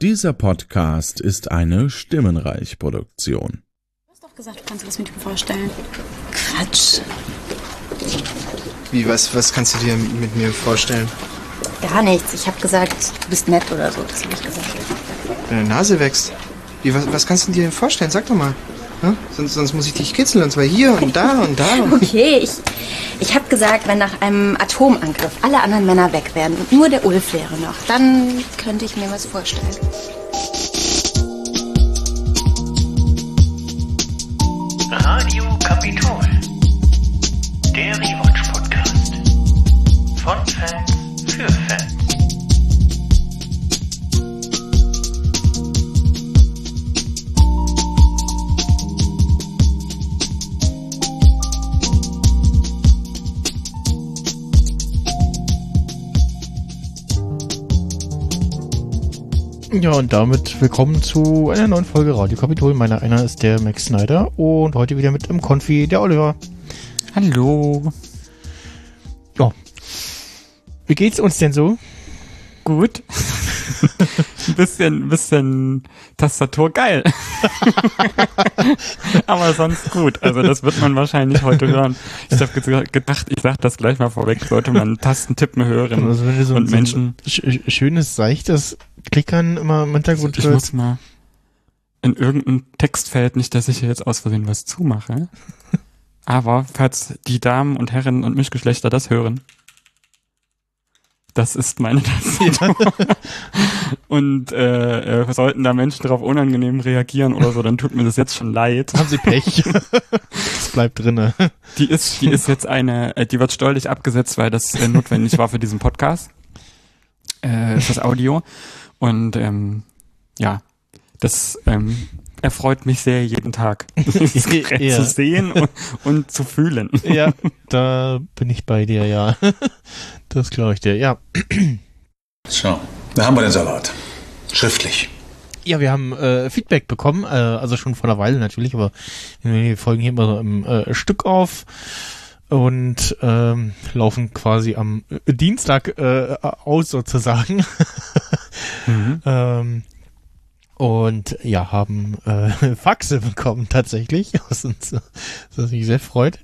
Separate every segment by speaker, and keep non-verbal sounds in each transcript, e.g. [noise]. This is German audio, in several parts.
Speaker 1: Dieser Podcast ist eine Stimmenreich-Produktion.
Speaker 2: Du hast doch gesagt, du kannst dir was mit ihm vorstellen. Quatsch.
Speaker 3: Wie, was, was kannst du dir mit mir vorstellen?
Speaker 2: Gar nichts. Ich habe gesagt, du bist nett oder so. Das habe ich gesagt.
Speaker 3: Deine Nase wächst. Wie, was, was kannst du dir denn vorstellen? Sag doch mal. Sonst, sonst muss ich dich kitzeln und zwar hier und da und da. [laughs]
Speaker 2: Okay, ich, ich habe gesagt, wenn nach einem Atomangriff alle anderen Männer weg wären und nur der Ulf wäre noch, dann könnte ich mir was vorstellen.
Speaker 4: Radio Kapitol. Der
Speaker 5: Ja, und damit willkommen zu einer neuen Folge Radio Kapitol. Meiner einer ist der Max Snyder und heute wieder mit im Konfi der Oliver.
Speaker 6: Hallo.
Speaker 5: Ja. Wie geht's uns denn so?
Speaker 6: Gut. [laughs] bisschen, bisschen Tastatur geil. [laughs] Aber sonst gut. Also das wird man wahrscheinlich heute hören. Ich habe gedacht, ich sag das gleich mal vorweg, sollte man Tastentippen hören
Speaker 5: Also wenn so,
Speaker 6: und
Speaker 5: so ein
Speaker 6: Menschen.
Speaker 5: sch schönes, seichtes Klickern immer im Hintergrund
Speaker 6: Ich
Speaker 5: hört.
Speaker 6: muss mal in irgendein Textfeld, nicht, dass ich hier jetzt aus Versehen was zumache. [laughs] Aber falls die Damen und Herren und Mischgeschlechter das hören, das ist meine [laughs] Tastatur. und äh, äh, sollten da Menschen darauf unangenehm reagieren oder so, dann tut mir das jetzt schon leid.
Speaker 5: Haben sie Pech. [laughs] das bleibt drinne.
Speaker 6: Die ist, die ist jetzt eine, äh, die wird steuerlich abgesetzt, weil das äh, notwendig war für diesen Podcast. Äh, das Audio. Und ähm, ja, das ähm, erfreut mich sehr jeden Tag, [laughs] dieses Gerät
Speaker 5: Ja.
Speaker 6: zu sehen und, und zu fühlen.
Speaker 5: Ja, da bin ich bei dir, ja. Das glaube ich dir, ja.
Speaker 7: So, da haben wir den Salat. Schriftlich.
Speaker 5: Ja, wir haben äh, Feedback bekommen, äh, also schon vor einer Weile natürlich, aber wir Folgen hier immer so im äh, Stück auf und ähm, laufen quasi am äh, Dienstag äh, aus sozusagen. [laughs]
Speaker 6: Mhm.
Speaker 5: ähm, und ja, haben äh, [laughs] Faxe bekommen tatsächlich, [laughs] was uns was mich sehr freut,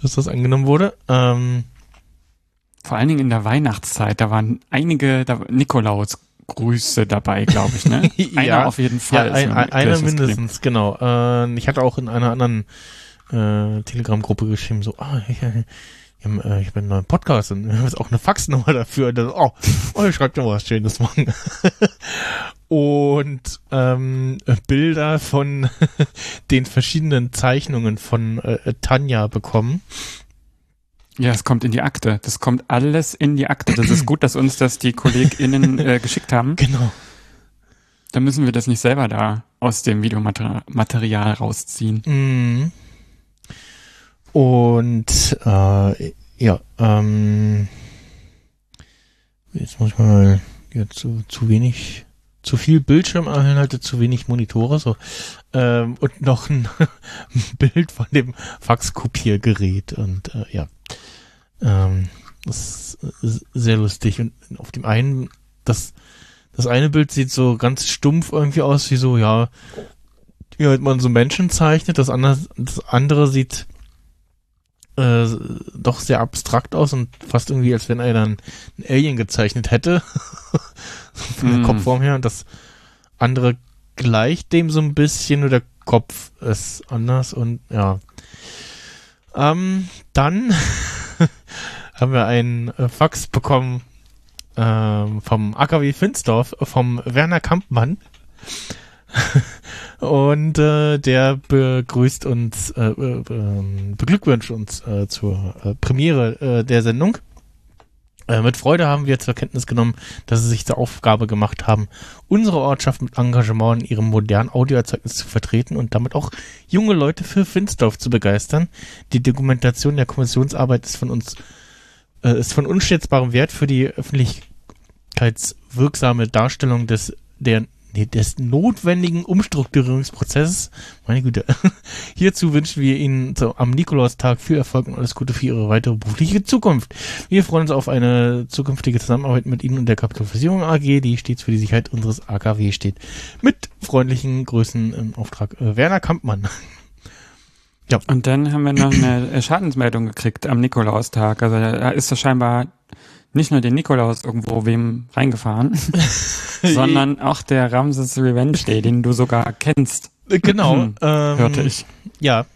Speaker 5: dass das angenommen wurde. Ähm,
Speaker 6: Vor allen Dingen in der Weihnachtszeit, da waren einige da, Nikolaus-Grüße dabei, glaube ich, ne? [laughs] Einer
Speaker 5: Ja.
Speaker 6: auf jeden Fall.
Speaker 5: Ja, ein, ein, einer mindestens, genau. Äh, ich hatte auch in einer anderen äh, Telegram-Gruppe geschrieben, so, ah, [laughs] ich, äh, wir haben, äh, ich habe einen neuen Podcast und wir haben jetzt auch eine Faxnummer dafür. Dann, oh, oh, ihr schreibt mir was Schönes morgen. [laughs] und ähm, Bilder von den verschiedenen Zeichnungen von äh, Tanja bekommen.
Speaker 6: Ja, es kommt in die Akte. Das kommt alles in die Akte. Das ist gut, dass uns das die KollegInnen äh, [laughs] geschickt haben.
Speaker 5: Genau.
Speaker 6: Dann müssen wir das nicht selber da aus dem Videomaterial Material rausziehen.
Speaker 5: Mhm. Und äh, ja, ähm, jetzt muss ich mal ja, zu, zu wenig, zu viel Bildschirminhalte, zu wenig Monitore, so ähm, und noch ein [laughs] Bild von dem Faxkopiergerät und äh, ja, ähm, das ist sehr lustig und auf dem einen das das eine Bild sieht so ganz stumpf irgendwie aus, wie so, ja, wie halt man so Menschen zeichnet. Das andere, das andere sieht äh, doch sehr abstrakt aus und fast irgendwie, als wenn einer ein, ein Alien gezeichnet hätte. [laughs] Von der
Speaker 6: Mm.
Speaker 5: Kopfform her. Und das andere gleicht dem so ein bisschen, nur der Kopf ist anders und ja. Ähm, dann haben wir einen äh, Fax bekommen ähm, vom AKW Finsdorf, vom Werner Kampmann. [laughs] Und äh, der begrüßt uns, äh, äh, ähm, beglückwünscht uns äh, zur äh, Premiere der Sendung. Äh, mit Freude haben wir zur Kenntnis genommen, dass sie sich zur Aufgabe gemacht haben, unsere Ortschaft mit Engagement in ihrem modernen Audioerzeugnis zu vertreten und damit auch junge Leute für Finsdorf zu begeistern. Die Dokumentation der Kommissionsarbeit ist von uns äh, ist von unschätzbarem Wert für die öffentlichkeitswirksame Darstellung des der des notwendigen Umstrukturierungsprozesses. Meine Güte. [laughs] Hierzu wünschen wir Ihnen so, am Nikolaustag viel Erfolg und alles Gute für Ihre weitere berufliche Zukunft. Wir freuen uns auf eine zukünftige Zusammenarbeit mit Ihnen und der Kapitalisierung AG, die stets für die Sicherheit unseres AKW steht. Mit freundlichen Grüßen im Auftrag äh, Werner Kampmann. [laughs]
Speaker 6: Und dann haben wir noch eine [clears throat] Schadensmeldung gekriegt am Nikolaustag. Also da ist das scheinbar nicht nur der Nikolaus irgendwo wem reingefahren, [laughs] sondern auch der Ramses Revenge Day, den du sogar kennst,
Speaker 5: Äh, Genau.
Speaker 6: Mhm.
Speaker 5: ähm,
Speaker 6: hörte ich.
Speaker 5: Ja.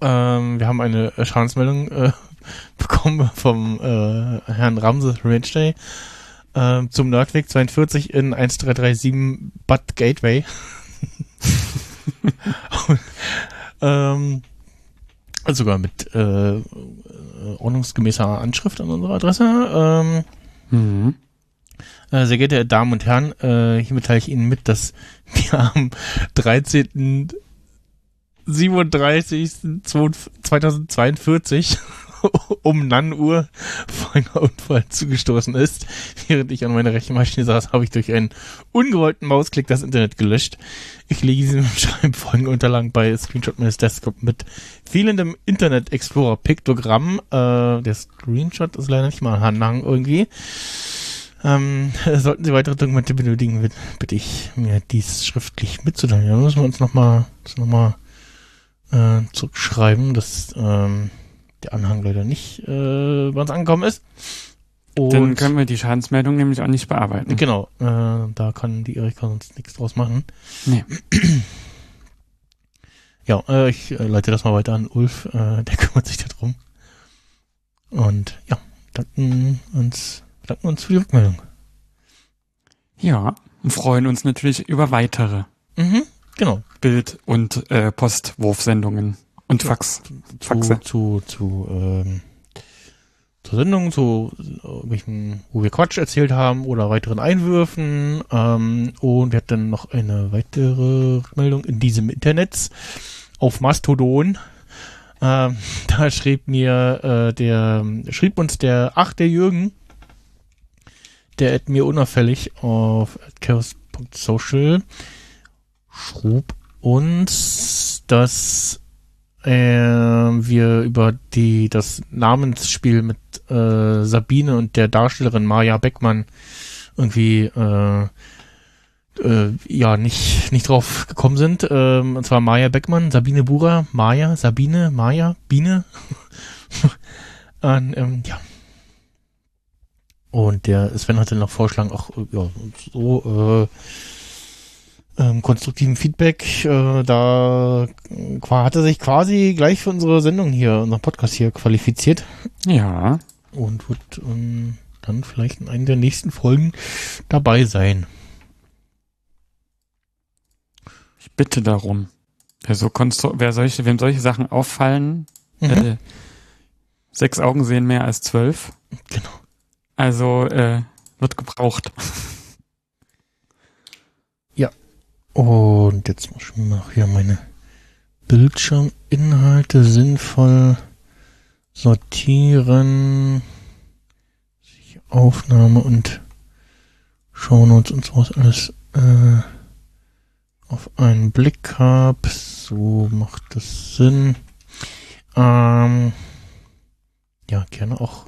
Speaker 5: Ähm, wir haben eine äh, Schadensmeldung äh, [laughs] bekommen vom äh, Herrn Ramses Range Day ähm, zum Nordweg 42 in 1337 Bad Gateway. [laughs] ähm, sogar mit äh, äh, ordnungsgemäßer Anschrift an unserer Adresse. Ähm,
Speaker 6: Mhm.
Speaker 5: äh, sehr geehrte Damen und Herren, äh, hiermit teile ich Ihnen mit, dass [laughs] wir am 13. 37. 2042 [laughs] um Nannuhr vor einem Unfall zugestoßen ist. Während ich an meiner Rechenmaschine saß, habe ich durch einen ungewollten Mausklick das Internet gelöscht. Ich lege diesem [laughs] Schreiben folgende Unterlagen bei Screenshot meines Desktop mit fehlendem Internet Explorer Piktogramm. Äh, der Screenshot ist leider nicht mal ein Anhang irgendwie. Ähm, [laughs] sollten Sie weitere Dokumente benötigen, bitte, ich mir dies schriftlich mitzuteilen. Da müssen wir uns nochmal noch äh, zurückschreiben, dass ähm, der Anhang leider nicht äh, bei uns angekommen ist. Und
Speaker 6: Dann können wir die Schadensmeldung nämlich auch nicht bearbeiten.
Speaker 5: genau, äh, da kann die Erika sonst nichts draus machen.
Speaker 6: Nee. [clears throat]
Speaker 5: Ja, äh, ich äh, leite das mal weiter an Ulf, äh, der [laughs] kümmert sich darum. Und ja, danken uns, danken uns für die Rückmeldung.
Speaker 6: Ja, und freuen uns natürlich über weitere
Speaker 5: Mhm, genau.
Speaker 6: Bild- und äh, Postwurfsendungen und Fax.
Speaker 5: zu,
Speaker 6: Faxe.
Speaker 5: zu, zu, ähm, zur Sendung, zu irgendwelchen, wo wir Quatsch erzählt haben oder weiteren Einwürfen. Ähm, und wir hatten noch eine weitere Rückmeldung in diesem Internet auf Mastodon. Ähm, [laughs] da schrieb mir äh, der, schrieb uns der, ach, der Jürgen, der at mir unauffällig auf chaos.social schrub uns, dass äh, wir über die das Namensspiel mit äh, Sabine und der Darstellerin Maja Beckmann irgendwie äh, äh, ja nicht nicht drauf gekommen sind. Ähm, und zwar Maja Beckmann, Sabine Bura, Maja, Sabine, Maja, Biene. [laughs] und, ähm, ja. Und der Sven hatte noch vorschlagen, auch ja, so äh, ähm, konstruktiven Feedback. Äh, da hat er sich quasi gleich für unsere Sendung hier, unseren Podcast hier qualifiziert
Speaker 6: Ja,
Speaker 5: und wird ähm, dann vielleicht in einer der nächsten Folgen dabei sein.
Speaker 6: ich bitte darum. Wer so konstru wer solche, wem solche Sachen auffallen,
Speaker 5: Mhm.
Speaker 6: äh, sechs Augen sehen mehr als zwölf.
Speaker 5: Genau.
Speaker 6: Also äh, wird gebraucht. [laughs]
Speaker 5: Und jetzt muss ich noch hier meine Bildschirminhalte sinnvoll sortieren. Aufnahme und Shownotes und sowas alles äh, auf einen Blick habe. So macht das Sinn. Ähm, ja, gerne auch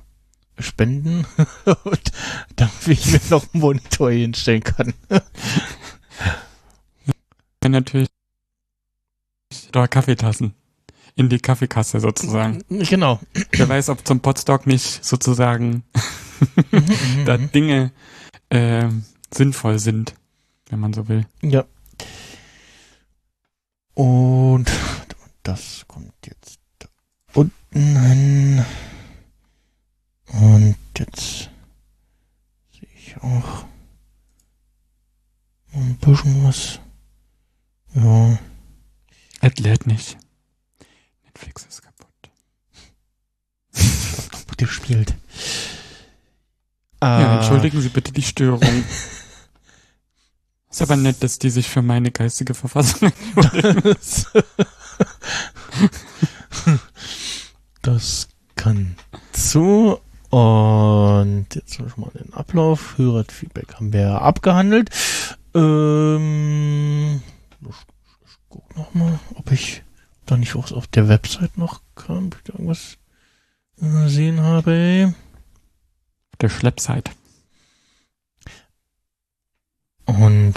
Speaker 5: spenden, [laughs] und damit ich mir noch einen Monitor hinstellen kann. [laughs]
Speaker 6: Wenn natürlich oder Kaffeetassen in die Kaffeekasse sozusagen.
Speaker 5: Genau.
Speaker 6: Wer weiß, ob zum Podstock nicht sozusagen [laughs]
Speaker 5: Mhm,
Speaker 6: da Dinge äh, sinnvoll sind, wenn man so will.
Speaker 5: Ja. Und das kommt jetzt da unten hin. Und jetzt sehe ich auch ein bisschen was. Ja.
Speaker 6: Es lädt nicht. Netflix ist kaputt. [laughs]
Speaker 5: kaputt gespielt.
Speaker 6: Ja,
Speaker 5: Ah,
Speaker 6: entschuldigen Sie bitte die Störung. Ist aber nett, dass die sich für meine geistige Verfassung
Speaker 5: das, [laughs] das kann zu. Und jetzt schon mal den Ablauf. Hörerfeedback haben wir abgehandelt. Ähm, ich, guck noch mal, ob ich da nicht was auf der Website noch kam, ob ich da irgendwas gesehen habe.
Speaker 6: Der Schleppseit.
Speaker 5: Und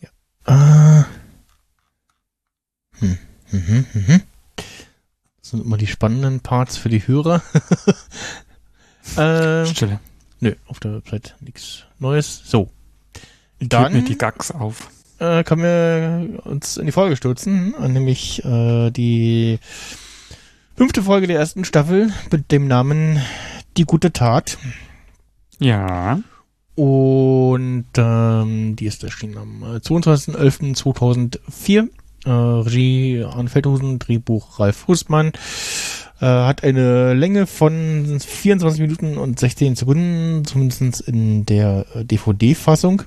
Speaker 5: ja, äh, hm, mhm, mhm. Das sind immer die spannenden Parts für die Hörer. [laughs] ähm,
Speaker 6: Stille.
Speaker 5: nö, auf der Website nichts Neues. So.
Speaker 6: Dann mir
Speaker 5: Dann
Speaker 6: die Gags auf.
Speaker 5: äh, können wir uns in die Folge stürzen, äh, nämlich äh, die fünfte Folge der ersten Staffel mit dem Namen Die gute Tat.
Speaker 6: Ja.
Speaker 5: Und ähm, die ist erschienen am äh, 22.11.2004. Äh, Regie Arne Feldhusen, Drehbuch Ralf Husmann. Äh, hat eine Länge von 24 Minuten und 16 Sekunden, zumindest in der äh, DVD-Fassung.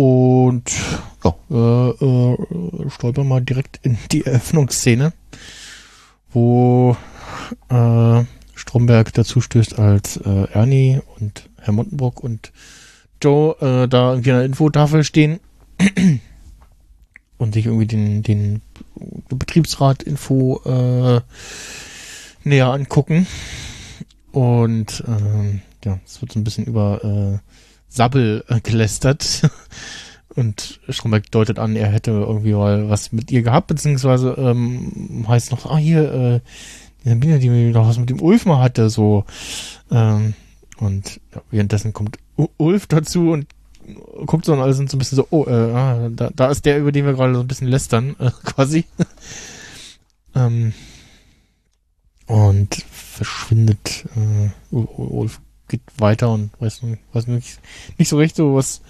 Speaker 5: Und ja, äh, äh, stolper mal direkt in die Eröffnungsszene, wo äh, Stromberg dazu stößt als äh, Ernie und Herr Montenbrock und Joe äh, da irgendwie an der Infotafel stehen und sich irgendwie den, den Betriebsrat-Info äh, näher angucken. Und ähm, ja, es wird so ein bisschen über äh, Sabbel äh, gelästert. [laughs] Und Stromberg deutet an, er hätte irgendwie mal was mit ihr gehabt, beziehungsweise ähm, heißt noch, ah hier, äh, die Sabine, die noch was mit dem Ulf mal hatte, so. Ähm, und ja, währenddessen kommt Ulf dazu und guckt so und alle sind so ein bisschen so, oh, äh, ah, da, da ist der, über den wir gerade so ein bisschen lästern, [laughs] äh, quasi. [laughs] ähm, und verschwindet, äh, Ulf geht weiter und weiß nicht, weiß nicht, nicht so recht so, was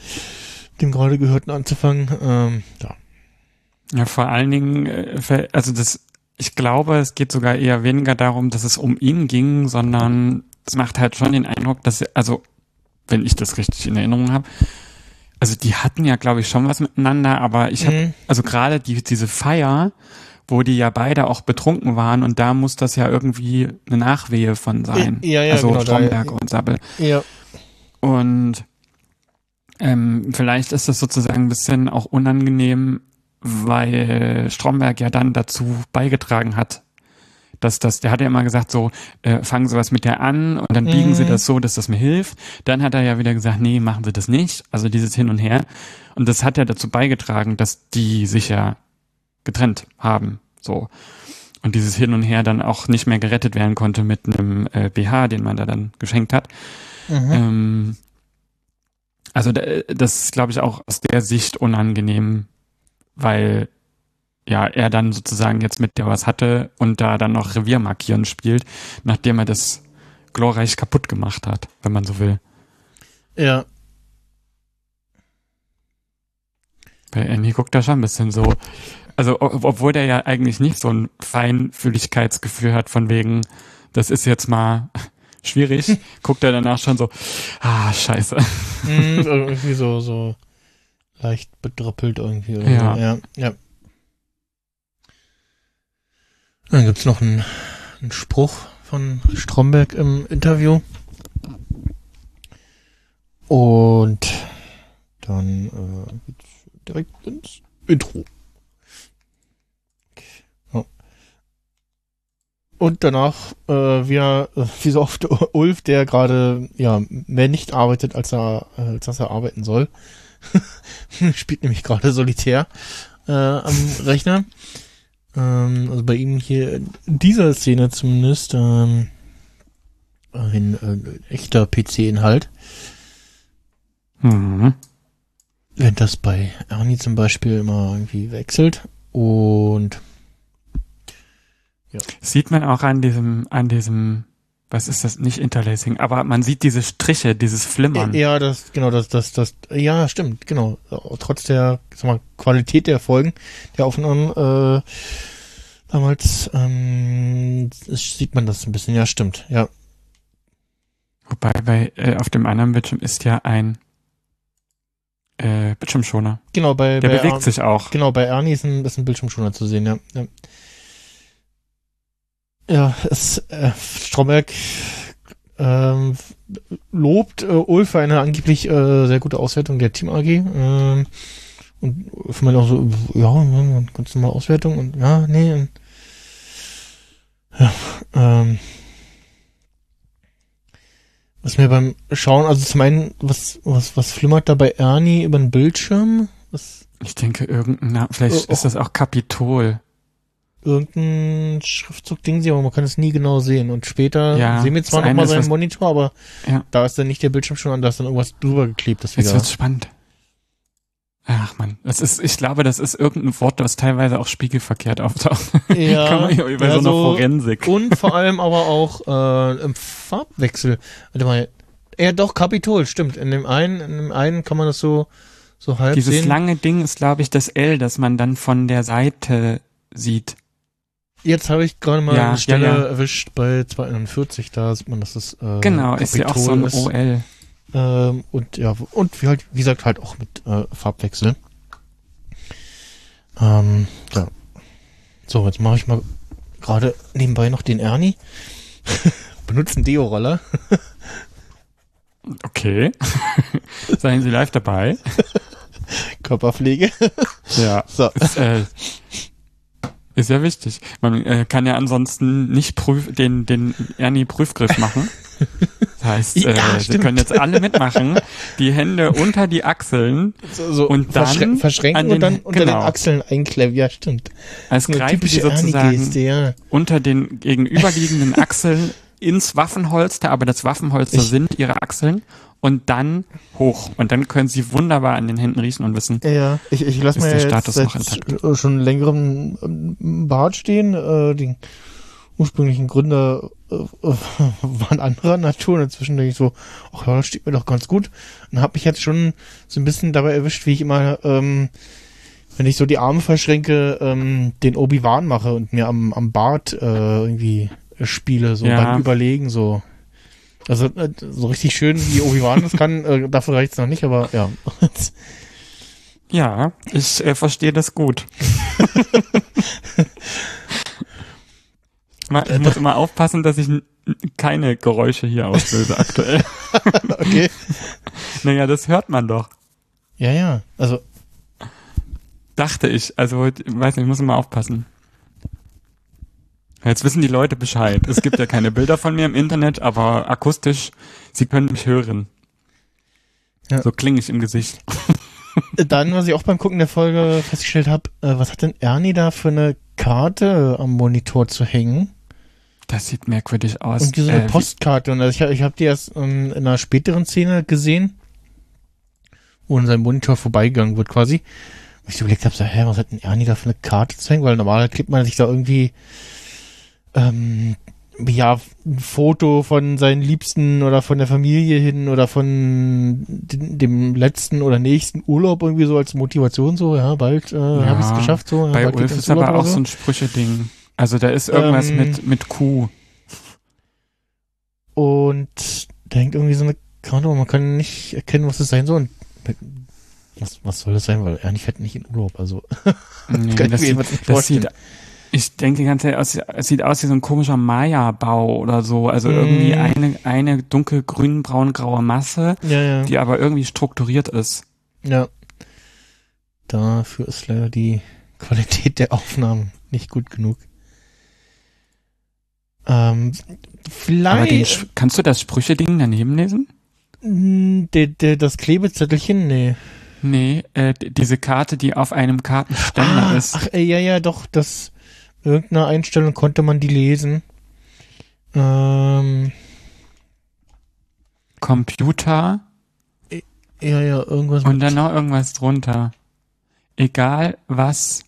Speaker 5: dem gerade gehörten anzufangen. Ähm, ja.
Speaker 6: Ja, vor allen Dingen, äh, also das, ich glaube, es geht sogar eher weniger darum, dass es um ihn ging, sondern es macht halt schon den Eindruck, dass, er- also, wenn ich das richtig in Erinnerung habe, also die hatten ja, glaube ich, schon was miteinander, aber ich habe,
Speaker 5: Mhm.
Speaker 6: also gerade die, diese Feier, wo die ja beide auch betrunken waren und da muss das ja irgendwie eine Nachwehe von sein.
Speaker 5: Ja, ja,
Speaker 6: also
Speaker 5: genau, da-
Speaker 6: Stromberg und Sabbel.
Speaker 5: Ja.
Speaker 6: Und ähm, vielleicht ist das sozusagen ein bisschen auch unangenehm, weil Stromberg ja dann dazu beigetragen hat, dass das, der hat ja immer gesagt, so, äh, fangen Sie was mit der an und dann biegen Sie
Speaker 5: Mhm.
Speaker 6: das so, dass das mir hilft. Dann hat er ja wieder gesagt, nee, machen Sie das nicht. Also dieses Hin und Her. Und das hat ja dazu beigetragen, dass die sich ja getrennt haben. So. Und dieses Hin und Her dann auch nicht mehr gerettet werden konnte mit einem äh, BH, den man da dann geschenkt hat.
Speaker 5: Mhm.
Speaker 6: Ähm, also da, das ist, glaube ich, auch aus der Sicht unangenehm, weil ja er dann sozusagen jetzt mit der was hatte und da dann noch Revier markieren spielt, nachdem er das glorreich kaputt gemacht hat, wenn man so will.
Speaker 5: Ja.
Speaker 6: Weil Andy guckt da schon ein bisschen so, also ob- obwohl der ja eigentlich nicht so ein Feinfühligkeitsgefühl hat von wegen, das ist jetzt mal [laughs] schwierig, [laughs] guckt er danach schon so, ah, scheiße.
Speaker 5: Mhm, [laughs] irgendwie so, so leicht bedrüppelt irgendwie.
Speaker 6: Ja.
Speaker 5: Ja. Ja. Dann gibt's noch einen, einen Spruch von Stromberg im Interview. Und dann äh, geht's direkt ins Intro. Und danach, äh, wir, äh, [laughs] wie so oft, Ulf, der gerade, ja, mehr nicht arbeitet, als er, äh, als dass er arbeiten soll. [laughs] Spielt nämlich gerade solitär äh, am Rechner. Ähm, also bei ihm hier in dieser Szene zumindest ähm, ein äh, echter PC-Inhalt.
Speaker 6: Mhm.
Speaker 5: Während das bei Ernie zum Beispiel immer irgendwie wechselt. Und
Speaker 6: Sieht man auch an diesem, an diesem, was ist das, nicht Interlacing, aber man sieht diese Striche, dieses Flimmern.
Speaker 5: Ja, das, genau, das, das, das, ja, stimmt, genau. Trotz der, sag mal, Qualität der Folgen, der Aufnahmen, äh, damals, ähm, sieht man das ein bisschen, ja, stimmt, ja.
Speaker 6: Wobei bei, äh, auf dem anderen Bildschirm ist ja ein äh, Bildschirmschoner.
Speaker 5: Genau, bei,
Speaker 6: Der
Speaker 5: bei
Speaker 6: bewegt
Speaker 5: Er-
Speaker 6: sich auch.
Speaker 5: Genau, bei Ernie ist ein, ist ein Bildschirmschoner zu sehen, ja. Ja, ja es, äh, Stromberg ähm, lobt äh, Ulf für eine angeblich äh, sehr gute Auswertung der Team AG. Ähm, und für mich auch so, ja, ja, ganz normale Auswertung und ja, nee. Und, ja, ähm, was mir beim Schauen, also zum einen, was, was, was flimmert da bei Ernie über den Bildschirm? Was,
Speaker 6: Ich denke, irgendein, Na- vielleicht
Speaker 5: Oh,
Speaker 6: ist das auch Kapitol.
Speaker 5: Irgendein Schriftzug-Ding, aber man kann es nie genau sehen. Und später
Speaker 6: Ja,
Speaker 5: sehen wir zwar
Speaker 6: das
Speaker 5: noch
Speaker 6: eine
Speaker 5: mal
Speaker 6: ist
Speaker 5: seinen Monitor, aber
Speaker 6: Ja.
Speaker 5: da ist dann nicht der Bildschirm schon an, da ist dann irgendwas drüber geklebt. Das
Speaker 6: Jetzt
Speaker 5: wieder.
Speaker 6: wird's spannend. Ach man, das ist, ich glaube, das ist irgendein Wort, das teilweise auch spiegelverkehrt auftaucht. [laughs]
Speaker 5: Ja,
Speaker 6: Kann man ja über
Speaker 5: ja,
Speaker 6: so eine
Speaker 5: so-
Speaker 6: Forensik.
Speaker 5: Und vor allem aber auch äh, im Farbwechsel. Warte mal. Ja, doch, Kapitol, stimmt. In dem einen, in dem einen kann man das so, so halb
Speaker 6: Dieses
Speaker 5: sehen.
Speaker 6: lange Ding ist, glaube ich, das L, das man dann von der Seite sieht.
Speaker 5: Jetzt habe ich gerade mal
Speaker 6: Ja,
Speaker 5: eine Stelle
Speaker 6: ja, ja.
Speaker 5: erwischt bei 241, da sieht man, dass das äh,
Speaker 6: Genau, ist ja auch so ein
Speaker 5: Kapitol.
Speaker 6: OL.
Speaker 5: Ähm, und ja, und wie halt, wie gesagt, halt auch mit äh, Farbwechsel. Ähm, ja. So, jetzt mache ich mal gerade nebenbei noch den Ernie. [laughs] Benutzen Deo-Roller. [laughs]
Speaker 6: Okay. [laughs] Seien Sie live dabei.
Speaker 5: Körperpflege.
Speaker 6: Ja.
Speaker 5: So.
Speaker 6: Ist, äh, ist ja wichtig. Man äh, kann ja ansonsten nicht prüf den, den Ernie-Prüfgriff machen. Das heißt,
Speaker 5: Ja,
Speaker 6: äh, Sie
Speaker 5: stimmt.
Speaker 6: können jetzt alle mitmachen. Die Hände unter die Achseln.
Speaker 5: So, so
Speaker 6: Und dann
Speaker 5: verschrä- verschränken
Speaker 6: den-
Speaker 5: und dann unter
Speaker 6: genau.
Speaker 5: den Achseln einklemmen. Ja, stimmt.
Speaker 6: Als greifen Sie sozusagen
Speaker 5: ja.
Speaker 6: unter den gegenüberliegenden Achseln ins Waffenholster, aber das Waffenholster
Speaker 5: Ich-
Speaker 6: sind Ihre Achseln und dann hoch. Und dann können Sie wunderbar an den Händen riechen und wissen,
Speaker 5: Ja, ich, ich lasse mir jetzt
Speaker 6: Status intakt?
Speaker 5: sch- schon längeren ähm, Bart stehen. Äh, den ursprünglichen Gründer äh, [laughs] äh, waren anderer Natur. Und inzwischen denke ich so, ach ja, das steht mir doch ganz gut. Und habe mich jetzt schon so ein bisschen dabei erwischt, wie ich immer, ähm, wenn ich so die Arme verschränke, ähm, den Obi-Wan mache und mir am, am Bart äh, irgendwie spiele, so
Speaker 6: Ja.
Speaker 5: beim Überlegen so. Also äh, so richtig schön wie Obi-Wan das kann, äh, dafür reicht's noch nicht, aber ja. [laughs]
Speaker 6: ja, ich äh, verstehe das gut. [laughs] Ich muss immer aufpassen, dass ich keine Geräusche hier auslöse aktuell. [laughs]
Speaker 5: okay.
Speaker 6: naja, das hört man doch.
Speaker 5: Ja, ja. Also,
Speaker 6: Dachte ich. Also, ich weiß nicht, ich muss immer aufpassen. Jetzt wissen die Leute Bescheid. Es gibt ja keine [laughs] Bilder von mir im Internet, aber akustisch, sie können mich hören.
Speaker 5: Ja.
Speaker 6: So klinge ich im Gesicht.
Speaker 5: dann, was ich auch beim Gucken der Folge festgestellt habe, äh, was hat denn Ernie da für eine Karte am Monitor zu hängen?
Speaker 6: Das sieht merkwürdig aus.
Speaker 5: Und diese
Speaker 6: Äh,
Speaker 5: Postkarte. Und also ich, ich habe die erst ähm, in einer späteren Szene gesehen, wo in seinem Monitor vorbeigegangen wird quasi. Wo ich so überlegt habe, so, hä, was hat denn Ernie da für eine Karte zu hängen? Weil normal klebt man sich da irgendwie ähm, ja, ein Foto von seinen Liebsten oder von der Familie hin oder von dem, letzten oder nächsten Urlaub irgendwie so als Motivation so, ja, bald äh,
Speaker 6: Ja,
Speaker 5: habe ich es geschafft so. Ja,
Speaker 6: Bei
Speaker 5: bald
Speaker 6: Ulf ist aber auch so ein Sprüche-Ding. Also da ist irgendwas
Speaker 5: Ähm,
Speaker 6: mit, mit Q.
Speaker 5: Und da hängt irgendwie so eine Karte, man kann nicht erkennen, was es sein soll. Was, was soll das sein? Weil er fährt nicht in Urlaub, also [laughs]
Speaker 6: Nee, das sieht, das sieht, ich denke die ganze Zeit, es sieht aus wie so ein komischer Maya-Bau oder so. Also irgendwie
Speaker 5: Mm.
Speaker 6: eine, eine dunkelgrün, braun-graue Masse,
Speaker 5: ja, ja.
Speaker 6: die aber irgendwie strukturiert ist.
Speaker 5: Ja. Dafür ist leider die Qualität der Aufnahmen nicht gut genug. Ähm,
Speaker 6: Aber den,
Speaker 5: vielleicht
Speaker 6: kannst du das Sprüche-Ding daneben lesen?
Speaker 5: mh, der, der, das Klebezettelchen, nee.
Speaker 6: Nee, äh, diese Karte, die auf einem Kartenständer
Speaker 5: Ah,
Speaker 6: ist.
Speaker 5: ach, äh, ja, ja, doch, das irgendeiner Einstellung konnte man die lesen. Ähm,
Speaker 6: Computer
Speaker 5: ja, ja, irgendwas
Speaker 6: und dann noch irgendwas drunter. Egal was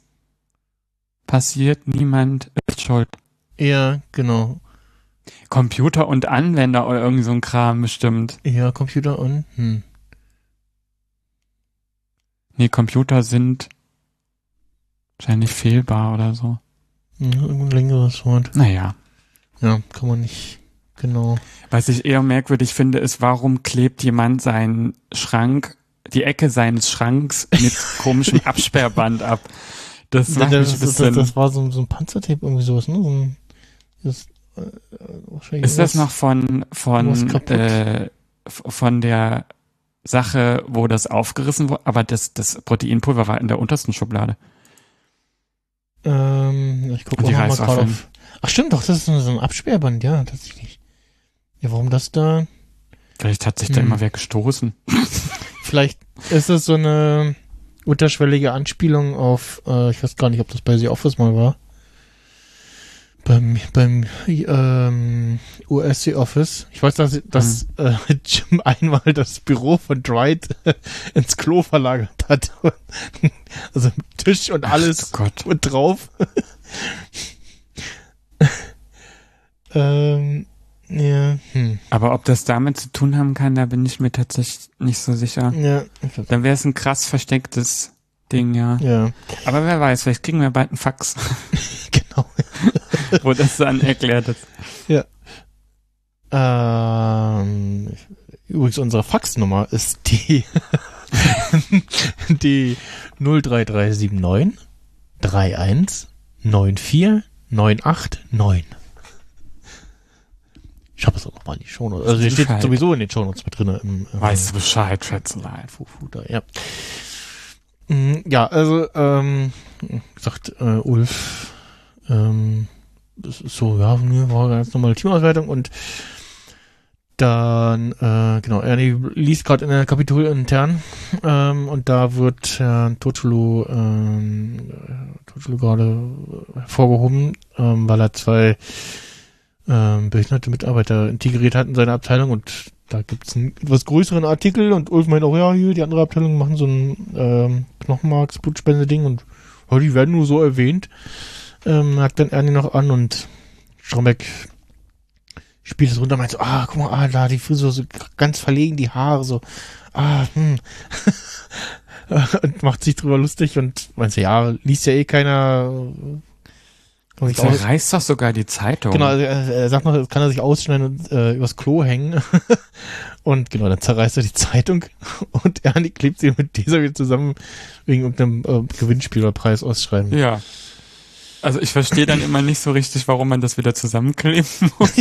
Speaker 6: passiert, niemand ist schuld.
Speaker 5: Ja, genau.
Speaker 6: Computer und Anwender oder irgend so ein Kram bestimmt.
Speaker 5: Ja, Computer und, hm.
Speaker 6: Nee, Computer sind wahrscheinlich fehlbar oder so.
Speaker 5: Irgendein längeres Wort.
Speaker 6: Naja.
Speaker 5: Ja, kann man nicht genau.
Speaker 6: Was ich eher merkwürdig finde, ist, warum klebt jemand seinen Schrank, die Ecke seines Schranks mit [laughs] komischem Absperrband ab? Das
Speaker 5: das,
Speaker 6: ein
Speaker 5: das, das, war so, so ein Panzertape, irgendwie sowas, ne? So ein, das äh,
Speaker 6: Ist das noch von, von, äh, von der Sache, wo das aufgerissen wurde? Aber das, das Proteinpulver war in der untersten Schublade.
Speaker 5: Ähm, ich gucke mal gerade auf. Ach stimmt doch, das ist so ein Absperrband, ja, tatsächlich. Ja, warum das da?
Speaker 6: Vielleicht hat sich da
Speaker 5: Hm.
Speaker 6: immer wer gestoßen. [laughs]
Speaker 5: Vielleicht ist es so eine unterschwellige Anspielung auf, äh, ich weiß gar nicht, ob das bei The Office mal war. Beim, beim ähm, US The Office. Ich weiß, dass, dass äh, [laughs] Jim einmal das Büro von Dwight ins Klo verlagert hat. [laughs] also Tisch und alles
Speaker 6: Ach Gott.
Speaker 5: und drauf. [laughs] ähm, ja, hm.
Speaker 6: Aber ob das damit zu tun haben kann, da bin ich mir tatsächlich nicht so sicher.
Speaker 5: Ja,
Speaker 6: Dann wäre es ein krass verstecktes Ding, ja.
Speaker 5: ja,
Speaker 6: Aber wer weiß, vielleicht kriegen wir bald einen Fax,
Speaker 5: genau. [laughs]
Speaker 6: wo das dann erklärt ist.
Speaker 5: Ähm, übrigens, unsere Faxnummer ist die, [laughs] die 03379 31 94 989. Ich habe es auch nochmal in die Shownotes. Also, hier steht sowieso in den Shownotes mit drin. Im, im
Speaker 6: Weißt du Bescheid, Schätzelein.
Speaker 5: Fufuda, ja. Mm, Ja, also, ähm, gesagt, äh, Ulf, ähm, das ist so, ja, war ganz normale Teamauswertung und dann, äh, genau, Ernie liest gerade in der Kapitol intern ähm, und da wird äh, Totschulu, ähm, äh, Totschulu gerade hervorgehoben, ähm, weil er zwei ähm, behinderte Mitarbeiter integriert hat in seine Abteilung und da gibt's einen etwas größeren Artikel und Ulf meint auch, ja, hier, die andere Abteilung machen so ein ähm, Knochenmarks-Blutspende-Ding und ja, die werden nur so erwähnt. Ähm, merkt dann Ernie noch an und Strombeck spielt es runter, meint so, ah, guck mal, ah, da die Frisur so ganz verlegen, die Haare so, ah, hm. [laughs] und macht sich drüber lustig und meint so, ja, liest ja eh keiner. Kann sich aus-
Speaker 6: Zerreißt doch sogar die Zeitung.
Speaker 5: Genau, also er, er sagt noch, kann er sich ausschneiden und äh, übers Klo hängen. [laughs] und genau, dann zerreißt er die Zeitung [laughs] und Ernie klebt sie mit dieser wieder zusammen wegen irgendeinem äh, Gewinnspiel oder Preis ausschreiben.
Speaker 6: Ja. Also ich verstehe dann immer nicht so richtig, warum man das wieder zusammenkleben [laughs] muss.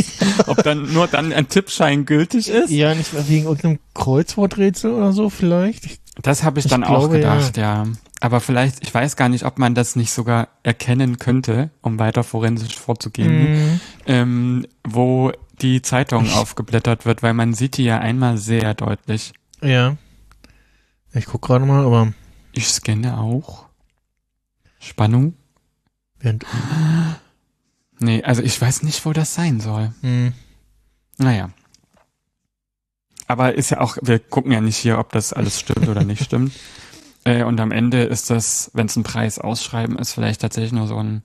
Speaker 6: Ob dann nur dann ein Tippschein gültig ist.
Speaker 5: Ja, nicht wegen irgendeinem Kreuzworträtsel oder so vielleicht. Ich,
Speaker 6: Das habe ich
Speaker 5: Ich
Speaker 6: dann auch
Speaker 5: glaube, ja.
Speaker 6: gedacht, ja. Aber vielleicht, ich weiß gar nicht, ob man das nicht sogar erkennen könnte, um weiter forensisch vorzugehen,
Speaker 5: Mhm.
Speaker 6: ähm, wo die Zeitung aufgeblättert wird, weil man sieht die ja einmal sehr deutlich.
Speaker 5: Ja. Ich guck gerade mal, aber
Speaker 6: Ich scanne auch. Spannung?
Speaker 5: Während,
Speaker 6: Nee, also ich weiß nicht, wo das sein soll.
Speaker 5: mh,
Speaker 6: Naja. Aber ist ja auch, wir gucken ja nicht hier, ob das alles stimmt oder nicht stimmt. [laughs] Äh, und am Ende ist das, wenn es ein Preis ausschreiben ist, vielleicht tatsächlich nur so ein,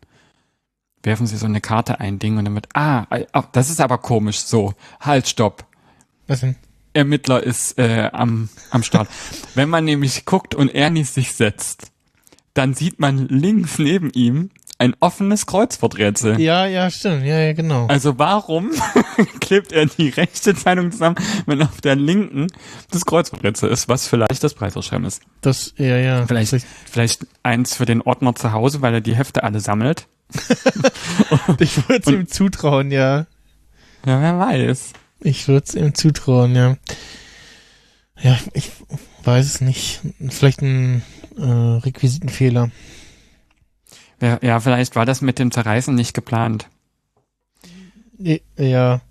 Speaker 6: werfen Sie so eine Karte ein Ding und dann wird, ah, ah, das ist aber komisch, so, halt, stopp.
Speaker 5: was denn?
Speaker 6: Ermittler ist äh, am, am Start. wenn man nämlich guckt und Ernie sich setzt, dann sieht man links neben ihm ein offenes Kreuzworträtsel.
Speaker 5: Ja, ja, stimmt. Ja, ja, genau.
Speaker 6: Also warum [laughs] klebt er die rechte Zeitung zusammen, wenn auf der linken das Kreuzworträtsel ist, was vielleicht das Preisausschreiben ist?
Speaker 5: Das, ja, ja.
Speaker 6: Vielleicht, vielleicht eins für den Ordner zu Hause, weil er die Hefte alle sammelt. [laughs]
Speaker 5: Ich würde es ihm zutrauen, ja.
Speaker 6: Ja, wer weiß.
Speaker 5: Ich würde es ihm zutrauen, ja. Ja, ich weiß es nicht. Vielleicht ein äh, Requisitenfehler.
Speaker 6: Ja, ja, vielleicht war das mit dem Zerreißen nicht geplant,
Speaker 5: Ja.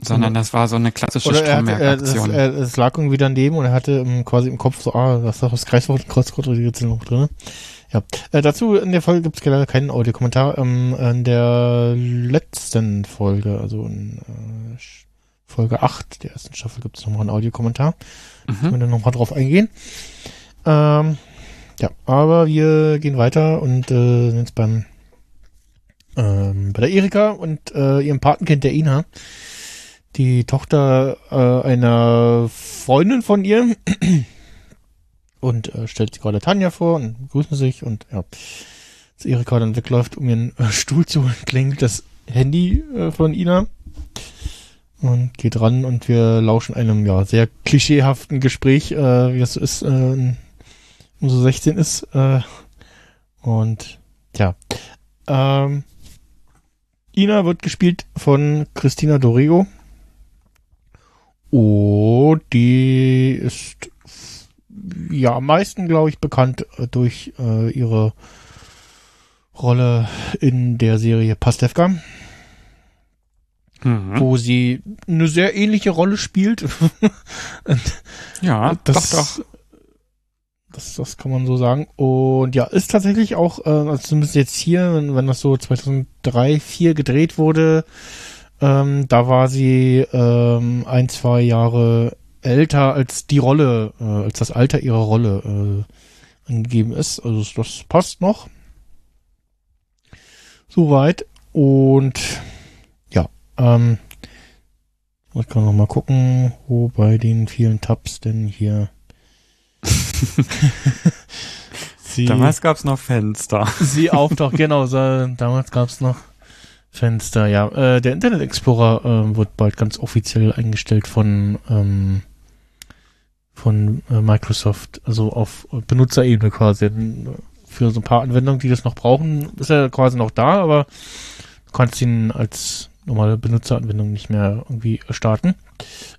Speaker 6: sondern das war so eine klassische
Speaker 5: Oder er es, er, es lag irgendwie daneben und er hatte ähm, quasi im Kopf so, ah, das ist doch das Kreiswort Kreuzworträtsel noch drin. Ja. Äh, dazu in der Folge gibt es leider keinen Audiokommentar. Ähm, in der letzten Folge, also in äh, Folge 8 der ersten Staffel gibt es nochmal einen Audiokommentar.
Speaker 6: Mhm.
Speaker 5: Können wir nochmal drauf eingehen. Ähm, ja, aber wir gehen weiter und äh, sind jetzt beim ähm, bei der Erika und äh, ihrem Patenkind der Ina. Die Tochter äh, einer Freundin von ihr. Und äh, stellt sich gerade Tanja vor und grüßen sich und ja, als Erika dann wegläuft, um ihren äh, Stuhl zu holen, klingelt das Handy äh, von Ina. Und geht ran und wir lauschen einem ja sehr klischeehaften Gespräch, äh, wie das so ist, äh, umso 16 ist äh, und ja, ähm, Ina wird gespielt von Christina Dorego. Oh, die ist ja am meisten, glaube ich, bekannt äh, durch äh, ihre Rolle in der Serie Pastewka,
Speaker 6: Mhm.
Speaker 5: wo sie eine sehr ähnliche Rolle spielt. Und [laughs]
Speaker 6: Ja,
Speaker 5: das,
Speaker 6: doch, doch.
Speaker 5: Das, das kann man so sagen. Und ja, ist tatsächlich auch, äh, also zumindest jetzt hier, wenn, wenn das so 2003, 2004 gedreht wurde, ähm, da war sie ähm, ein, zwei Jahre älter als die Rolle, äh, als das Alter ihrer Rolle äh, angegeben ist. Also das passt noch. Soweit. Und ja, ähm, ich kann noch mal gucken, wo bei den vielen Tabs denn hier sie,
Speaker 6: Damals gab's noch Fenster.
Speaker 5: sie auftaucht. genau, so, damals gab's noch Fenster, ja. Äh, der Internet Explorer äh, wird bald ganz offiziell eingestellt von ähm, von äh, Microsoft, also auf Benutzerebene quasi. Für so ein paar Anwendungen, die das noch brauchen, ist er quasi noch da, aber du kannst ihn als normale Benutzeranwendung nicht mehr irgendwie starten.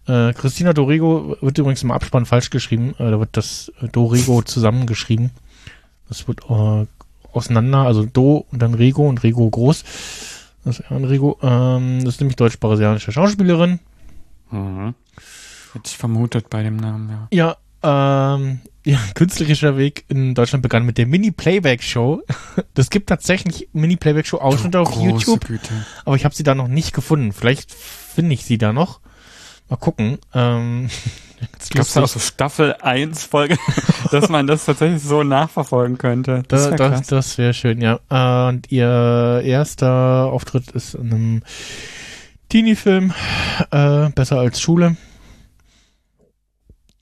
Speaker 5: Äh, Christina Dorego wird übrigens im Abspann falsch geschrieben. Äh, da wird das äh, Dorego zusammengeschrieben. Das wird äh, auseinander, also Do und dann Rego und Rego groß. Das ist ein Rego. Ähm, das ist nämlich deutsch-brasilianische Schauspielerin.
Speaker 6: Mhm. Hätte ich vermutet bei dem Namen, ja.
Speaker 5: Ja, ähm, ja, künstlerischer Weg in Deutschland begann mit der Mini-Playback-Show. [laughs] Das gibt tatsächlich Mini-Playback-Show-Ausschnitte auf YouTube,
Speaker 6: Güte.
Speaker 5: aber ich habe sie da noch nicht gefunden. Vielleicht finde ich sie da noch. Mal gucken. Ähm, [laughs] ganz
Speaker 6: Gab's da auch so Staffel 1 Folge, [laughs] dass man das tatsächlich so nachverfolgen könnte? Das
Speaker 5: Da, das das wäre schön, ja. Äh, Und ihr erster Auftritt ist in einem Teenie-Film, äh, besser als Schule.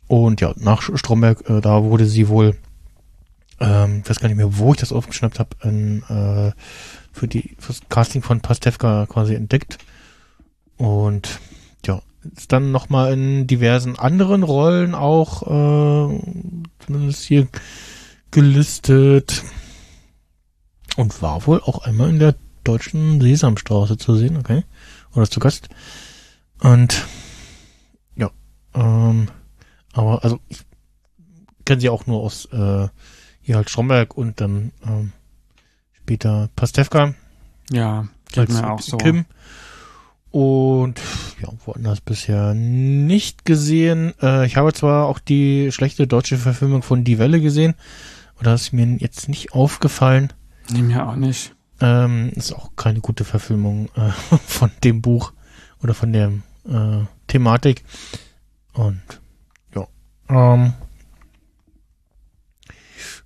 Speaker 5: Und ja, nach Stromberg, äh, da wurde sie wohl, ähm, ich weiß gar nicht mehr, wo ich das aufgeschnappt habe, äh, für die fürs Casting von Pastewka quasi entdeckt. Und ja, ist dann nochmal in diversen anderen Rollen auch, äh, zumindest hier gelistet. Und war wohl auch einmal in der deutschen Sesamstraße zu sehen, okay? Oder zu Gast. Und ja, ähm, aber also ich kenne sie auch nur aus äh, hier halt Stromberg und dann ähm, später Pastewka
Speaker 6: Ja, geht mir auch so.
Speaker 5: Kim. Und ja, woanders bisher nicht gesehen. Äh, ich habe zwar auch die schlechte deutsche Verfilmung von Die Welle gesehen, aber das ist mir jetzt nicht aufgefallen.
Speaker 6: Nee, mir auch nicht.
Speaker 5: Ähm, ist auch keine gute Verfilmung äh, [laughs] von dem Buch oder von der äh, Thematik. Und. Ähm,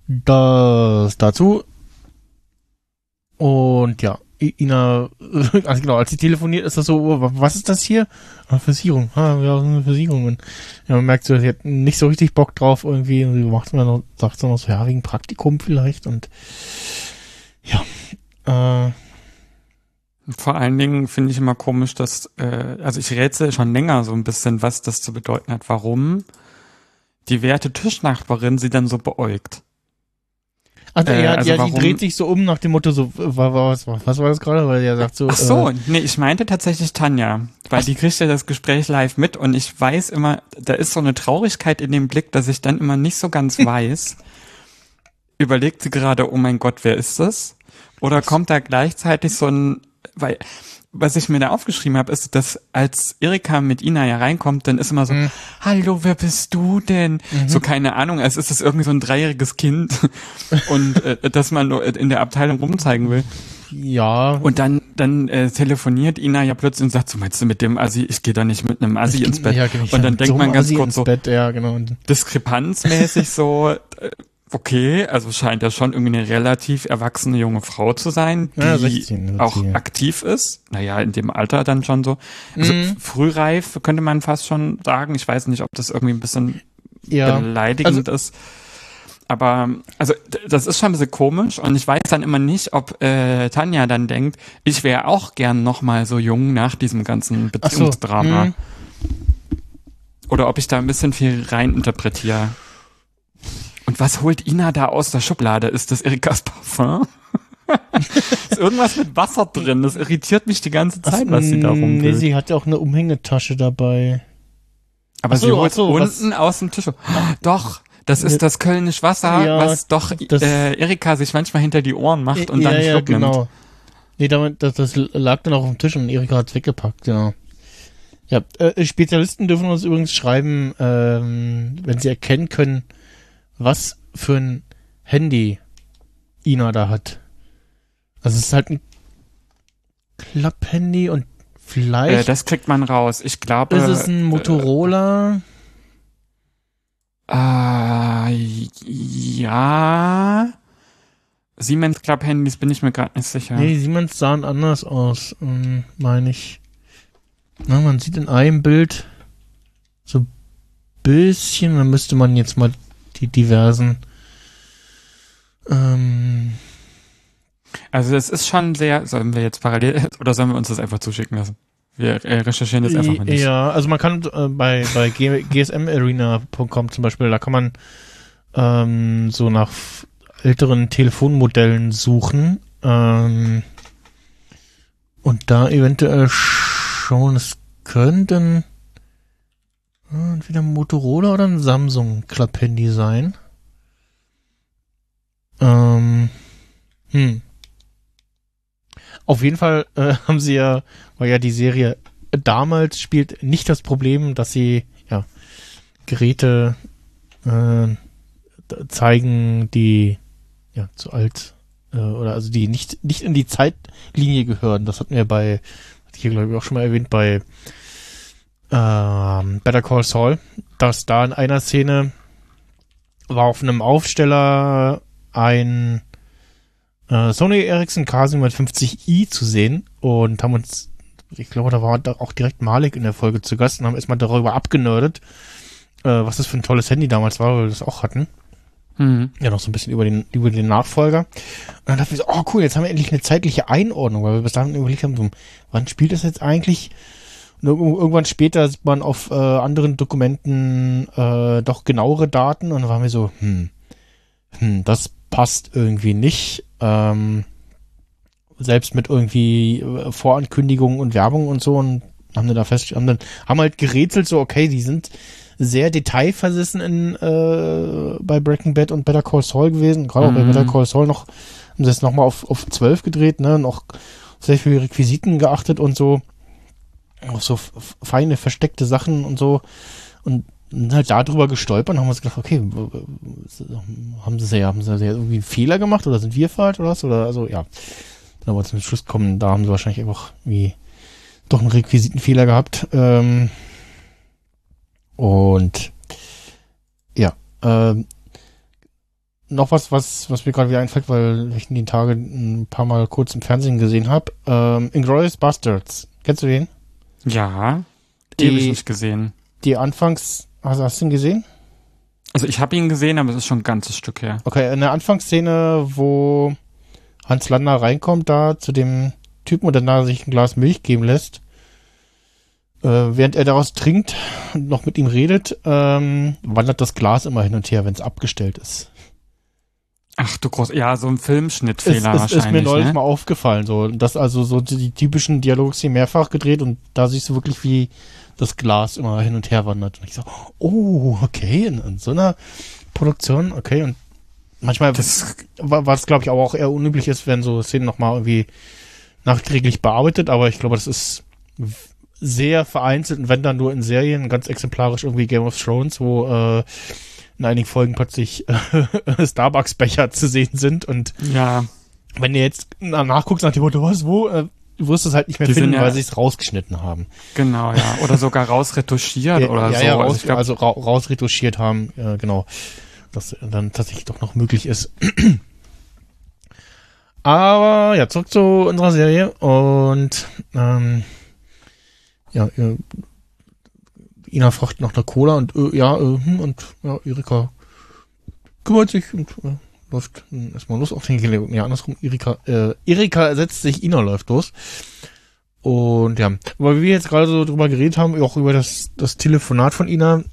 Speaker 5: das dazu. Und ja, Ina, [laughs] also genau, als sie telefoniert, ist das so, oh, wa- was ist das hier? Ah, Versicherung. Ah, ja, so eine Versicherung. Und ja, man merkt so, sie hat nicht so richtig Bock drauf irgendwie. Und sie macht dann noch, sagt dann noch so, ja, wegen Praktikum vielleicht. Und ja, äh,
Speaker 6: Vor allen Dingen finde ich immer komisch, dass, äh, also ich rätsel schon länger so ein bisschen, was das zu bedeuten hat, warum die werte Tischnachbarin sie dann so beäugt.
Speaker 5: Also,
Speaker 6: Äh,
Speaker 5: ja,
Speaker 6: also
Speaker 5: ja die dreht sich so um nach dem Motto, so, wa- wa- was, was war das gerade? Weil er sagt so,
Speaker 6: Ach so,
Speaker 5: Äh,
Speaker 6: nee, ich meinte tatsächlich Tanja, weil die kriegt ja das Gespräch live mit und ich weiß immer, da ist so eine Traurigkeit in dem Blick, dass ich dann immer nicht so ganz [laughs] weiß. Überlegt sie gerade, oh mein Gott, wer ist das? Oder kommt da gleichzeitig so ein, weil was ich mir da aufgeschrieben habe, ist, dass als Erika mit Ina ja reinkommt, dann ist immer so, hallo, wer bist du denn? So keine Ahnung, als ist es irgendwie so ein dreijähriges Kind [laughs] und äh, dass man nur in der Abteilung rumzeigen will.
Speaker 5: ja,
Speaker 6: Und dann, dann äh, telefoniert Ina ja plötzlich und sagt, so meinst du mit dem Assi, ich gehe da nicht mit einem Assi ins Bett.
Speaker 5: Ja, genau,
Speaker 6: und dann denkt
Speaker 5: so
Speaker 6: man ganz
Speaker 5: Assi
Speaker 6: kurz so,
Speaker 5: Bett, ja, genau.
Speaker 6: Diskrepanzmäßig so, okay, also scheint ja schon irgendwie eine relativ erwachsene junge Frau zu sein, die
Speaker 5: Ja, 16 wird
Speaker 6: auch aktiv ist. Naja, in dem Alter dann schon so. Also
Speaker 5: Mhm.
Speaker 6: frühreif könnte man fast schon sagen. Ich weiß nicht, ob das irgendwie ein bisschen
Speaker 5: ja,
Speaker 6: beleidigend ist. Aber also das ist schon ein bisschen komisch und ich weiß dann immer nicht, ob äh, Tanja dann denkt, ich wäre auch gern noch mal so jung nach diesem ganzen
Speaker 5: Ach so,
Speaker 6: Beziehungsdrama.
Speaker 5: mhm.
Speaker 6: Oder ob ich da ein bisschen viel reininterpretiere. Und was holt Ina da aus der Schublade? Ist das Erikas Parfum? [laughs] ist irgendwas mit Wasser drin. Das irritiert mich die ganze Zeit, was sie da
Speaker 5: nee,
Speaker 6: rumwühlt.
Speaker 5: sie hat ja auch eine Umhängetasche dabei.
Speaker 6: Aber
Speaker 5: so,
Speaker 6: sie holt
Speaker 5: so, was-
Speaker 6: unten aus dem Tisch. Doch, das ist das Kölnisch Wasser,
Speaker 5: Ja,
Speaker 6: was doch äh, Erika sich manchmal hinter die Ohren macht und dann
Speaker 5: ja,
Speaker 6: einen
Speaker 5: ja,
Speaker 6: Schluck nimmt.
Speaker 5: genau. Nee, damit, das, das lag dann auch auf dem Tisch und Erika hat's weggepackt, genau. Ja, äh, Spezialisten dürfen uns übrigens schreiben, ähm, wenn sie erkennen können, was für ein Handy Ina da hat. Also es ist halt ein Klapp-Handy und
Speaker 6: Äh,
Speaker 5: vielleicht
Speaker 6: das kriegt man raus. Ich glaube.
Speaker 5: ist es ein Motorola.
Speaker 6: Äh, ja. Siemens Club Handys bin ich mir gerade nicht sicher.
Speaker 5: Nee, Siemens sahen anders aus, ähm, meine ich. Na, man sieht in einem Bild so ein bisschen, dann müsste man jetzt mal die diversen ähm,
Speaker 6: Also es ist schon sehr. Sollen wir jetzt parallel oder sollen wir uns das einfach zuschicken lassen? Wir äh, recherchieren das einfach mal nicht.
Speaker 5: Ja, also man kann äh, bei, bei gsmarena.com zum Beispiel, da kann man ähm, so nach älteren Telefonmodellen suchen ähm, und da eventuell schon, es könnten entweder ein Motorola oder ein Samsung Klapp-Handy sein. Ähm, hm. Auf jeden Fall äh, [laughs] haben sie ja, weil ja die Serie damals spielt nicht das Problem, dass sie ja Geräte äh, zeigen, die ja zu alt äh, oder also die nicht nicht in die Zeitlinie gehören. Das hatten wir bei, hatte ich hier glaube ich auch schon mal erwähnt bei ähm, Better Call Saul, dass da in einer Szene war auf einem Aufsteller ein äh, Sony Ericsson K750i zu sehen und haben uns, ich glaube, da war auch direkt Malik in der Folge zu Gast und haben erstmal darüber abgenördet, äh, was das für ein tolles Handy damals war, weil wir das auch hatten.
Speaker 6: Mhm.
Speaker 5: Ja, noch so ein bisschen über den, über den Nachfolger. Und dann dachten wir so, oh cool, jetzt haben wir endlich eine zeitliche Einordnung, weil wir bis dahin überlegt haben, so, wann spielt das jetzt eigentlich? Irgendwann später sieht man auf äh, anderen Dokumenten äh, doch genauere Daten und dann waren wir so, hm, hm, das passt irgendwie nicht. Ähm, selbst mit irgendwie äh, Vorankündigungen und Werbung und so und haben dann da fest, haben dann, haben halt gerätselt, so, okay, die sind sehr detailversessen in, äh, bei Breaking Bad und Better Call Saul gewesen. Gerade auch bei
Speaker 6: Mhm.
Speaker 5: Better Call Saul noch, haben sie es nochmal auf, auf 12 gedreht, ne, noch sehr viele Requisiten geachtet und so. Auch so feine, versteckte Sachen und so. Und sind halt darüber gestolpert und haben uns gedacht, okay, haben sie ja, haben sie ja irgendwie einen Fehler gemacht oder sind wir falsch oder was? Oder also, ja. Dann aber zum Schluss kommen, da haben sie wahrscheinlich einfach wie doch einen Requisitenfehler gehabt. Ähm, und ja, ähm, noch was, was, was mir gerade wieder einfällt, weil ich in den Tagen ein paar Mal kurz im Fernsehen gesehen habe. Ähm, Inglourious Bastards. Kennst du den?
Speaker 6: Ja.
Speaker 5: Die-
Speaker 6: Die habe ich nicht gesehen.
Speaker 5: Die Anfangs, hast, hast du ihn gesehen?
Speaker 6: Also ich habe ihn gesehen, aber es ist schon ein ganzes Stück her.
Speaker 5: Okay, in der Anfangsszene, wo Hans Lander reinkommt da zu dem Typen und danach sich ein Glas Milch geben lässt, äh, während er daraus trinkt und noch mit ihm redet, ähm, wandert das Glas immer hin und her, wenn es abgestellt ist.
Speaker 6: Ach du groß, ja, so ein Filmschnittfehler
Speaker 5: es ist
Speaker 6: wahrscheinlich.
Speaker 5: mir neulich
Speaker 6: ne?
Speaker 5: mal aufgefallen, so, dass also so die, die typischen Dialogszenen mehrfach gedreht und da siehst du wirklich, wie das Glas immer hin und her wandert. Und ich so, oh, okay, in, in so einer Produktion, okay, und manchmal
Speaker 6: Das,
Speaker 5: wa- was glaube ich aber auch eher unüblich ist, wenn so Szenen nochmal irgendwie nachträglich bearbeitet, aber ich glaube, das ist sehr vereinzelt und wenn dann nur in Serien, ganz exemplarisch irgendwie Game of Thrones, wo äh, in einigen Folgen plötzlich äh, [laughs] Starbucks-Becher zu sehen sind und
Speaker 6: ja,
Speaker 5: wenn du jetzt na- nachguckst nach dem Motto, was, wo, äh, du wirst es halt nicht mehr
Speaker 6: Die
Speaker 5: finden,
Speaker 6: ja-
Speaker 5: weil sie es rausgeschnitten haben.
Speaker 6: genau, ja. Oder sogar rausretuschiert oder
Speaker 5: ja,
Speaker 6: so.
Speaker 5: ja,
Speaker 6: also
Speaker 5: raus,
Speaker 6: ich glaub,
Speaker 5: also ra rausretuschiert haben, ja, genau. Das dann tatsächlich doch noch möglich ist. [clears throat] Aber ja, zurück zu unserer Serie und ähm, ja, äh, Ina fragt nach einer Cola und äh, ja, äh, hm, und ja, Erika kümmert sich und äh, läuft äh, erstmal los auf den Gelegenheit. Ja, andersrum, Erika, äh, Erika setzt sich, Ina läuft los. Und ja, weil wir jetzt gerade so drüber geredet haben, auch über das, das Telefonat von Ina,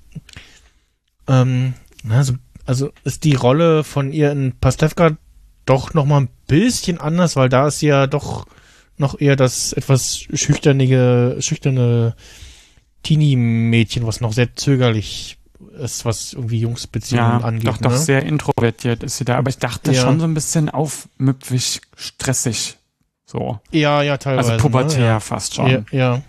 Speaker 5: ähm, also, also ist die Rolle von ihr in Pastewka doch noch mal ein bisschen anders, weil da ist ja doch noch eher das etwas schüchternige, schüchterne Teenie-Mädchen, was noch sehr zögerlich ist, was irgendwie Jungsbeziehungen
Speaker 6: Ja,
Speaker 5: angeht.
Speaker 6: doch, doch
Speaker 5: ne?
Speaker 6: sehr introvertiert ist sie da. Aber ich dachte
Speaker 5: Ja.
Speaker 6: schon so ein bisschen aufmüpfig, stressig. So.
Speaker 5: Ja, ja, teilweise.
Speaker 6: Also pubertär
Speaker 5: Ne? Ja.
Speaker 6: fast schon.
Speaker 5: Ja, ja.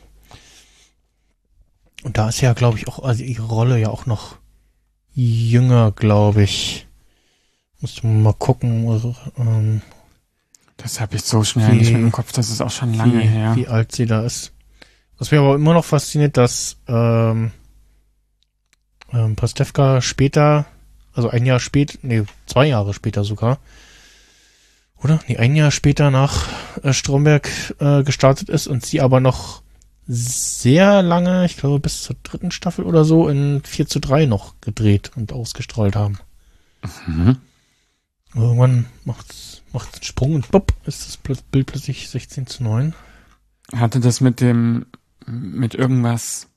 Speaker 5: Und da ist ja, glaube ich, auch, also ihre Rolle ja auch noch jünger, glaube ich. Musst du mal gucken. Also, ähm,
Speaker 6: Das habe ich so schnell
Speaker 5: Wie-
Speaker 6: nicht mehr im Kopf. Das ist auch schon lange
Speaker 5: wie,
Speaker 6: her.
Speaker 5: wie alt sie da ist. Was mir aber immer noch fasziniert, dass ähm, ähm, Pastewka später, also ein Jahr später, nee, zwei Jahre später sogar, oder? Nee, ein Jahr später nach äh, Stromberg äh, gestartet ist und sie aber noch sehr lange, ich glaube bis zur dritten Staffel oder so, in 4 zu 3 noch gedreht und ausgestrahlt haben.
Speaker 6: Mhm.
Speaker 5: Irgendwann macht's, macht's einen Sprung und bupp, ist das Bild plötzlich 16 zu 9.
Speaker 6: Hatte das mit dem, mit irgendwas,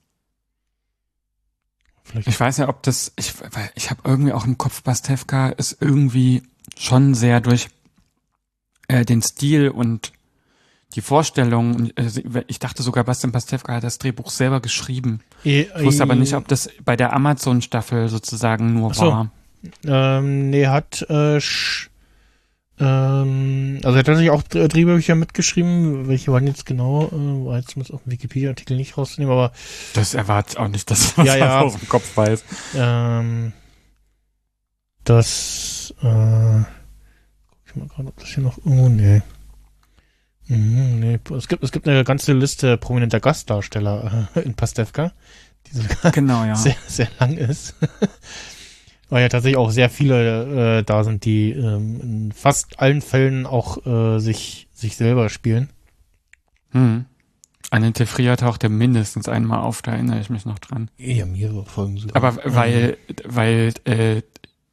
Speaker 5: Vielleicht
Speaker 6: ich weiß ja, ob das, ich, weil ich habe irgendwie auch im Kopf, Pastewka ist irgendwie schon sehr durch äh, den Stil und die Vorstellung, und, äh, ich dachte sogar, Bastian Pastewka hat das Drehbuch selber geschrieben. Ich wusste aber nicht, ob das bei der Amazon-Staffel sozusagen nur
Speaker 5: so.
Speaker 6: war.
Speaker 5: Ähm, nee, hat, äh, sch, ähm, also er hat tatsächlich auch Dr- Drehbücher mitgeschrieben, welche waren jetzt genau, äh, war jetzt zumindest auf dem Wikipedia-Artikel nicht rauszunehmen, aber
Speaker 6: Das erwartet auch nicht, dass man
Speaker 5: Ja, ja.
Speaker 6: aus dem Kopf weiß.
Speaker 5: ähm, das, äh, guck ich mal gerade, ob das hier noch, oh, nee. Mhm, nee, es gibt, es gibt eine ganze Liste prominenter Gastdarsteller äh, in Pastewka, die sogar
Speaker 6: Genau, ja. [laughs]
Speaker 5: sehr, sehr lang ist. Weil ja tatsächlich auch sehr viele äh, da sind, die ähm, in fast allen Fällen auch äh, sich, sich selber spielen.
Speaker 6: Hm. Annette Frier tauchte mindestens einmal auf, da erinnere ich mich noch dran.
Speaker 5: Ja, mehrere Folgen sogar.
Speaker 6: Aber weil, weil äh,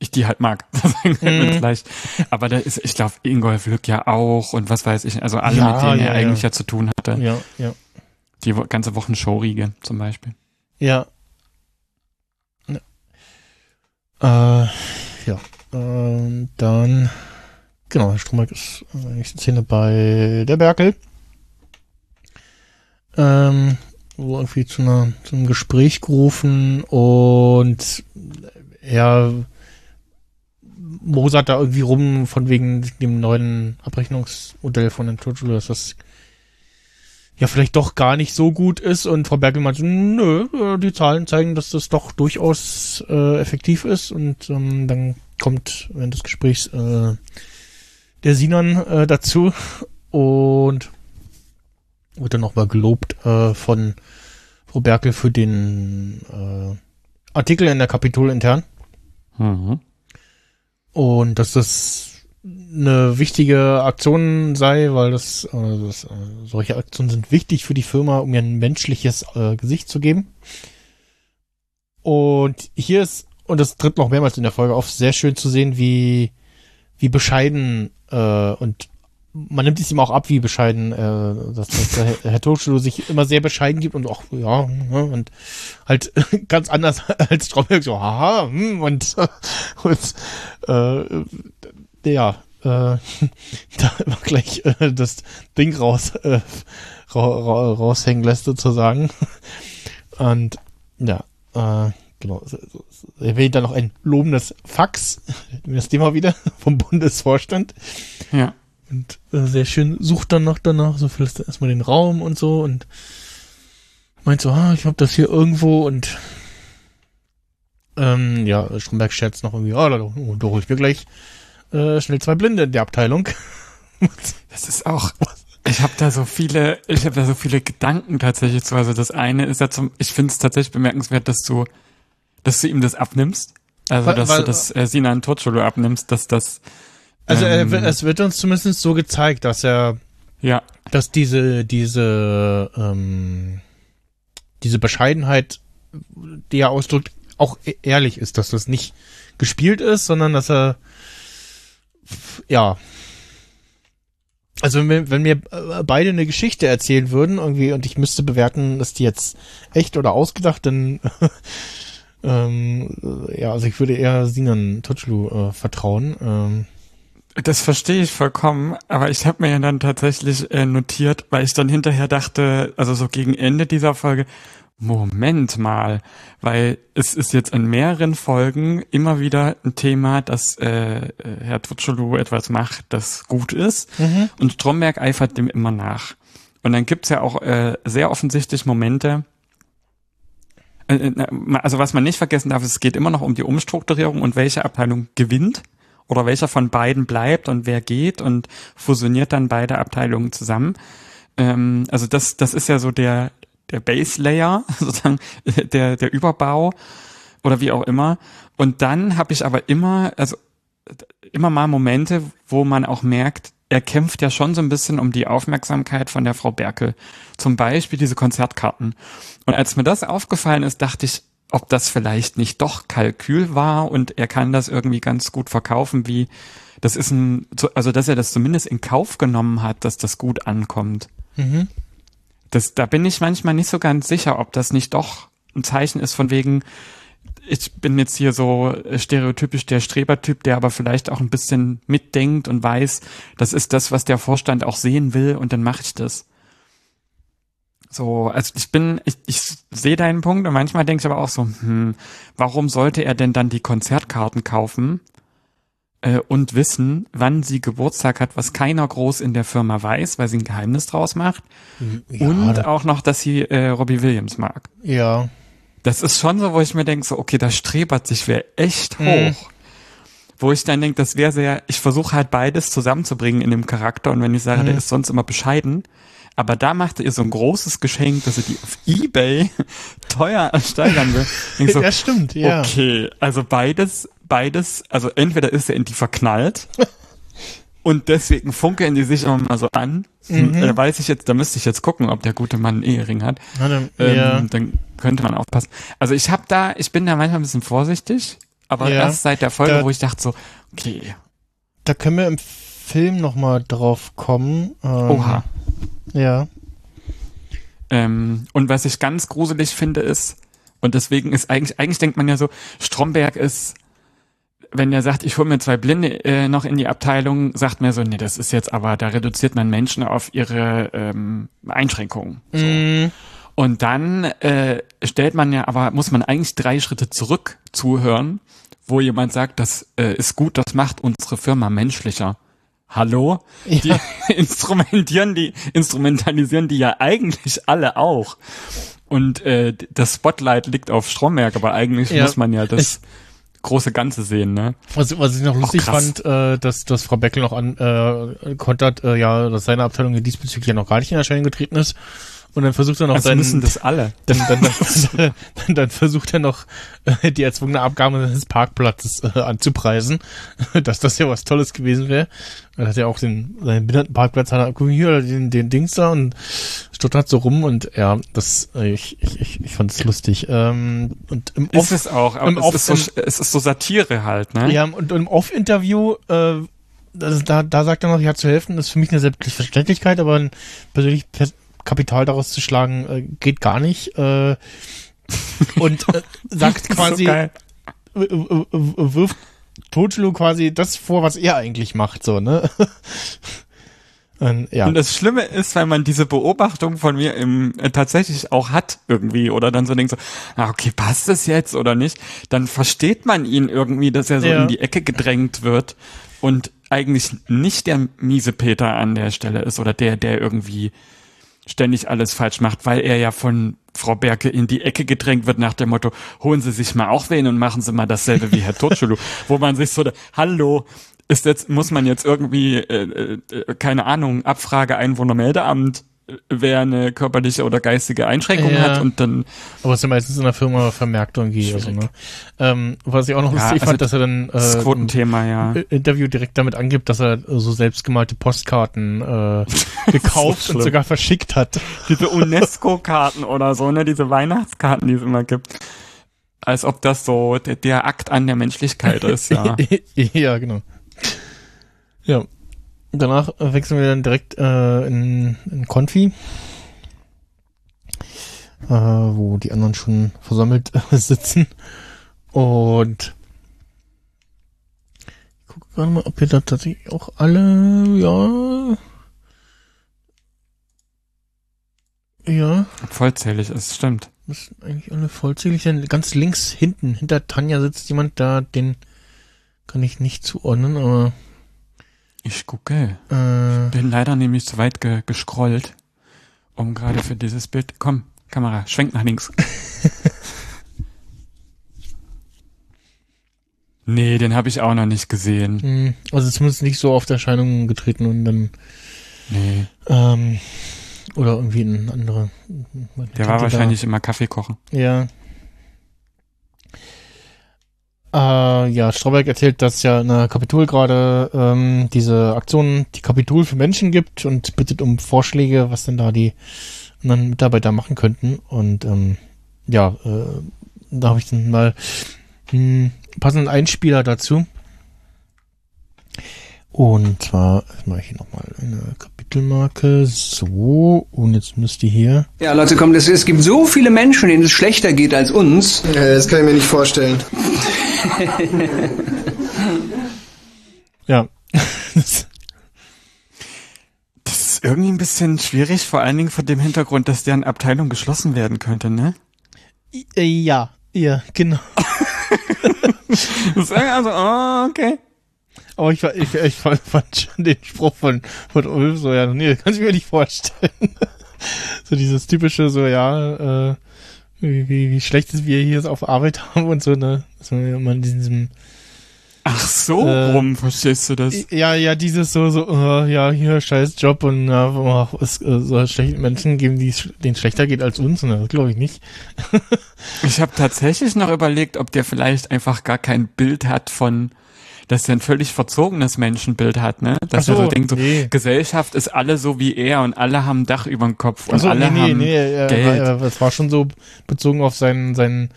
Speaker 6: ich die halt mag. [laughs]
Speaker 5: Mhm.
Speaker 6: Vielleicht. Aber da ist, ich glaube, Ingolf Lück ja auch und was weiß ich, also alle,
Speaker 5: Ja,
Speaker 6: mit denen
Speaker 5: ja,
Speaker 6: er
Speaker 5: ja.
Speaker 6: eigentlich ja zu tun hatte.
Speaker 5: Ja, ja.
Speaker 6: Die ganze Wochen Showriege zum Beispiel.
Speaker 5: Ja. ja. Äh, ja. Ähm, dann, genau, Herr Stromberg ist in der nächsten Szene bei der Berkel. Ähm, wo irgendwie zu, einer, zu einem Gespräch gerufen und er mosert da irgendwie rum von wegen dem neuen Abrechnungsmodell von Turtle, dass das ja vielleicht doch gar nicht so gut ist. Und Frau Berkel meint, so, nö, äh, die Zahlen zeigen, dass das doch durchaus äh, effektiv ist. Und ähm, dann kommt während des Gesprächs äh, der Sinan äh, dazu und wird dann nochmal gelobt äh, von Frau Berkel für den äh, Artikel in der Kapitol intern.
Speaker 6: Mhm.
Speaker 5: und dass das eine wichtige Aktion sei, weil das, äh, das äh, solche Aktionen sind wichtig für die Firma, um ihr ein menschliches äh, Gesicht zu geben. Und hier ist, und das tritt noch mehrmals in der Folge auf, sehr schön zu sehen, wie, wie bescheiden äh, und man nimmt es ihm auch ab, wie bescheiden, äh, dass, dass der Herr- Turschelo sich immer sehr bescheiden gibt und auch, ja, ne, und halt [laughs] ganz anders als Stromberg, so, haha, hm, und, [laughs] und äh, ja, äh, [laughs] da immer gleich äh, das Ding raus, äh, ra ra raushängen lässt sozusagen. [laughs] Und ja, äh, genau. Er wählt dann noch ein lobendes Fax, [laughs] das Thema wieder, vom Bundesvorstand.
Speaker 6: Ja.
Speaker 5: Und äh, sehr schön sucht dann noch danach, so vielleicht erstmal den Raum und so und meint so, ah, ich hab das hier irgendwo und ähm, ja, Stromberg scherzt noch irgendwie, ah, da, da, da hol ich mir gleich äh, schnell zwei Blinde in der Abteilung.
Speaker 6: Das ist auch. Ich habe da so viele, ich habe da so viele Gedanken tatsächlich zu. Also das eine ist ja zum, ich finde es tatsächlich bemerkenswert, dass du, dass du ihm das abnimmst. Also
Speaker 5: Weil-
Speaker 6: dass
Speaker 5: weil-
Speaker 6: du das äh, Sinan Totscholo abnimmst, dass das.
Speaker 5: Also
Speaker 6: ähm,
Speaker 5: es wird uns zumindest so gezeigt, dass er,
Speaker 6: ja,
Speaker 5: dass diese, diese, ähm, diese Bescheidenheit, die er ausdrückt, auch e- ehrlich ist, dass das nicht gespielt ist, sondern dass er, ja, also wenn, wenn mir äh, beide eine Geschichte erzählen würden irgendwie und ich müsste bewerten, ist die jetzt echt oder ausgedacht, dann [laughs] ähm, äh, ja, also ich würde eher Sinan Totschlu äh, vertrauen. Ähm,
Speaker 6: Das verstehe ich vollkommen, aber ich habe mir ja dann tatsächlich äh, notiert, weil ich dann hinterher dachte, also so gegen Ende dieser Folge, Moment mal, weil es ist jetzt in mehreren Folgen immer wieder ein Thema, dass äh, Herr Tutschelu etwas macht, das gut ist und Stromberg eifert dem immer nach. Und dann gibt's ja auch äh, sehr offensichtlich Momente, äh, äh, also was man nicht vergessen darf, es geht immer noch um die Umstrukturierung und welche Abteilung gewinnt oder welcher von beiden bleibt und wer geht und fusioniert dann beide Abteilungen zusammen. Ähm, also das, das ist ja so der, der Base Layer, [laughs] sozusagen der, der Überbau oder wie auch immer. Und dann habe ich aber immer, also immer mal Momente, wo man auch merkt, er kämpft ja schon so ein bisschen um die Aufmerksamkeit von der Frau Berkel. Zum Beispiel diese Konzertkarten. Und als mir das aufgefallen ist, dachte ich, ob das vielleicht nicht doch Kalkül war und er kann das irgendwie ganz gut verkaufen, wie das ist ein, also dass er das zumindest in Kauf genommen hat, dass das gut ankommt. Das, da bin ich manchmal nicht so ganz sicher, ob das nicht doch ein Zeichen ist von wegen, ich bin jetzt hier so stereotypisch der Strebertyp, der aber vielleicht auch ein bisschen mitdenkt und weiß, das ist das, was der Vorstand auch sehen will und dann mache ich das. So, also ich bin, ich, ich sehe deinen Punkt und manchmal denke ich aber auch so, hm, warum sollte er denn dann die Konzertkarten kaufen äh, und wissen, wann sie Geburtstag hat, was keiner groß in der Firma weiß, weil sie ein Geheimnis draus macht
Speaker 5: Ja,
Speaker 6: und auch noch, dass sie äh, Robbie Williams mag.
Speaker 5: Ja.
Speaker 6: Das ist schon so, wo ich mir denke, so, okay, da strebert sich wer echt hoch.
Speaker 5: Mhm.
Speaker 6: Wo ich dann denke, das wäre sehr, ich versuche halt beides zusammenzubringen in dem Charakter und wenn ich sage, der ist sonst immer bescheiden, aber da machte ihr so ein großes Geschenk, dass sie die auf Ebay [laughs] teuer ersteigern will. [laughs] So,
Speaker 5: ja, stimmt, ja.
Speaker 6: Okay, also beides, beides, also entweder ist er in die verknallt [laughs] und deswegen funkeln die sich immer mal so an.
Speaker 5: Mhm.
Speaker 6: Da weiß ich jetzt, da müsste ich jetzt gucken, ob der gute Mann einen Ehering hat.
Speaker 5: Na, dann,
Speaker 6: Ähm,
Speaker 5: ja.
Speaker 6: Dann könnte man aufpassen. Also ich habe da, ich bin da manchmal ein bisschen vorsichtig, aber
Speaker 5: Ja.
Speaker 6: erst seit der Folge,
Speaker 5: Da-
Speaker 6: wo ich dachte so, okay,
Speaker 5: Da können wir im Film noch mal drauf kommen. Ähm,
Speaker 6: oha.
Speaker 5: Ja.
Speaker 6: Ähm, und was ich ganz gruselig finde ist, und deswegen ist eigentlich, eigentlich denkt man ja so, Stromberg ist, wenn er sagt, ich hole mir zwei Blinde äh, noch in die Abteilung, sagt mir so, nee, das ist jetzt aber, da reduziert man Menschen auf ihre ähm, Einschränkungen. So.
Speaker 5: Mhm.
Speaker 6: Und dann äh, stellt man ja, aber muss man eigentlich drei Schritte zurück zuhören, wo jemand sagt, das äh, ist gut, das macht unsere Firma menschlicher. Hallo? Die [laughs] instrumentieren die, instrumentalisieren die ja eigentlich alle auch. Und äh, das Spotlight liegt auf Stromberg, aber eigentlich
Speaker 5: Ja.
Speaker 6: muss man ja das große Ganze sehen, ne?
Speaker 5: Was, was ich noch lustig fand, äh, dass, dass Frau Beckel noch an äh, kontert, äh, ja, dass seine Abteilung diesbezüglich ja noch gar nicht in Erscheinung getreten ist. Und dann versucht er noch
Speaker 6: Also
Speaker 5: seinen,
Speaker 6: müssen das alle. [laughs]
Speaker 5: dann, dann, dann, dann, dann versucht er noch äh, die erzwungene Abgabe seines Parkplatzes äh, anzupreisen, [laughs] dass das ja was Tolles gewesen wäre. Er hat ja auch den seinen Behindertenparkplatz, hat er, guck hier, den, den Dings da und stottert so rum und ja, das, äh, ich, ich, ich, fand es lustig. Ähm, und im
Speaker 6: Ist es auch, aber
Speaker 5: im
Speaker 6: es
Speaker 5: Off-
Speaker 6: ist, so, es ist so Satire halt, ne?
Speaker 5: ja, und im Off-Interview, äh, das, da, da sagt er noch, ja, zu helfen, ist für mich eine Selbstverständlichkeit, aber ein persönlich Pers- Kapital daraus zu schlagen, äh, geht gar nicht. Äh, [laughs] und äh, sagt quasi,
Speaker 6: so
Speaker 5: wirft Totschlu quasi das vor, was er eigentlich macht, so, ne? [laughs] Und, ja.
Speaker 6: Und das Schlimme ist, wenn man diese Beobachtung von mir im, äh, tatsächlich auch hat irgendwie oder dann so denkt so, ah, okay, passt das jetzt oder nicht, dann versteht man ihn irgendwie, dass er so
Speaker 5: Ja.
Speaker 6: in die Ecke gedrängt wird und eigentlich nicht der miese Peter an der Stelle ist oder der, der irgendwie ständig alles falsch macht, weil er ja von Frau Berke in die Ecke gedrängt wird nach dem Motto, holen Sie sich mal auch wen und machen Sie mal dasselbe wie Herr Totschulu, [laughs] wo man sich so, hallo, ist jetzt, muss man jetzt irgendwie, äh, äh, keine Ahnung, Abfrage Einwohnermeldeamt, äh, wer eine körperliche oder geistige Einschränkung
Speaker 5: Ja.
Speaker 6: hat und dann,
Speaker 5: Aber es ist ja meistens in der Firma vermerkt irgendwie. Also, ne? ähm, was ich auch noch
Speaker 6: Ja,
Speaker 5: lustig
Speaker 6: also
Speaker 5: fand, dass er dann
Speaker 6: das
Speaker 5: äh,
Speaker 6: Quotenthema, ja.
Speaker 5: Interview direkt damit angibt, dass er so selbstgemalte Postkarten äh, [laughs] gekauft
Speaker 6: So
Speaker 5: und sogar verschickt hat.
Speaker 6: Diese UNESCO-Karten oder so, ne, diese Weihnachtskarten, die es immer gibt. Als ob das so der, der Akt an der Menschlichkeit ist, ja. [laughs]
Speaker 5: ja, genau. Ja. Danach wechseln wir dann direkt äh, in, in Confi, äh, wo die anderen schon versammelt äh, [laughs] sitzen. Und gucke gerade mal, ob wir da tatsächlich auch alle, ja. Ja,
Speaker 6: Vollzählig ist, stimmt.
Speaker 5: müssen eigentlich alle vollzählig sein. Ganz links hinten, hinter Tanja sitzt jemand da, den kann ich nicht zuordnen, aber
Speaker 6: Ich gucke.
Speaker 5: äh,
Speaker 6: Bin leider nämlich zu weit ge gescrollt, um gerade für dieses Bild. Komm, Kamera, schwenk nach links. [laughs] nee, den habe ich auch noch nicht gesehen.
Speaker 5: mh, also zumindest nicht so auf Erscheinungen getreten und dann
Speaker 6: Nee,
Speaker 5: ähm, oder irgendwie ein anderer.
Speaker 6: der war wahrscheinlich immer Kaffee kochen.
Speaker 5: Ja. Äh, ja, Strauberg erzählt, dass ja in der Kapitol gerade ähm, diese Aktion, die Kapitol für Menschen gibt und bittet um Vorschläge, was denn da die anderen Mitarbeiter machen könnten. Und ähm, ja, äh, da habe ich dann mal einen passenden Einspieler dazu. Und zwar mache ich hier nochmal eine Kapitelmarke. So, und jetzt müsst ihr hier.
Speaker 8: Ja, Leute, kommt, es, es gibt so viele Menschen, denen es schlechter geht als uns.
Speaker 3: Ja, das kann ich mir nicht vorstellen. [laughs]
Speaker 5: Ja. [laughs]
Speaker 6: Das ist irgendwie ein bisschen schwierig, vor allen Dingen vor dem Hintergrund, dass deren Abteilung geschlossen werden könnte, ne?
Speaker 5: Äh, ja, ja, genau. [laughs]
Speaker 6: Das ist irgendwie also, oh, okay.
Speaker 5: Aber ich, ich, ich fand, fand schon den Spruch von, von Ulf so, ja, nee, das kann ich mir nicht vorstellen. [laughs] so dieses typische, so, ja, äh, wie, wie, wie schlecht es wir hier auf Arbeit haben und so, ne, dass man immer in diesem,
Speaker 6: Ach so,
Speaker 5: Äh,
Speaker 6: rum, verstehst du das?
Speaker 5: ja, ja, dieses so, so, äh, ja, hier, scheiß Job und, oh, es äh, soll schlechten Menschen geben, die es denen schlechter geht als uns, ne, das glaube ich nicht. [laughs]
Speaker 6: Ich habe tatsächlich noch überlegt, ob der vielleicht einfach gar kein Bild hat von, dass er ein völlig verzogenes Menschenbild hat, ne? Dass
Speaker 5: Ach
Speaker 6: er so
Speaker 5: so,
Speaker 6: denkt, so,
Speaker 5: nee.
Speaker 6: Gesellschaft ist alle so wie er und alle haben ein Dach über dem Kopf und
Speaker 5: Achso,
Speaker 6: alle
Speaker 5: nee, nee,
Speaker 6: haben
Speaker 5: nee, äh,
Speaker 6: Geld.
Speaker 5: äh, es war schon so bezogen auf seinen, seinen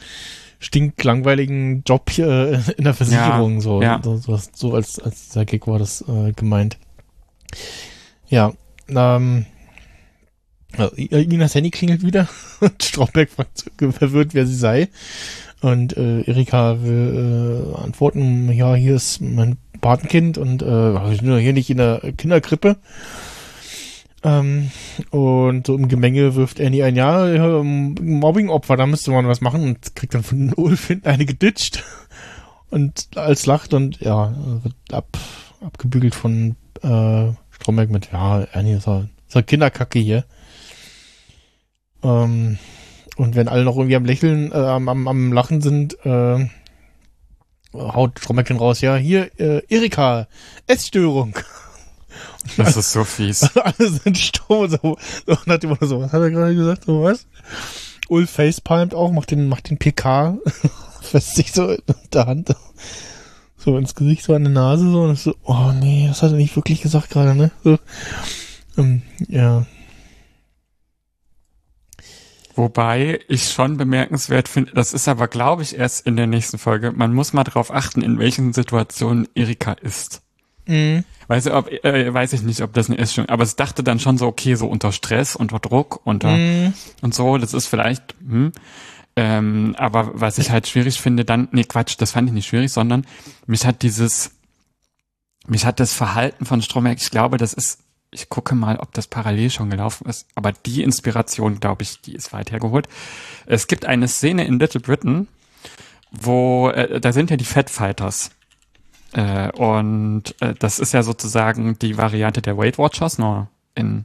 Speaker 5: stinklangweiligen Job hier äh, in der Versicherung,
Speaker 6: Ja,
Speaker 5: so,
Speaker 6: ja.
Speaker 5: so, so, so als, als dieser Gag war das äh, gemeint. Ja, ähm, also, Inas Handy klingelt wieder [laughs] und Stromberg fragt so verwirrt, wer sie sei. Und äh, Erika will äh, antworten, ja, hier ist mein Patenkind und äh, ich bin doch hier nicht in der Kinderkrippe. Ähm, und so im Gemenge wirft Annie ein, ja, Mobbing-Opfer, da müsste man was machen und kriegt dann von Ulf [laughs] hinten eine geditscht und als lacht und ja, wird ab, abgebügelt von äh, Stromberg mit, ja, Annie ist ja Kinderkacke hier. Ähm, und wenn alle noch irgendwie am Lächeln, äh, am, am, am Lachen sind, äh, haut Stromberg dann raus, ja, hier, äh, Erika, Essstörung. [laughs]
Speaker 6: Das ist so fies. [laughs]
Speaker 5: Alle sind stumm, so, so nach dem so, was hat er gerade gesagt, so was? Ulf facepalmt auch, macht den, macht den PK, [laughs] fest sich so in der Hand, so ins Gesicht, so an der Nase, so, und ist so, oh nee, das hat er nicht wirklich gesagt gerade, ne? So, ähm, ja,
Speaker 6: Wobei ich schon bemerkenswert finde, das ist aber, glaube ich, erst in der nächsten Folge. Man muss mal drauf achten, in welchen Situationen Erika ist.
Speaker 5: mhm.
Speaker 6: Weiß, ich, ob, äh, weiß ich nicht, ob das eine Essstörung aber es dachte dann schon so, okay, so unter Stress, unter Druck, unter
Speaker 5: Mhm.
Speaker 6: und so, das ist vielleicht, hm, ähm, aber was ich halt schwierig finde, dann, nee, Quatsch, das fand ich nicht schwierig, sondern mich hat dieses, mich hat das Verhalten von Stromberg, ich glaube, das ist, ich gucke mal, ob das parallel schon gelaufen ist, aber die Inspiration, glaube ich, die ist weit hergeholt. Es gibt eine Szene in Little Britain, wo, äh, da sind ja die Fat Fighters. Äh, und äh, das ist ja sozusagen die Variante der Weight Watchers, nur in,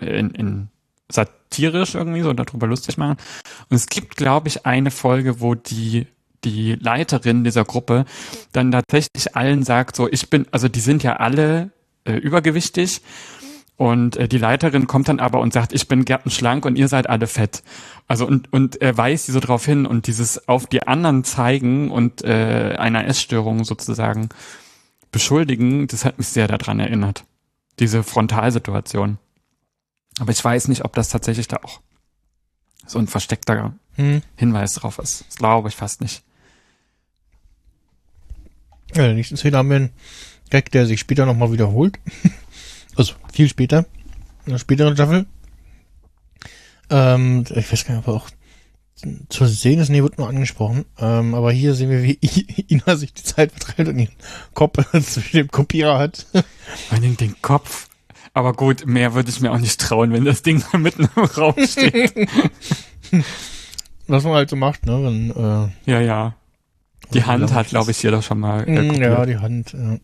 Speaker 6: in, in satirisch irgendwie so darüber lustig machen. Und es gibt, glaube ich, eine Folge, wo die die Leiterin dieser Gruppe dann tatsächlich allen sagt, so ich bin, also die sind ja alle äh, übergewichtig und äh, die Leiterin kommt dann aber und sagt, ich bin gärtenschlank und ihr seid alle fett. Also und und er weist sie so drauf hin und dieses auf die anderen zeigen und äh, einer Essstörung sozusagen beschuldigen, das hat mich sehr daran erinnert. Diese Frontalsituation. Aber ich weiß nicht, ob das tatsächlich da auch so ein versteckter
Speaker 5: Hm.
Speaker 6: Hinweis drauf ist. Das glaube ich fast nicht.
Speaker 5: Ja, in der nächsten Szene haben wir einen Gag, der sich später nochmal wiederholt. [laughs] also viel später. In der späteren Staffel. Ähm, ich weiß gar nicht, ob er auch zu sehen ist, nee, wird nur angesprochen. Ähm, aber hier sehen wir, wie [laughs] Ina sich die Zeit vertreibt und ihren Kopf [laughs] zwischen dem Kopierer hat.
Speaker 6: Vor Dingen den Kopf. Aber gut, mehr würde ich mir auch nicht trauen, wenn das Ding da mitten im Raum steht.
Speaker 5: Was man halt so macht, ne? Wenn, äh,
Speaker 6: ja, ja. Die Hand hat, glaube ich, hier doch schon mal. Äh,
Speaker 5: Mm. Ja, die Hand. Ja,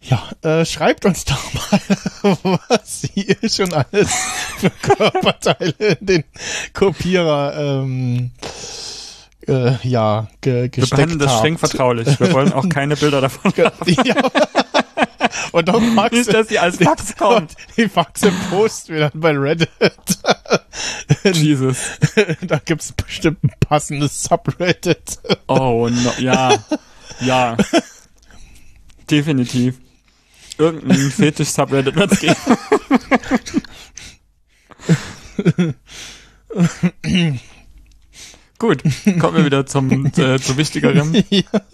Speaker 5: ja äh, schreibt uns doch mal, [laughs] was ihr schon alles für Körperteile in den Kopierer ähm, äh, ja, ge
Speaker 6: Wir
Speaker 5: gesteckt
Speaker 6: behandeln das
Speaker 5: habt.
Speaker 6: streng vertraulich. Wir wollen auch keine Bilder davon haben. [laughs]
Speaker 5: ja. Und auch Faxe,
Speaker 6: Nicht, dass die als Fax kommt.
Speaker 5: Die Faxe posten wir dann bei Reddit.
Speaker 6: Jesus.
Speaker 5: da gibt's bestimmt ein passendes Subreddit.
Speaker 6: Oh, no, ja. Ja. [laughs] Definitiv. Irgendein [laughs] Fetisch-Subreddit wird's geben. [laughs] Gut, kommen wir wieder zum äh, zu wichtigerem.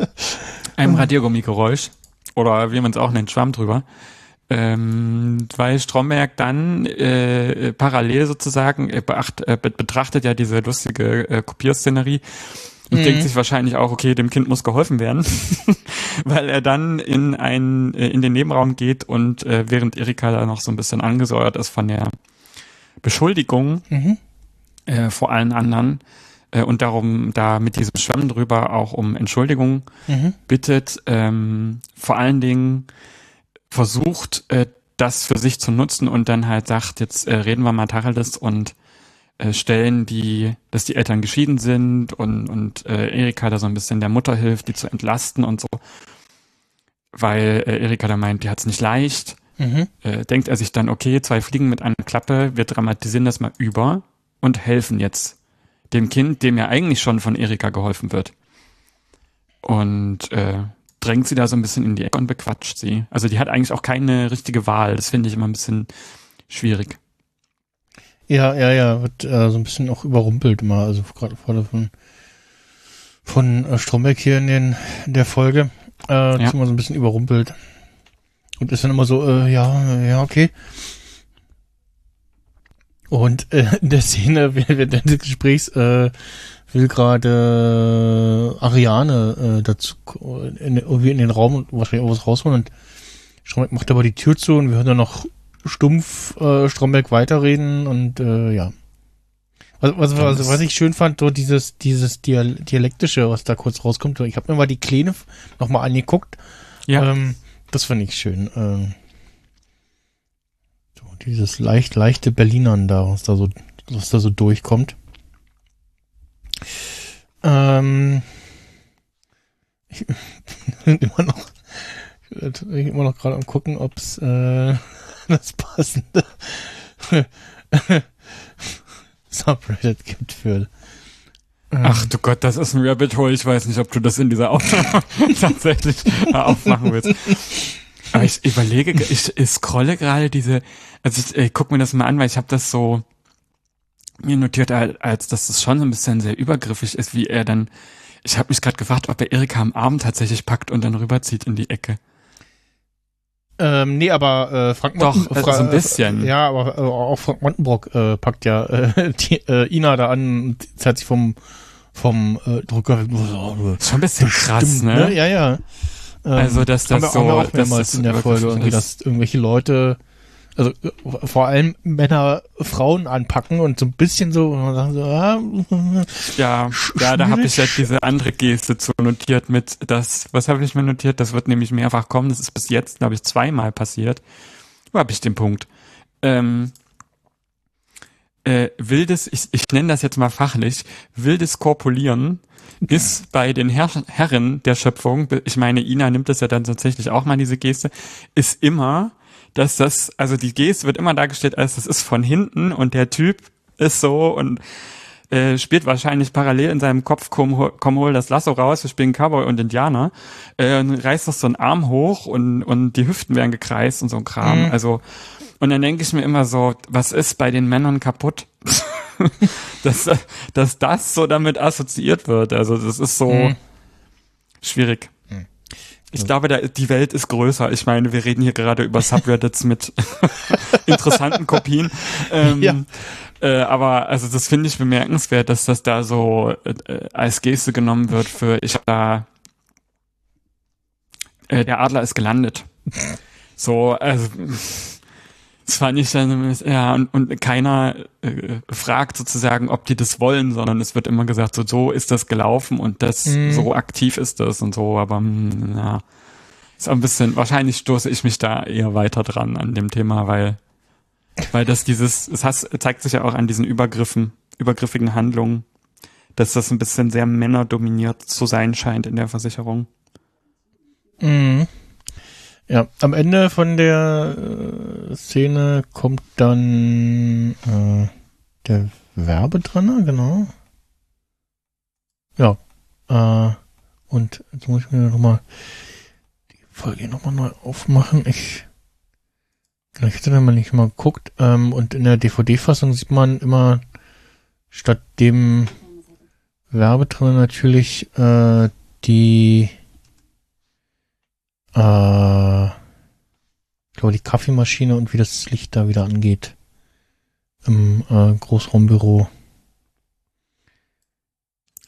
Speaker 6: [laughs] Einem Radiergummigeräusch. Oder wie man es auch nennt, Schwamm drüber. Ähm, weil Stromberg dann äh, parallel sozusagen äh, beacht, äh, be- betrachtet ja diese lustige äh, Kopierszenerie und denkt sich wahrscheinlich auch, okay, dem Kind muss geholfen werden, [laughs] weil er dann in ein äh, in den Nebenraum geht und äh, während Erika da noch so ein bisschen angesäuert ist von der Beschuldigung äh, vor allen anderen äh, und darum da mit diesem Schwamm drüber auch um Entschuldigung bittet, ähm, vor allen Dingen versucht, äh, das für sich zu nutzen und dann halt sagt, jetzt äh, reden wir mal Tacheles und äh, stellen die, dass die Eltern geschieden sind und, und äh, Erika da so ein bisschen der Mutter hilft, die zu entlasten und so. Weil äh, Erika da meint, die hat's nicht leicht. Äh, denkt er sich dann, okay, zwei Fliegen mit einer Klappe, wir dramatisieren das mal über und helfen jetzt dem Kind, dem ja eigentlich schon von Erika geholfen wird. Und äh, drängt sie da so ein bisschen in die Ecke und bequatscht sie. Also die hat eigentlich auch keine richtige Wahl. Das finde ich immer ein bisschen schwierig.
Speaker 5: Ja, ja, ja, wird äh, so ein bisschen auch überrumpelt immer, also gerade vorne von von äh, Stromberg hier in den in der Folge, äh, ist immer so ein bisschen überrumpelt. Und ist dann immer so, äh, ja, ja, okay. Und äh, [laughs] in der Szene [laughs] während des Gesprächs äh, will gerade äh, Ariane äh, dazu in, irgendwie in den Raum und wahrscheinlich auch was rausholen und Stromberg macht aber die Tür zu und wir hören dann noch stumpf äh, Stromberg weiterreden und äh, ja. Was, was, was, was ich schön fand, so dieses, dieses Dial Dialektische, was da kurz rauskommt. Ich habe mir mal die Kleine nochmal angeguckt.
Speaker 6: Ja.
Speaker 5: Ähm, das fand ich schön. Ähm, so, dieses leicht, leichte Berlinern da, was da so, was da so durchkommt. Ähm, ich [laughs] bin immer noch, ich bin immer noch gerade am gucken, ob's äh, [laughs] das passende [laughs] Subreddit gibt für. ähm,
Speaker 6: Ach du Gott, das ist ein Rabbit Hole. Ich weiß nicht, ob du das in dieser Aufnahme [laughs] tatsächlich aufmachen willst. Aber ich überlege, ich, ich scrolle gerade diese, also ich, ich guck mir das mal an, weil ich habe das so mir notiert, als, dass das schon so ein bisschen sehr übergriffig ist, wie er dann, ich habe mich gerade gefragt, ob er Erika am Arm tatsächlich packt und dann rüberzieht in die Ecke.
Speaker 5: Ähm, nee, aber äh, Frank
Speaker 6: Doch,
Speaker 5: Monten-
Speaker 6: äh, so ein bisschen.
Speaker 5: Ja, aber äh, auch Frank Montenbrock äh, packt ja äh, [laughs] die, äh, Ina da an und zerrt sich vom vom äh. Oh,
Speaker 6: Ist schon ein bisschen krass,
Speaker 5: stimmt,
Speaker 6: ne?
Speaker 5: Ja, ja. Ähm,
Speaker 6: Also, dass
Speaker 5: haben
Speaker 6: das
Speaker 5: wir, haben wir
Speaker 6: so-
Speaker 5: auch
Speaker 6: dass
Speaker 5: mehrmals
Speaker 6: das
Speaker 5: in der Folge irgendwie, dass irgendwelche Leute, also vor allem Männer Frauen anpacken und so ein bisschen so, und sagt so, ah,
Speaker 6: Ja, ja, da habe ich ja diese andere Geste zu notiert mit das, was habe ich mir notiert? Das wird nämlich mehrfach kommen. Das ist bis jetzt, glaube ich, zweimal passiert. Wo habe ich den Punkt? Ähm, äh, wildes, ich, ich nenne das jetzt mal fachlich, wildes Korpulieren ist bei den Herr Herren der Schöpfung, ich meine, Ina nimmt das ja dann tatsächlich auch mal, diese Geste, ist immer, dass das, also die Geste wird immer dargestellt als, das ist von hinten und der Typ ist so und äh, spielt wahrscheinlich parallel in seinem Kopf, komm, hol- komm hol das Lasso raus, wir spielen Cowboy und Indianer, äh, und reißt noch so einen Arm hoch und, und die Hüften werden gekreist und so ein Kram.
Speaker 5: Mhm.
Speaker 6: Also, und dann denke ich mir immer so, was ist bei den Männern kaputt? [laughs] dass, dass das so damit assoziiert wird. Also das ist so
Speaker 5: Mhm.
Speaker 6: schwierig. Ich glaube, da, die Welt ist größer. Ich meine, wir reden hier gerade über Subreddits mit [laughs] interessanten Kopien. Ähm,
Speaker 5: Ja.
Speaker 6: äh, aber also das finde ich bemerkenswert, dass das da so äh, als Geste genommen wird für ich habe da äh, der Adler ist gelandet. So, also das fand ich dann, ja, und, und keiner äh, fragt sozusagen, ob die das wollen, sondern es wird immer gesagt, so, so ist das gelaufen und das,
Speaker 5: Mhm.
Speaker 6: so aktiv ist das und so, aber mm, ja, ist ein bisschen, wahrscheinlich stoße ich mich da eher weiter dran an dem Thema, weil, weil das dieses, es has, zeigt sich ja auch an diesen Übergriffen, übergriffigen Handlungen, dass das ein bisschen sehr männerdominiert zu sein scheint in der Versicherung.
Speaker 5: Mhm. Ja, am Ende von der äh, Szene kommt dann äh, der Werbetrenner, genau. Ja. Äh, und jetzt muss ich mir nochmal die Folge nochmal neu aufmachen. Ich, ich hatte da mal nicht mal geguckt. Ähm, und in der DVD-Fassung sieht man immer statt dem Werbetrenner natürlich äh, die äh, ich glaube, die Kaffeemaschine und wie das Licht da wieder angeht. Im äh, Großraumbüro.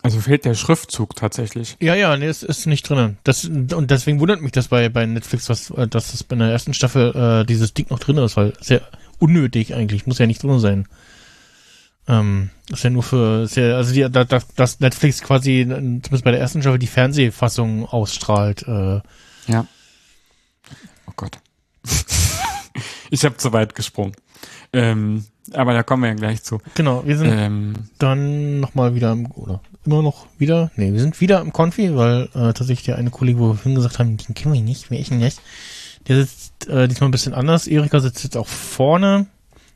Speaker 6: Also fehlt der Schriftzug tatsächlich.
Speaker 5: Ja, ja, nee, es ist nicht drinnen. Das, und deswegen wundert mich das bei, bei Netflix, was, äh, dass das bei der ersten Staffel äh, dieses Ding noch drin ist, weil sehr unnötig eigentlich, muss ja nicht drin sein. Ähm, ist ja nur für, ist ja, also die, da, da, dass Netflix quasi, äh, zumindest bei der ersten Staffel, die Fernsehfassung ausstrahlt. Äh,
Speaker 6: Ja. Oh Gott. [laughs] ich habe zu weit gesprungen. Ähm, aber da kommen wir ja gleich zu.
Speaker 5: genau, wir sind
Speaker 6: Ähm,
Speaker 5: dann nochmal wieder im, oder immer noch wieder, nee, wir sind wieder im Konfi, weil äh, tatsächlich der eine Kollege, wo wir vorhin gesagt haben, den kennen wir nicht, wer ist denn das? Der sitzt äh, diesmal ein bisschen anders. Erika sitzt jetzt auch vorne.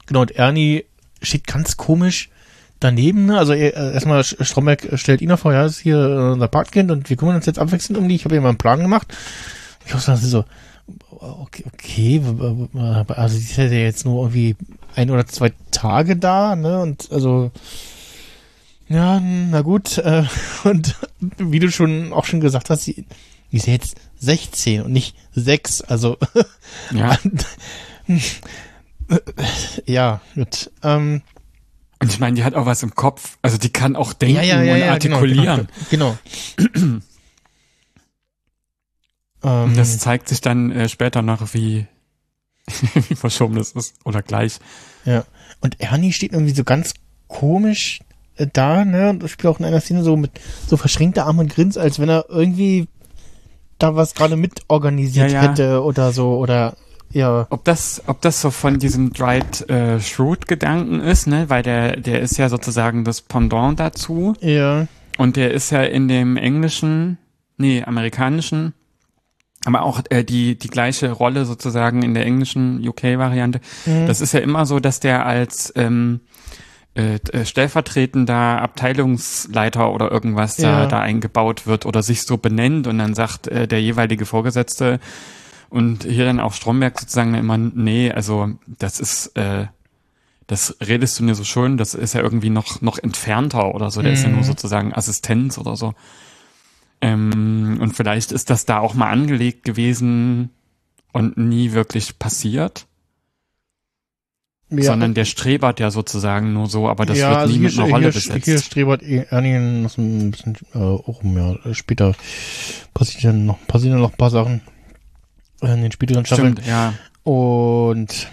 Speaker 5: Genau, und Ernie steht ganz komisch daneben. Ne? Also äh, erstmal Stromberg stellt ihn vor, ja, das ist hier äh, unser Partkind und wir kümmern uns jetzt abwechselnd um die. Ich habe hier mal einen Plan gemacht. Ich habe so, okay, okay, also die ist ja jetzt nur irgendwie ein oder zwei Tage da, ne? Und also ja, na gut. Äh, [laughs] und wie du schon auch schon gesagt hast, sie, die ist ja jetzt 16 und nicht 6. Also [laughs]
Speaker 6: ja. [laughs]
Speaker 5: ja, gut. Ähm,
Speaker 6: Und ich meine, die hat auch was im Kopf. Also die kann auch denken
Speaker 5: ja, ja, ja,
Speaker 6: und
Speaker 5: ja,
Speaker 6: artikulieren.
Speaker 5: Genau. genau. [clears throat] [clears throat] ähm,
Speaker 6: das zeigt sich dann äh, später noch, wie, [laughs] wie verschoben das ist. Oder gleich.
Speaker 5: Ja. Und Ernie steht irgendwie so ganz komisch äh, da, ne? Und spielt auch in einer Szene so mit so verschränkter Arm und Grins, als wenn er irgendwie da was gerade mit organisiert
Speaker 6: Ja, ja.
Speaker 5: hätte oder so oder ja.
Speaker 6: Ob das, ob das so von diesem Dried äh, Shrewd Gedanken ist, ne? Weil der, der ist ja sozusagen das Pendant dazu.
Speaker 5: Ja.
Speaker 6: Und der ist ja in dem englischen, nee, amerikanischen, aber auch äh, die, die gleiche Rolle sozusagen in der englischen UK-Variante.
Speaker 5: Mhm.
Speaker 6: Das ist ja immer so, dass der als ähm, äh, äh, stellvertretender Abteilungsleiter oder irgendwas
Speaker 5: Ja.
Speaker 6: da, da eingebaut wird oder sich so benennt und dann sagt äh, der jeweilige Vorgesetzte und hier dann auch Stromberg sozusagen immer, nee, also das ist, äh, das redest du mir so schön, das ist ja irgendwie noch, noch entfernter oder so, der ist ja
Speaker 5: Mhm.
Speaker 6: nur sozusagen Assistenz oder so. Ähm, und vielleicht ist das da auch mal angelegt gewesen und nie wirklich passiert,
Speaker 5: ja.
Speaker 6: sondern der strebert ja sozusagen nur so, aber das
Speaker 5: ja,
Speaker 6: wird
Speaker 5: also
Speaker 6: nie
Speaker 5: hier,
Speaker 6: mit einer
Speaker 5: hier,
Speaker 6: Rolle besetzt.
Speaker 5: hier strebert Ernie noch so ein bisschen äh, auch um, ja, später passieren noch, passieren noch ein paar Sachen in den späteren Staffeln.
Speaker 6: Stimmt, ja.
Speaker 5: Und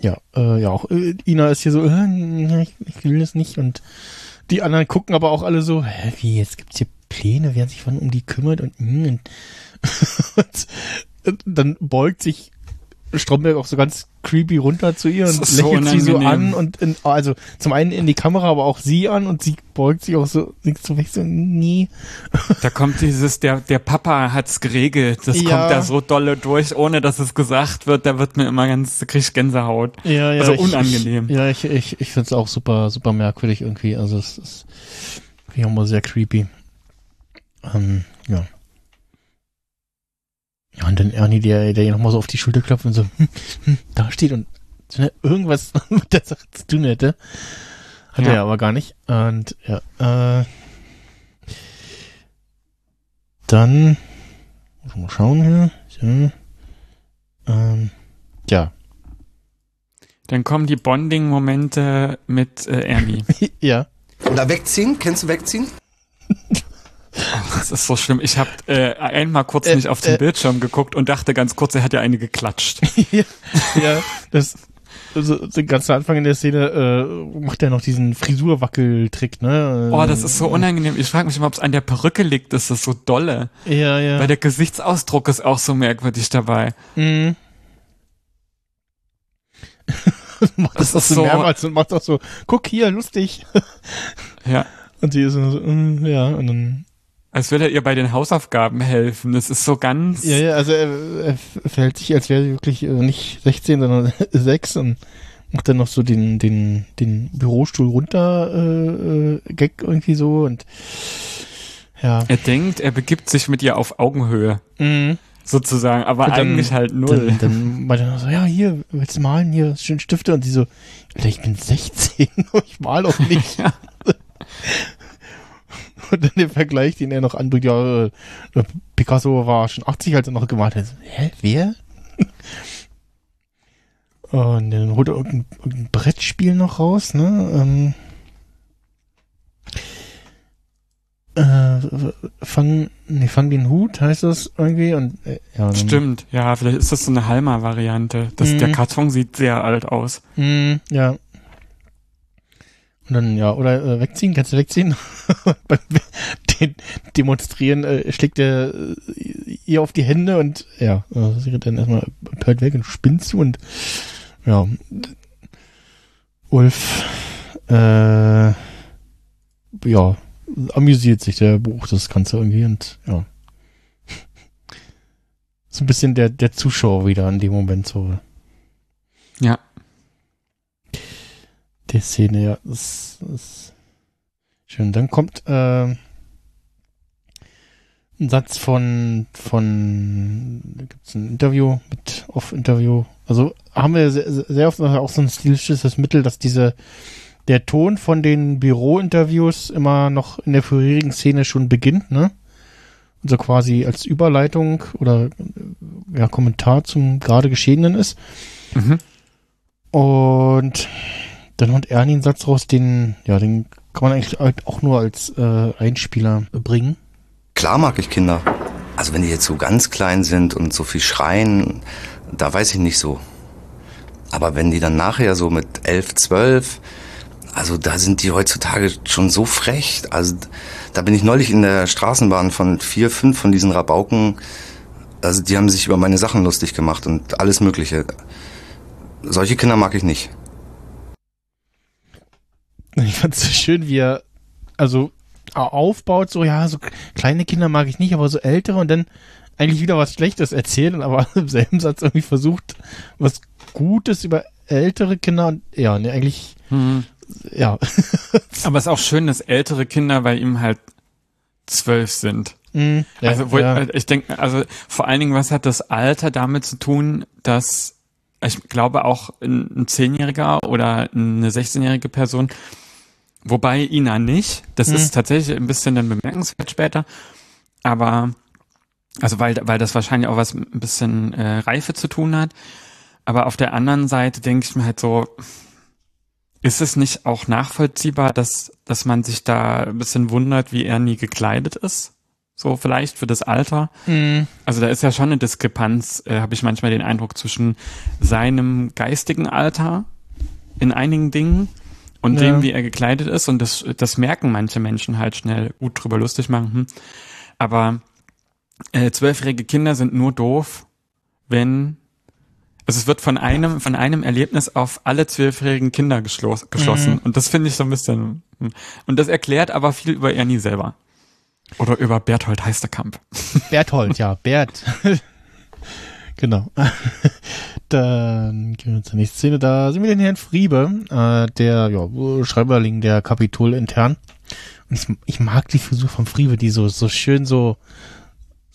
Speaker 5: ja, äh, ja, auch äh, Ina ist hier so, äh, ich, ich will das nicht. Und die anderen gucken aber auch alle so, hä, wie, jetzt gibt's hier Pläne, wer sich von um die kümmert und, mm, [laughs] und, und dann beugt sich Stromberg auch so ganz creepy runter zu ihr und
Speaker 6: ist so
Speaker 5: lächelt sie so an und in, also zum einen in die Kamera, aber auch sie an und sie beugt sich auch so, links so weg, so, nee. [laughs]
Speaker 6: Da kommt dieses, der, der Papa hat's geregelt, das
Speaker 5: Ja.
Speaker 6: kommt da so dolle durch, ohne dass es gesagt wird, da wird mir immer ganz, da krieg ich Gänsehaut.
Speaker 5: Ja, ja.
Speaker 6: Also unangenehm.
Speaker 5: Ich, ja, ich, ich, ich finde es auch super, super merkwürdig irgendwie. Also es ist finde ich auch mal sehr creepy. Ähm, ja. Ja, und dann Ernie, der, der ihr nochmal so auf die Schulter klopft und so, hm, hm, da steht und ne, irgendwas [laughs] mit der Sache zu tun hätte. Hat
Speaker 6: Ja.
Speaker 5: er aber gar nicht. Und ja, äh, dann, Muss mal schauen hier. So. Ähm, ja.
Speaker 6: Dann kommen die Bonding-Momente mit äh, Ernie. [laughs]
Speaker 5: ja.
Speaker 3: Oder wegziehen? Kennst du wegziehen? [laughs]
Speaker 6: Das ist so schlimm. Ich habe äh, einmal kurz
Speaker 5: Äh,
Speaker 6: nicht auf den
Speaker 5: äh.
Speaker 6: Bildschirm geguckt und dachte ganz kurz, er hat ja eine geklatscht. [laughs]
Speaker 5: ja, ja, das, also, den ganzen Anfang in der Szene äh, macht er noch diesen Frisurwackeltrick, ne?
Speaker 6: Oh, das ist so unangenehm. Ich frage mich immer, ob es an der Perücke liegt. Das ist so dolle.
Speaker 5: Ja, ja.
Speaker 6: Weil der Gesichtsausdruck ist auch so merkwürdig dabei.
Speaker 5: Mhm. [laughs] macht das,
Speaker 6: Das ist
Speaker 5: so mehrmals und macht auch so, guck hier, lustig.
Speaker 6: Ja. [laughs]
Speaker 5: Und sie ist so, so, mm, ja, und dann,
Speaker 6: Als würde er ihr bei den Hausaufgaben helfen. Das ist so ganz.
Speaker 5: ja, ja, also er, er verhält sich, als wäre sie wirklich äh, nicht 16, sondern [laughs] 6 und macht dann noch so den, den, den Bürostuhl runter, äh, äh, Gag irgendwie so und, ja.
Speaker 6: Er denkt, er begibt sich mit ihr auf Augenhöhe.
Speaker 5: Mhm.
Speaker 6: Sozusagen. Aber
Speaker 5: dann-
Speaker 6: eigentlich halt null.
Speaker 5: Dann, dann meinte er noch so, ja, hier, willst du malen? Hier, schön Stifte. Und die so, ich bin 16, [laughs] ich mal auch nicht. [laughs] [laughs] Und dann der Vergleich, den er noch anbringt, ja, äh, Picasso war schon 80, als er noch gemalt hat. Hä, wer? [laughs] Und dann holt er irgendein, irgendein Brettspiel noch raus, ne? Ähm, äh, fang, nee, fang den Hut, heißt das irgendwie, und, äh, ja,
Speaker 6: Stimmt. Ja, vielleicht ist das so eine Halma-Variante. Das-
Speaker 5: Mhm.
Speaker 6: Der Karton sieht sehr alt aus.
Speaker 5: Mm, ja. Und dann, ja, oder äh, wegziehen, kannst du wegziehen? [laughs] Beim Demonstrieren äh, schlägt er äh, ihr auf die Hände und ja, äh, sie rennt dann erstmal empört weg und spinnst du und ja. Ulf äh, ja, amüsiert sich, der Buch das Ganze irgendwie und ja. So ein bisschen der, der Zuschauer wieder in dem Moment so.
Speaker 6: Ja.
Speaker 5: Der Szene, ja. Das, das schön. Dann kommt äh, ein Satz von von da gibt's ein Interview mit Off-Interview. Also haben wir sehr, sehr oft auch so ein stilistisches Mittel, dass diese der Ton von den Büro-Interviews immer noch in der vorherigen Szene schon beginnt, ne? Also quasi als Überleitung oder äh, ja, Kommentar zum gerade Geschehenen ist.
Speaker 6: Mhm.
Speaker 5: Und dann haut Ernie einen Satz raus, den, ja, den kann man eigentlich auch nur als äh, Einspieler bringen.
Speaker 9: Klar mag ich Kinder. Also wenn die jetzt so ganz klein sind und so viel schreien, da weiß ich nicht so. Aber wenn die dann nachher so mit elf, zwölf, also da sind die heutzutage schon so frech. Also da bin ich neulich in der Straßenbahn von vier, fünf von diesen Rabauken. Also die haben sich über meine Sachen lustig gemacht und alles Mögliche. Solche Kinder mag ich nicht.
Speaker 5: Ich fand's so schön, wie er also au- aufbaut, so ja, so kleine Kinder mag ich nicht, aber so ältere und dann eigentlich wieder was Schlechtes erzählt und aber [laughs] im selben Satz irgendwie versucht, was Gutes über ältere Kinder und ja, ne, eigentlich,
Speaker 6: Mhm.
Speaker 5: ja. [laughs]
Speaker 6: Aber es ist auch schön, dass ältere Kinder bei ihm halt zwölf sind.
Speaker 5: Mm, ja,
Speaker 6: also wo
Speaker 5: ja.
Speaker 6: ich, ich denke, also vor allen Dingen, was hat das Alter damit zu tun, dass ich glaube auch ein, ein Zehnjähriger oder eine 16-jährige Person, wobei Ina nicht, das
Speaker 5: Mhm.
Speaker 6: ist tatsächlich ein bisschen dann bemerkenswert später, aber also weil, weil das wahrscheinlich auch was ein bisschen äh, Reife zu tun hat, aber auf der anderen Seite denke ich mir halt so, ist es nicht auch nachvollziehbar, dass, dass man sich da ein bisschen wundert, wie er nie gekleidet ist? So vielleicht für das Alter.
Speaker 5: Mhm.
Speaker 6: Also da ist ja schon eine Diskrepanz, äh, habe ich manchmal den Eindruck, zwischen seinem geistigen Alter in einigen Dingen und
Speaker 5: Ja.
Speaker 6: dem, wie er gekleidet ist. Und das, das merken manche Menschen halt schnell gut drüber lustig machen. Hm. Aber äh, zwölfjährige Kinder sind nur doof, wenn also es wird von einem von einem Erlebnis auf alle zwölfjährigen Kinder geschloss, geschlossen
Speaker 5: Mhm.
Speaker 6: und das finde ich so ein bisschen hm. und das erklärt aber viel über Ernie selber oder über Berthold Heisterkamp.
Speaker 5: Berthold, ja, Bert. [laughs] genau. [laughs] Dann gehen wir zur nächsten Szene. Da sind wir den Herrn Friebe, äh, der ja, Schreiberling der Kapitol intern. Und ich, ich mag die Frisur von Friebe, die so, so schön so,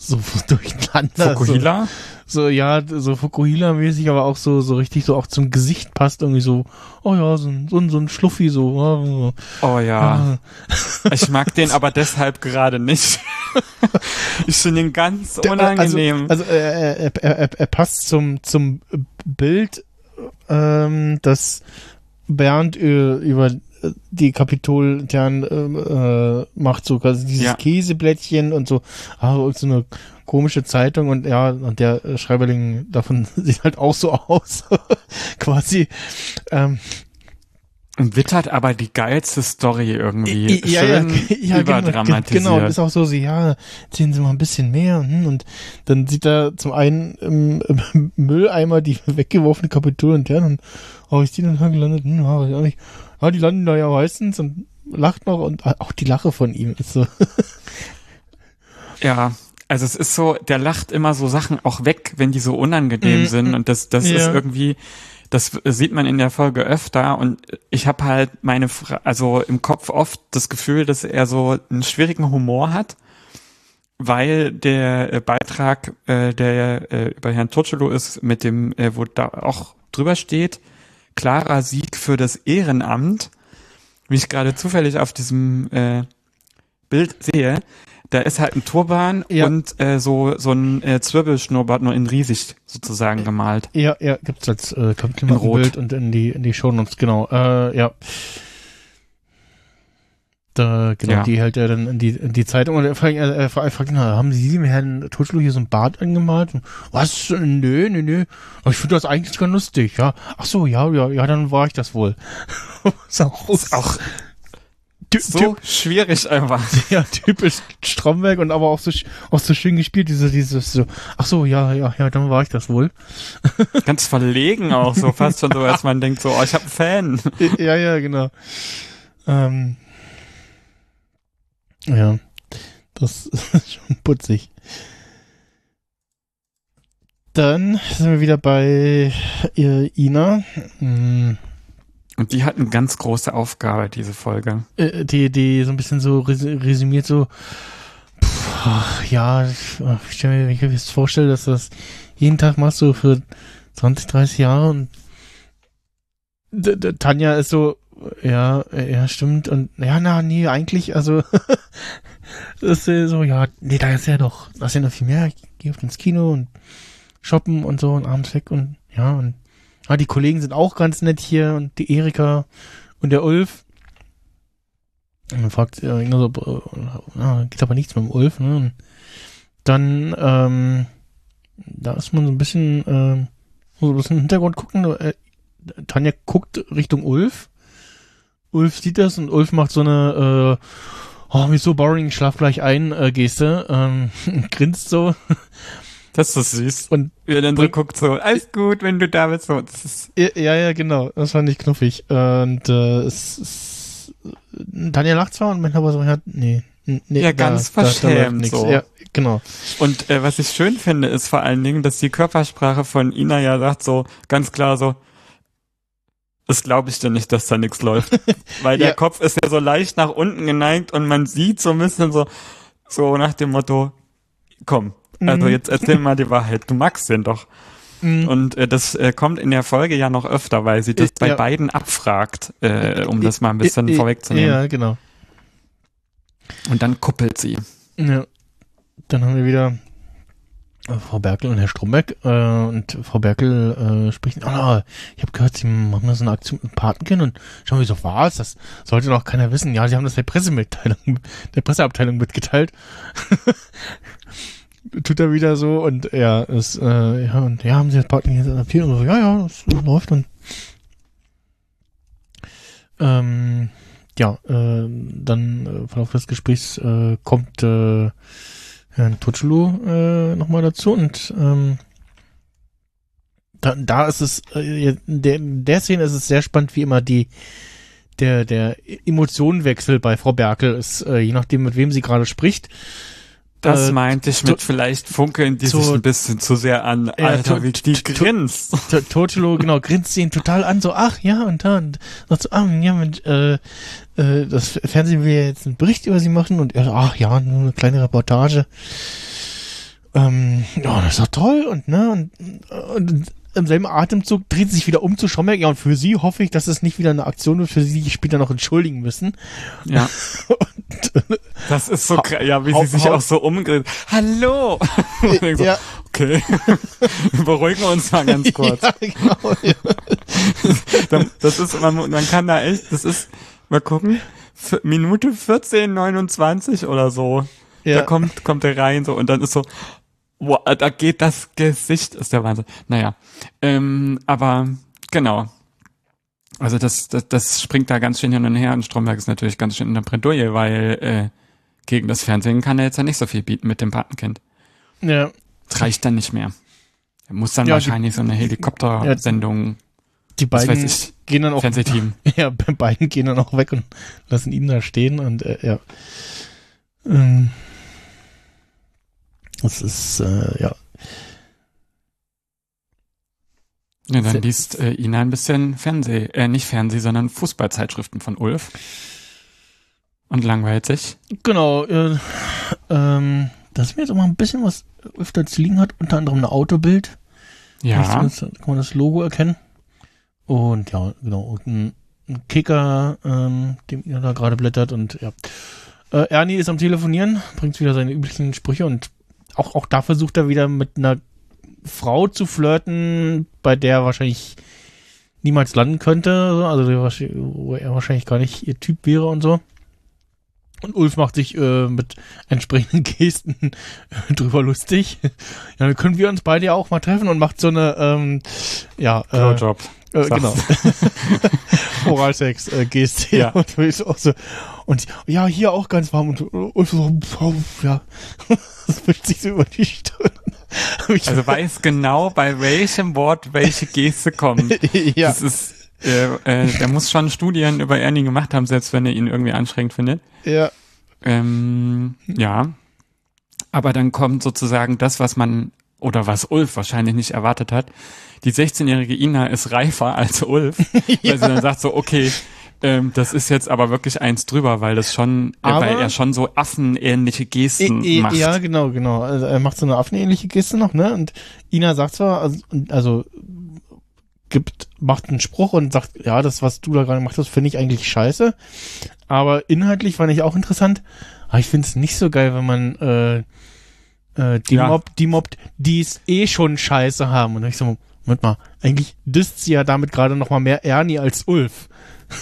Speaker 5: so [laughs] durcheinander.
Speaker 6: Fukuhila?
Speaker 5: so, ja, so Fukuhila-mäßig, aber auch so, so richtig so auch zum Gesicht passt irgendwie so, oh ja, so ein, so ein, so ein Schluffi so. Oh,
Speaker 6: Oh ja. [laughs] Ich mag den aber deshalb gerade nicht. [laughs] Ich finde ihn ganz
Speaker 5: Der-
Speaker 6: unangenehm.
Speaker 5: Also, also äh, er, er, er, er passt zum, zum Bild, ähm, das Bernd äh, über die Kapitol intern ähm, äh, macht, so quasi dieses
Speaker 6: Ja.
Speaker 5: Käseblättchen und so, ah, und so eine komische Zeitung und ja, und der Schreiberling davon [laughs] sieht halt auch so aus. [laughs] quasi. Ähm,
Speaker 6: Und wittert aber die geilste Story irgendwie.
Speaker 5: ja, ja,
Speaker 6: Schön [laughs]
Speaker 5: ja, genau,
Speaker 6: überdramatisiert.
Speaker 5: genau, und ist auch so, so, ja, erzählen Sie mal ein bisschen mehr, hm, und dann sieht er zum einen im, im Mülleimer die weggeworfene Kapitol und der dann, oh, ist die denn da gelandet? Hm, ja, weiß ich auch nicht. Ja, die landen da ja meistens und lacht noch und auch die Lache von ihm ist so. [laughs]
Speaker 6: Ja, also es ist so, der lacht immer so Sachen auch weg, wenn die so unangenehm
Speaker 5: Mhm.
Speaker 6: sind und das, das ist
Speaker 5: Ja.
Speaker 6: irgendwie, das sieht man in der Folge öfter und ich habe halt meine, Fra also im Kopf oft das Gefühl, dass er so einen schwierigen Humor hat, weil der äh, Beitrag, äh, der äh, über Herrn Turcelo ist, mit dem, äh, wo da auch drüber steht, klarer Sieg für das Ehrenamt, wie ich gerade zufällig auf diesem äh, Bild sehe, da ist halt ein Turban
Speaker 5: Ja.
Speaker 6: und äh, so so ein äh, Zwirbelschnurrbart nur in riesig sozusagen gemalt.
Speaker 5: Ja, ja, gibt's als äh,
Speaker 6: Rot.
Speaker 5: Bild und in die in die Shownotes, genau. Äh, ja. Da, genau,
Speaker 6: Ja.
Speaker 5: die hält er dann in die, in die Zeitung und er fragt, er, er fragt, na, haben Sie dem Herrn Totschlo hier so ein Bart angemalt? Und, Was? Nö, nö, nö. Aber ich finde das eigentlich ganz lustig, ja. Ach so, ja, ja, ja, dann war ich das wohl. [laughs] ist auch,
Speaker 6: Ist auch so schwierig einfach. [laughs]
Speaker 5: ja, typisch Stromberg und aber auch so, auch so schön gespielt, diese, dieses so, ach so, ja, ja, ja, dann war ich das wohl. [laughs]
Speaker 6: Ganz verlegen auch so, fast schon so, als man denkt so, oh, ich habe einen Fan.
Speaker 5: ja, ja, genau. Ähm, ja, das [laughs] ist schon putzig. Dann sind wir wieder bei äh, Ina, mm,
Speaker 6: Und die hat eine ganz große Aufgabe, diese Folge.
Speaker 5: äh, die, die so ein bisschen so res resümiert so, pff, ja, ich, ich stelle mir, wenn ich mir jetzt vorstelle, dass du das jeden Tag machst du für 20, 30 Jahre und D -d Tanja ist so, ja, äh, ja, stimmt. Und ja, na, nee, eigentlich, also [laughs] das ist äh, so, ja, nee, da ist ja doch, da ist ja noch viel mehr. Ich gehe oft ins Kino und shoppen und so und abends weg und ja, und ja, die Kollegen sind auch ganz nett hier und die Erika und der Ulf. Und dann fragt äh, Inga so, äh, ja, geht aber nichts mit dem Ulf, ne? Und dann, ähm, da ist man so ein bisschen, ähm, so ein bisschen im Hintergrund gucken, äh, Tanja guckt Richtung Ulf. Ulf sieht das und Ulf macht so eine, äh, oh, mir ist so boring, ich schlaf gleich ein, äh, Geste, ähm, [laughs] grinst so.
Speaker 6: Das ist süß.
Speaker 5: Und
Speaker 6: Wie dann so guckt so, alles gut, wenn du da bist. So,
Speaker 5: ja, ja, genau, das fand ich knuffig. Und äh, es, es Tanja lacht zwar und meint aber so, ja, nee, nee
Speaker 6: Ja, ganz verschämt so.
Speaker 5: Ja, genau.
Speaker 6: Und äh, was ich schön finde, ist vor allen Dingen, dass die Körpersprache von Ina ja sagt so ganz klar so, das glaube ich dir nicht, dass da nichts läuft. [laughs] Weil der
Speaker 5: Ja.
Speaker 6: Kopf ist ja so leicht nach unten geneigt und man sieht so ein bisschen so, so nach dem Motto, komm, also
Speaker 5: Mhm.
Speaker 6: jetzt erzähl mal die Wahrheit, du magst den doch.
Speaker 5: Mhm.
Speaker 6: Und äh, das äh, kommt in der Folge ja noch öfter, weil sie das
Speaker 5: Äh,
Speaker 6: bei
Speaker 5: ja.
Speaker 6: beiden abfragt, äh, um das mal ein bisschen
Speaker 5: äh,
Speaker 6: vorwegzunehmen.
Speaker 5: Ja, genau.
Speaker 6: Und dann kuppelt sie.
Speaker 5: Ja. Dann haben wir wieder Frau Berkel und Herr Stromberg. Äh, und Frau Berkel äh, spricht, ah, ich habe gehört, Sie machen da so eine Aktion mit Patenkind und schauen wir so, was? Das sollte doch keiner wissen. Ja, Sie haben das der Pressemitteilung, der Presseabteilung mitgeteilt. [laughs] Tut er wieder so und ja, es, äh, ja, und ja, haben Sie das Patenkind jetzt adaptiert? Und so, ja, ja, das läuft und ähm, ja, äh, dann äh, Verlauf des Gesprächs äh, kommt äh, Herrn Tutschelo äh, nochmal dazu und ähm, da, da ist es, äh, der, in der Szene ist es sehr spannend, wie immer die der der Emotionenwechsel bei Frau Berkel ist, äh, je nachdem mit wem sie gerade spricht.
Speaker 6: Das
Speaker 5: Äh,
Speaker 6: meinte ich mit vielleicht funkeln die
Speaker 5: so-
Speaker 6: sich ein bisschen zu sehr an.
Speaker 5: Ja,
Speaker 6: Alter,
Speaker 5: to-
Speaker 6: wie die
Speaker 5: to-
Speaker 6: grinst. [laughs]
Speaker 5: T- Totolo, genau, grinst ihn total an, so, ach ja, und dann, sagt so, ah, ja, Mensch, äh, äh, das Fernsehen will ja jetzt einen Bericht über sie machen und er so, ach ja, nur eine kleine Reportage. Äh, ähm, ja, das ist doch toll und ne und, und im selben Atemzug dreht sie sich wieder um zu Stromberg. Ja, und für sie hoffe ich, dass es nicht wieder eine Aktion wird, für sie die sich später noch entschuldigen müssen.
Speaker 6: Ja. [laughs]
Speaker 5: und,
Speaker 6: Das ist so,
Speaker 5: Hau-
Speaker 6: kra- ja, wie sie sich auch so umdreht. Hallo! [laughs] So,
Speaker 5: ja,
Speaker 6: Okay. [laughs] Wir beruhigen uns mal ganz kurz.
Speaker 5: ja, genau. Ja.
Speaker 6: Das ist, man, man kann da echt, das ist, mal gucken, Minute 14, 29 oder so. Da
Speaker 5: Ja.
Speaker 6: kommt, kommt er rein so und dann ist so, wow, da geht das Gesicht, ist der Wahnsinn. Naja, ähm, aber genau. Also das, das, das springt da ganz schön hin und her und Stromberg ist natürlich ganz schön in der Bredouille, weil äh, gegen das Fernsehen kann er jetzt ja nicht so viel bieten mit dem Patenkind.
Speaker 5: ja.
Speaker 6: Das reicht dann nicht mehr. Er muss dann
Speaker 5: Ja, die-
Speaker 6: wahrscheinlich so eine Helikoptersendung,
Speaker 5: Die beiden gehen dann auch
Speaker 6: Fernsehteam. [laughs]
Speaker 5: Ja, bei beiden gehen dann auch weg und lassen ihn da stehen und äh, ja. Ähm, das ist, äh, ja.
Speaker 6: Ja, dann liest äh, Ina ein bisschen Fernseh, äh, nicht Fernseh, sondern Fußballzeitschriften von Ulf. Und langweilt sich.
Speaker 5: Genau, äh, ähm, dass mir jetzt auch mal ein bisschen was öfter zu liegen hat, unter anderem ein Autobild.
Speaker 6: Ja.
Speaker 5: Kann man das Logo erkennen. Und ja, genau, und ein, ein Kicker, ähm, dem ihr da gerade blättert und ja. Äh, Ernie ist am Telefonieren, bringt wieder seine üblichen Sprüche und auch, auch da versucht er wieder mit einer Frau zu flirten, bei der er wahrscheinlich niemals landen könnte, also wo er wahrscheinlich gar nicht ihr Typ wäre und so. Und Ulf macht sich äh, mit entsprechenden [laughs] Gesten drüber lustig. Ja, dann können wir uns beide ja auch mal treffen und macht so eine, ähm, ja, äh,
Speaker 6: Blowjob.
Speaker 5: äh, genau. [laughs] Oralsex äh, Geste.
Speaker 6: Ja. [laughs]
Speaker 5: Und, so, und ja, hier auch ganz warm und, und so, ja. [laughs] Das wischt sich so über die Stirn. [laughs]
Speaker 6: Also weiß genau, bei welchem Wort welche Geste kommt. [laughs]
Speaker 5: ja.
Speaker 6: Das ist, äh, äh, der muss schon Studien über Ernie gemacht haben, selbst wenn er ihn irgendwie anstrengend findet.
Speaker 5: ja.
Speaker 6: Ähm, ja. Aber dann kommt sozusagen das, was man, oder was Ulf wahrscheinlich nicht erwartet hat. Die 16-jährige Ina ist reifer als Ulf, weil sie dann sagt so, okay, ähm, das ist jetzt aber wirklich eins drüber, weil das schon, äh,
Speaker 5: Aber-
Speaker 6: weil er schon so affenähnliche Gesten
Speaker 5: E- e-
Speaker 6: macht.
Speaker 5: Ja, genau, genau. Also er macht so eine affenähnliche Geste noch, ne? Und Ina sagt zwar, also, also gibt, macht einen Spruch und sagt, ja, das, was du da gerade gemacht hast, finde ich eigentlich scheiße. Aber inhaltlich fand ich auch interessant. Aber ich finde es nicht so geil, wenn man äh, äh, die,
Speaker 6: Ja.
Speaker 5: Mob, die mobbt, die es eh schon scheiße haben. Und ich so, Moment mal, eigentlich disst sie ja damit gerade noch mal mehr Ernie als Ulf.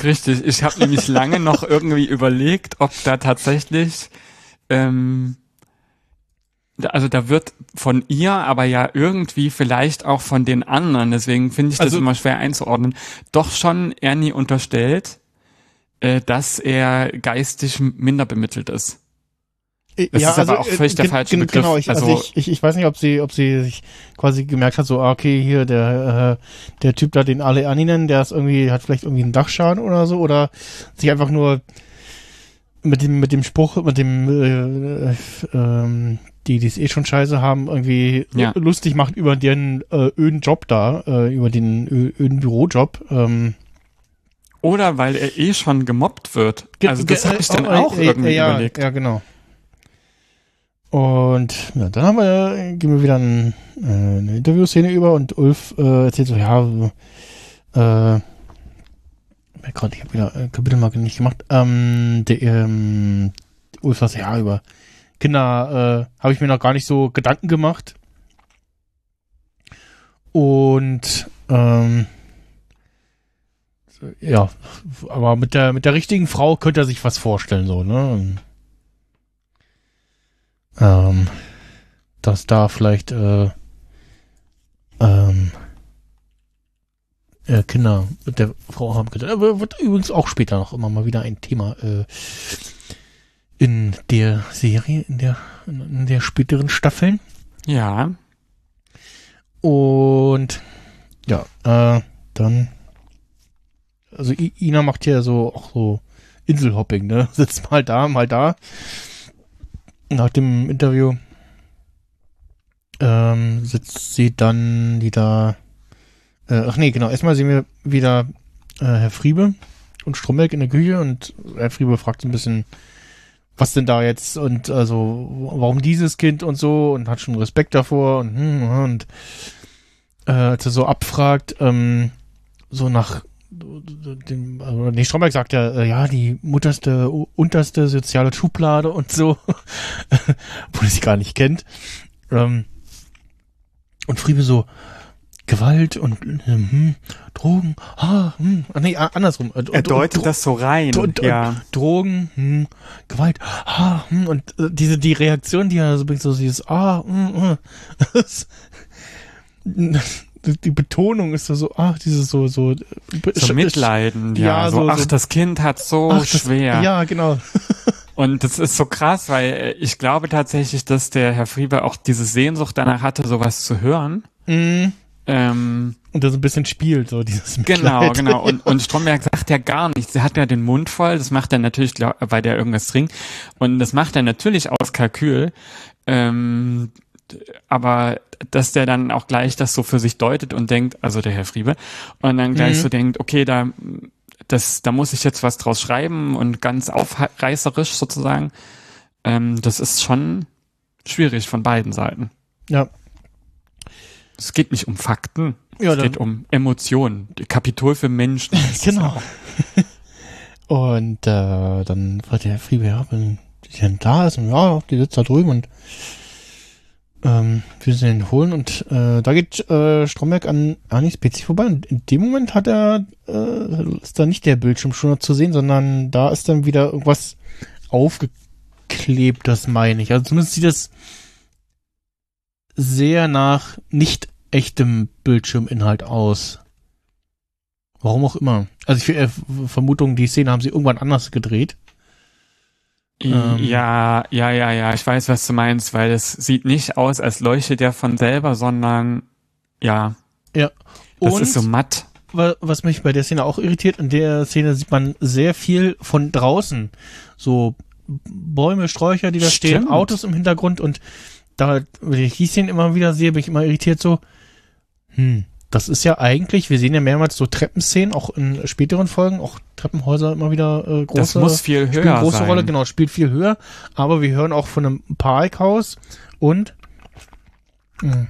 Speaker 6: Richtig, ich habe nämlich lange noch irgendwie überlegt, ob da tatsächlich, ähm, also da wird von ihr, aber ja irgendwie vielleicht auch von den anderen, deswegen finde ich das
Speaker 5: Also-
Speaker 6: immer schwer einzuordnen, doch schon Ernie unterstellt, äh, dass er geistig minder bemittelt ist. Das ist aber auch völlig der falsche Begriff.
Speaker 5: Genau, ich, also,
Speaker 6: Also-
Speaker 5: ich, ich, ich weiß nicht, ob sie, ob sie sich quasi gemerkt hat, so, ah, okay, hier der, äh, der Typ da, den alle Ernie nennen, der ist irgendwie, hat vielleicht irgendwie einen Dachschaden oder so, oder sich einfach nur mit dem, mit dem Spruch, mit dem, äh, äh, ähm, die, die es eh schon scheiße haben, irgendwie
Speaker 6: Ja.
Speaker 5: lustig macht über den äh, öden Job da, äh, über den öden Bürojob. Ähm,
Speaker 6: Oder weil er eh schon gemobbt wird. Also das habe ich dann
Speaker 5: äh,
Speaker 6: auch
Speaker 5: äh,
Speaker 6: irgendwie
Speaker 5: ja,
Speaker 6: überlegt.
Speaker 5: Ja, genau. Und ja, dann haben wir, gehen wir wieder ein, äh, eine Interviewszene über und Ulf äh, erzählt so, ja, äh, Gott, ich habe wieder äh, Kapitelmarke nicht gemacht. Ähm, der, ähm, Ulf sagt, ja, über Kinder äh, habe ich mir noch gar nicht so Gedanken gemacht. Und ähm, ja, aber mit der mit der richtigen Frau könnte er sich was vorstellen, so, ne? Ähm, dass da vielleicht äh, ähm, äh, Kinder mit der Frau haben könnte. Aber wird übrigens auch später noch immer mal wieder ein Thema äh, in der Serie, in der in der späteren Staffeln.
Speaker 6: Ja.
Speaker 5: Und ja, äh, dann also I Ina macht hier so auch so Inselhopping, ne? [laughs] Sitzt mal da, mal da. Nach dem Interview ähm, sitzt sie dann wieder. Äh, ach nee, genau. Erstmal sehen wir wieder äh, Herr Friebe und Stromberg in der Küche und Herr Friebe fragt so ein bisschen, was denn da jetzt und also warum dieses Kind und so und hat schon Respekt davor und hm, und äh, als er so abfragt, ähm, so nach dem, also, nee, Stromberg sagt ja, äh, ja, die mutterste, unterste soziale Schublade und so, [laughs] obwohl er sie gar nicht kennt. Ähm, und Friebe so, Gewalt und hm, Drogen, ah, hm, ah, nee, ah, andersrum. Äh,
Speaker 6: Er deutet
Speaker 5: Dro-
Speaker 6: das so rein.
Speaker 5: Dro-
Speaker 6: ja.
Speaker 5: Drogen, hm, Gewalt, ah, hm, und äh, diese die Reaktion, die er so bringt, so dieses ah, hm, hm, [laughs] die Betonung ist so, so ah, dieses so so
Speaker 6: So Mitleiden, ja.
Speaker 5: ja,
Speaker 6: so,
Speaker 5: so-
Speaker 6: ach, das Kind hat so
Speaker 5: ach, das-
Speaker 6: schwer.
Speaker 5: Ja, genau. [laughs]
Speaker 6: Und das ist so krass, weil äh, ich glaube tatsächlich, dass der Herr Friebe auch diese Sehnsucht danach hatte, sowas zu hören.
Speaker 5: Mhm.
Speaker 6: Ähm,
Speaker 5: Und das ein bisschen spielt, so dieses [laughs]
Speaker 6: genau,
Speaker 5: Mitleid.
Speaker 6: genau. Und, [laughs] und Stromberg sagt ja gar nichts. Er hat ja den Mund voll. Das macht er natürlich, weil der irgendwas trinkt. Und das macht er natürlich aus Kalkül. Ähm, aber dass der dann auch gleich das so für sich deutet und denkt, also der Herr Friebe, und dann gleich
Speaker 5: Mhm.
Speaker 6: so denkt, okay, da, das, da muss ich jetzt was draus schreiben und ganz aufreißerisch sozusagen. Ähm, das ist schon schwierig von beiden Seiten.
Speaker 5: Ja.
Speaker 6: Es geht nicht um Fakten.
Speaker 5: Ja,
Speaker 6: es geht um Emotionen. Kapitol für Menschen. [laughs]
Speaker 5: Genau. [laughs] Und äh, dann fragt der Herr Friebe, ja, wenn die denn da ist, und ja, die sitzt da drüben und ähm, wir sind ihn holen und äh, da geht äh, Stromberg an Anis PC vorbei und in dem Moment hat er, äh, ist da nicht der Bildschirm schon zu sehen, sondern da ist dann wieder irgendwas aufgeklebt, das meine ich. Also zumindest sieht es sehr nach nicht echtem Bildschirminhalt aus. Warum auch immer. Also ich äh, Vermutung, die Szene haben sie irgendwann anders gedreht. Ähm.
Speaker 6: Ja, ja, ja, ja, ich weiß, was du meinst, weil es sieht nicht aus, als leuchtet der von selber, sondern ja,
Speaker 5: Ja.
Speaker 6: das
Speaker 5: Und
Speaker 6: ist so matt.
Speaker 5: wa- was mich bei der Szene auch irritiert, in der Szene sieht man sehr viel von draußen. So Bäume, Sträucher, die da stehen,
Speaker 6: Stimmt.
Speaker 5: Autos im Hintergrund und da, wenn ich die Szene immer wieder sehe, bin ich immer irritiert so, hm, das ist ja eigentlich, wir sehen ja mehrmals so Treppenszenen, auch in späteren Folgen, auch Treppenhäuser immer wieder äh, große
Speaker 6: Das muss viel höher
Speaker 5: große
Speaker 6: sein.
Speaker 5: Rolle, genau, spielt viel höher, aber wir hören auch von einem Parkhaus und mh,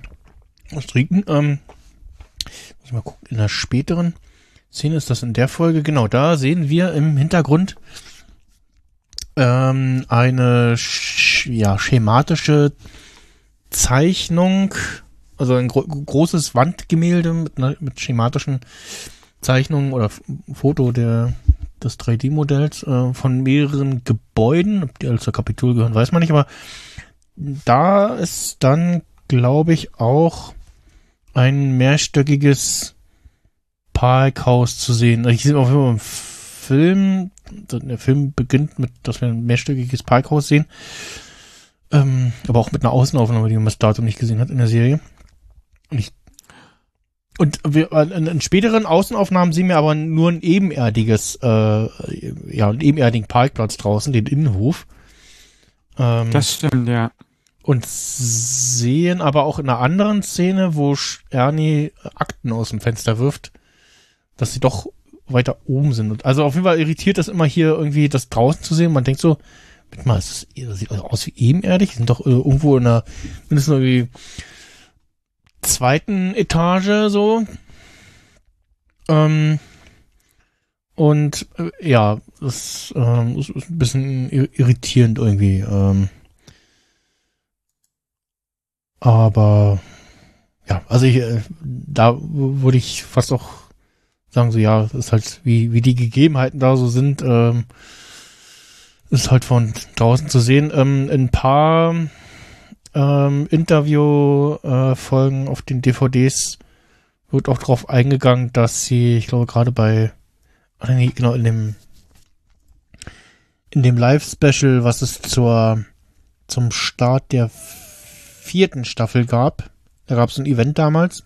Speaker 5: was trinken, ähm, muss ich mal gucken, in der späteren Szene ist das in der Folge, genau, da sehen wir im Hintergrund ähm, eine sch ja, schematische Zeichnung, also ein gro großes Wandgemälde mit, einer, mit schematischen Zeichnungen oder Foto der des 3D-Modells äh, von mehreren Gebäuden, ob die alle zur Kapitol gehören, weiß man nicht, aber da ist dann, glaube ich, auch ein mehrstöckiges Parkhaus zu sehen. Also Ich sehe auf jeden Fall im Film, der Film beginnt mit, dass wir ein mehrstöckiges Parkhaus sehen, ähm, aber auch mit einer Außenaufnahme, die man bis dato nicht gesehen hat in der Serie. Und ich und wir, in, späteren Außenaufnahmen sehen wir aber nur ein ebenerdiges, äh, ja, einen ebenerdigen Parkplatz draußen, den Innenhof. Ähm,
Speaker 6: Das stimmt, ja.
Speaker 5: und sehen aber auch in einer anderen Szene, wo Ernie Akten aus dem Fenster wirft, dass sie doch weiter oben sind. Und also auf jeden Fall irritiert das immer hier irgendwie, das draußen zu sehen. Man denkt so, mit mal, das sieht aus wie ebenerdig. Die sind doch äh, irgendwo in einer, mindestens irgendwie zweiten Etage so. Ähm, und äh, ja, das ähm, ist, ist ein bisschen ir- irritierend irgendwie. Ähm, aber ja, also ich, äh, da würde ich fast auch sagen, so ja, ist halt, wie, wie die Gegebenheiten da so sind, ähm, ist halt von draußen zu sehen. Ähm, ein paar ähm, Interview-Folgen äh, Folgen auf den DVDs wird auch darauf eingegangen, dass sie, ich glaube, gerade bei, ah, nee, genau, in dem in dem Live-Special, was es zur zum Start der vierten Staffel gab, da gab es ein Event damals,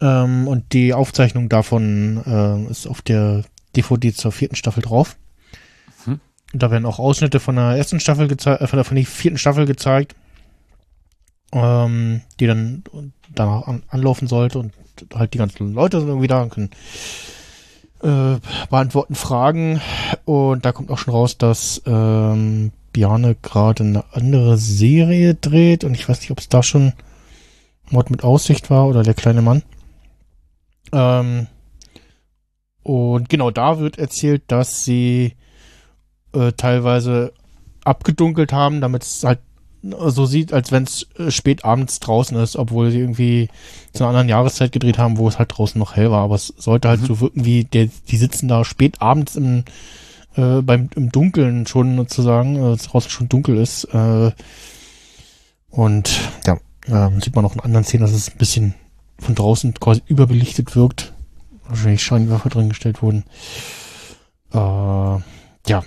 Speaker 5: ähm, und die Aufzeichnung davon äh, ist auf der DVD zur vierten Staffel drauf.
Speaker 6: Mhm.
Speaker 5: Da werden auch Ausschnitte von der ersten Staffel gezeigt, äh, von der, von der vierten Staffel gezeigt, ähm, die dann danach an, anlaufen sollte und halt die ganzen Leute sind irgendwie da und können äh, beantworten Fragen und da kommt auch schon raus, dass ähm, Bjarne gerade eine andere Serie dreht und ich weiß nicht, ob es da schon Mord mit Aussicht war oder der kleine Mann. Ähm, und genau da wird erzählt, dass sie äh, teilweise abgedunkelt haben, damit es halt so sieht, als wenn es äh, spät abends draußen ist, obwohl sie irgendwie zu einer anderen Jahreszeit gedreht haben, wo es halt draußen noch hell war. Aber es sollte halt
Speaker 6: Mhm.
Speaker 5: so wirken, wie der, die sitzen da spät abends im, äh, beim, im Dunkeln schon sozusagen, äh, draußen schon dunkel ist. Äh, und ja, ähm, sieht man auch in anderen Szenen, dass es ein bisschen von draußen quasi überbelichtet wirkt. Wahrscheinlich Scheinwerfer drin gestellt wurden. Äh, ja.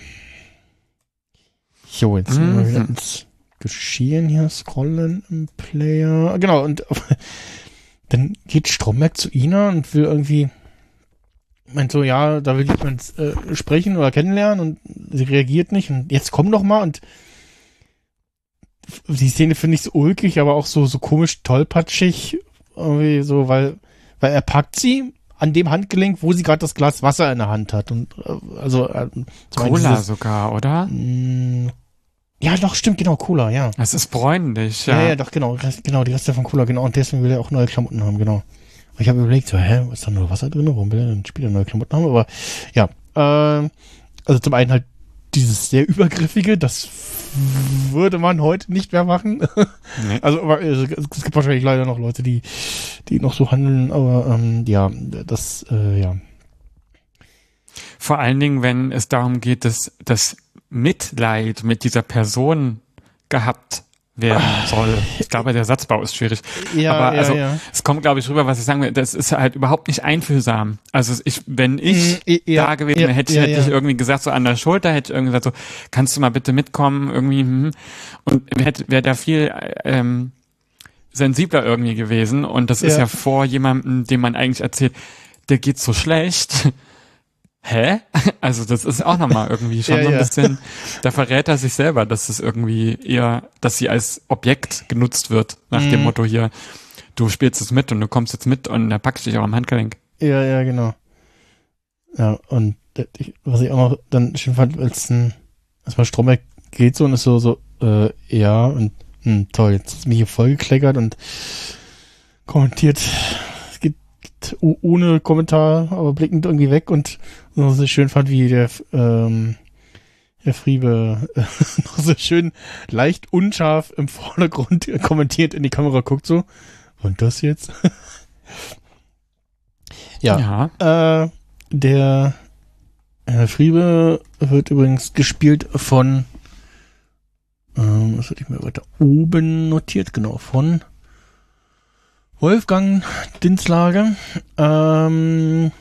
Speaker 5: So, jetzt
Speaker 6: Mhm.
Speaker 5: ins Geschehen hier scrollen im Player. Genau, und [laughs] dann geht Stromberg zu Ina und will irgendwie, meint so, ja, da will jemand äh, sprechen oder kennenlernen und sie reagiert nicht und jetzt komm doch mal und die Szene finde ich so ulkig, aber auch so, so komisch tollpatschig, irgendwie so, weil, weil er packt sie an dem Handgelenk, wo sie gerade das Glas Wasser in der Hand hat und äh, also äh,
Speaker 6: Cola
Speaker 5: dieses-
Speaker 6: sogar, oder?
Speaker 5: Mm, Ja, doch, stimmt, genau, Cola, ja.
Speaker 6: Es ist bräunlich,
Speaker 5: Ja,
Speaker 6: ja.
Speaker 5: ja, doch, genau, genau, die Reste von Cola, genau, und deswegen will er auch neue Klamotten haben, genau. Und ich habe überlegt, so, hä, ist da nur Wasser drin? Warum will er denn später neue Klamotten haben? Aber ja, ähm, also zum einen halt dieses sehr übergriffige, das würde man heute nicht mehr machen.
Speaker 6: Nee. [laughs]
Speaker 5: Also, äh, es gibt wahrscheinlich leider noch Leute, die, die noch so handeln, aber ähm, ja, das, äh, ja.
Speaker 6: Vor allen Dingen, wenn es darum geht, dass das Mitleid mit dieser Person gehabt werden soll. Ich glaube, der Satzbau ist schwierig.
Speaker 5: Ah. Ja,
Speaker 6: Aber
Speaker 5: ja,
Speaker 6: also,
Speaker 5: ja.
Speaker 6: es kommt, glaube ich, rüber, was ich sagen will. Das ist halt überhaupt nicht einfühlsam. Also ich, wenn ich
Speaker 5: Mm, ja,
Speaker 6: da gewesen wäre, hätte, hätte ich irgendwie gesagt, so an der Schulter, hätte ich irgendwie gesagt, so, kannst du mal bitte mitkommen, irgendwie, hm. und hätte, wäre da viel, ähm, sensibler irgendwie gewesen. Und das ist
Speaker 5: Ja.
Speaker 6: ja vor jemandem, dem man eigentlich erzählt, der geht so schlecht. Hä? [laughs] Also das ist auch nochmal irgendwie schon [laughs]
Speaker 5: Ja,
Speaker 6: so ein
Speaker 5: ja.
Speaker 6: bisschen, da verrät er sich selber, dass es irgendwie eher, dass sie als Objekt genutzt wird, nach dem
Speaker 5: Mhm.
Speaker 6: Motto hier, du spielst es mit und du kommst jetzt mit und er packt dich auch am Handgelenk.
Speaker 5: Ja, ja, genau. Ja, und äh, was ich auch noch dann schön fand, als ein, erstmal Stromberg geht so und ist so, so, äh, ja, und hm, toll, jetzt ist mir hier vollgekleckert und kommentiert, es geht, geht o- ohne Kommentar, aber blickend irgendwie weg und was ich schön fand, wie der, ähm, Herr Friebe äh, [laughs] noch so schön leicht unscharf im Vordergrund [laughs] kommentiert in die Kamera guckt so. Und das jetzt? [laughs] ja.
Speaker 6: Ja.
Speaker 5: Äh, der Herr Friebe wird übrigens gespielt von, ähm, was hatte ich mir weiter oben notiert, genau, von Wolfgang Dinslage. Ähm,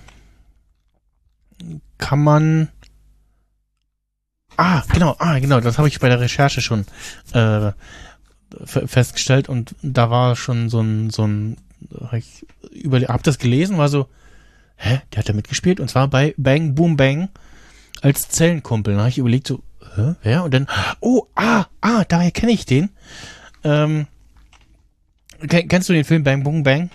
Speaker 5: kann man, ah, genau, ah, genau, das habe ich bei der Recherche schon äh, fe- festgestellt und da war schon so ein, so ein, hab ich über, hab das gelesen, war so, hä, der hat da mitgespielt und zwar bei Bang Boom Bang als Zellenkumpel. Da habe ich überlegt so, hä, wer? Und dann, oh, ah, ah, daher kenne ich den. Ähm, kennst du den Film Bang Boom Bang?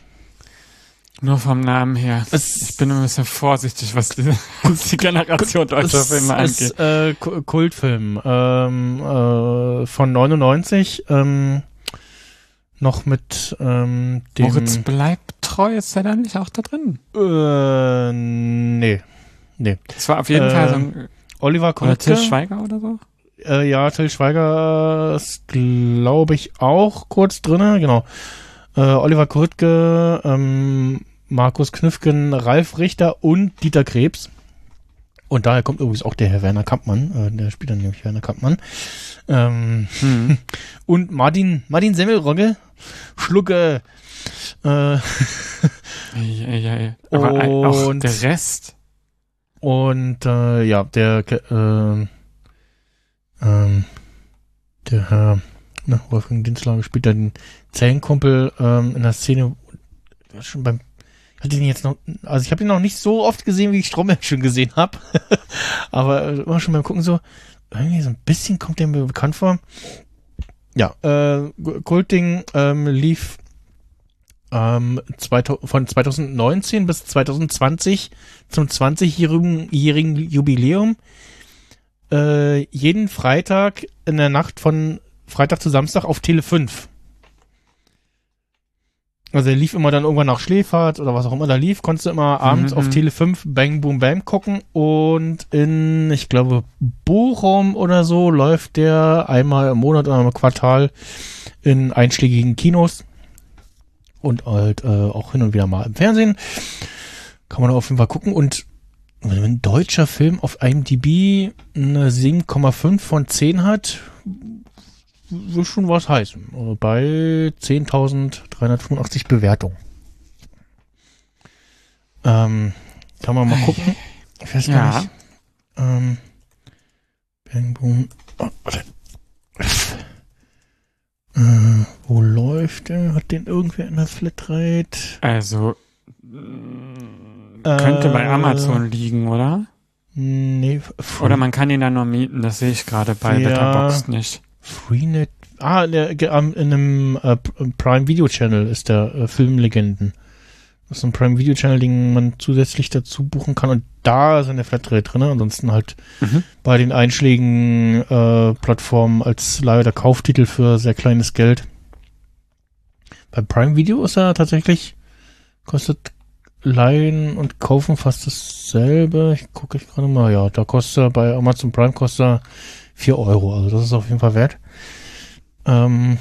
Speaker 6: Nur vom Namen her.
Speaker 5: Es-
Speaker 6: ich bin ein bisschen vorsichtig, was die, [laughs] was die Generation deutscher
Speaker 5: Es
Speaker 6: Filme angeht.
Speaker 5: ist äh, Ku- Kultfilm ähm, äh, von 99. Ähm, noch mit ähm, dem
Speaker 6: Moritz bleibt treu, ist er da nicht auch da drin?
Speaker 5: äh, nee. Nee.
Speaker 6: Das war auf jeden
Speaker 5: Äh,
Speaker 6: Fall so ein,
Speaker 5: Oliver
Speaker 6: oder Till
Speaker 5: Kottke.
Speaker 6: Schweiger oder so?
Speaker 5: Äh, ja, Till Schweiger ist, glaube ich, auch kurz drinne, genau. Äh, Oliver Kurtke, ähm, Markus Knüffgen, Ralf Richter und Dieter Krebs. Und daher kommt übrigens auch der Herr Werner Kampmann, äh, der spielt dann nämlich Werner Kampmann. Ähm,
Speaker 6: Hm. [laughs]
Speaker 5: und Martin, Martin Semmelrogge, Schlucke, äh,
Speaker 6: Ja, ja, ja. Aber auch
Speaker 5: Und-
Speaker 6: der Rest.
Speaker 5: Und äh, ja, der äh, ähm, der Herr ne, Wolfgang Dinslage spielt dann den Zellenkumpel ähm, in der Szene schon beim hatte den jetzt noch also ich habe ihn noch nicht so oft gesehen, wie ich Stromberg schon gesehen habe. [laughs] Aber äh, immer schon beim Gucken so irgendwie so ein bisschen kommt der mir bekannt vor. Ja, äh, Kulting ähm, lief ähm, 2000, von 2019 bis 2020 zum 20-jährigen Jubiläum äh, jeden Freitag in der Nacht von Freitag zu Samstag auf Tele 5. Also er lief immer dann irgendwann nach Schläfert oder was auch immer da lief, konntest du immer abends
Speaker 6: Mhm.
Speaker 5: auf Tele 5 Bang Boom Bam gucken und in, ich glaube, Bochum oder so läuft der einmal im Monat oder im Quartal in einschlägigen Kinos und halt äh, auch hin und wieder mal im Fernsehen. Kann man auf jeden Fall gucken und ein deutscher Film auf IMDb eine 7,5 von 10 hat, will schon was heißen. Also Bei 10.385 Bewertungen. Ähm, kann man mal gucken. Ich weiß gar
Speaker 6: Ja.
Speaker 5: nicht. Ähm, Bang Boom. Oh, warte. Äh, wo läuft der? Hat den irgendwer in der Flatrate?
Speaker 6: Also
Speaker 5: Äh,
Speaker 6: könnte bei Amazon liegen, oder?
Speaker 5: Nee, F-
Speaker 6: Oder man kann ihn dann nur mieten, das sehe ich gerade bei
Speaker 5: Ja.
Speaker 6: Letterboxd nicht.
Speaker 5: Freenet. Ah, in einem äh, Prime Video Channel ist der äh, Filmlegenden. Das ist ein Prime Video Channel, den man zusätzlich dazu buchen kann und da ist eine Flatrate drin. Ansonsten halt
Speaker 6: Mhm.
Speaker 5: bei den einschlägigen äh, Plattformen als oder Kauftitel für sehr kleines Geld. Bei Prime Video ist er tatsächlich, kostet Leihen und Kaufen fast dasselbe. Ich gucke ich gerade mal, ja, da kostet bei Amazon Prime kostet er 4 Euro, also das ist auf jeden Fall wert. Ähm,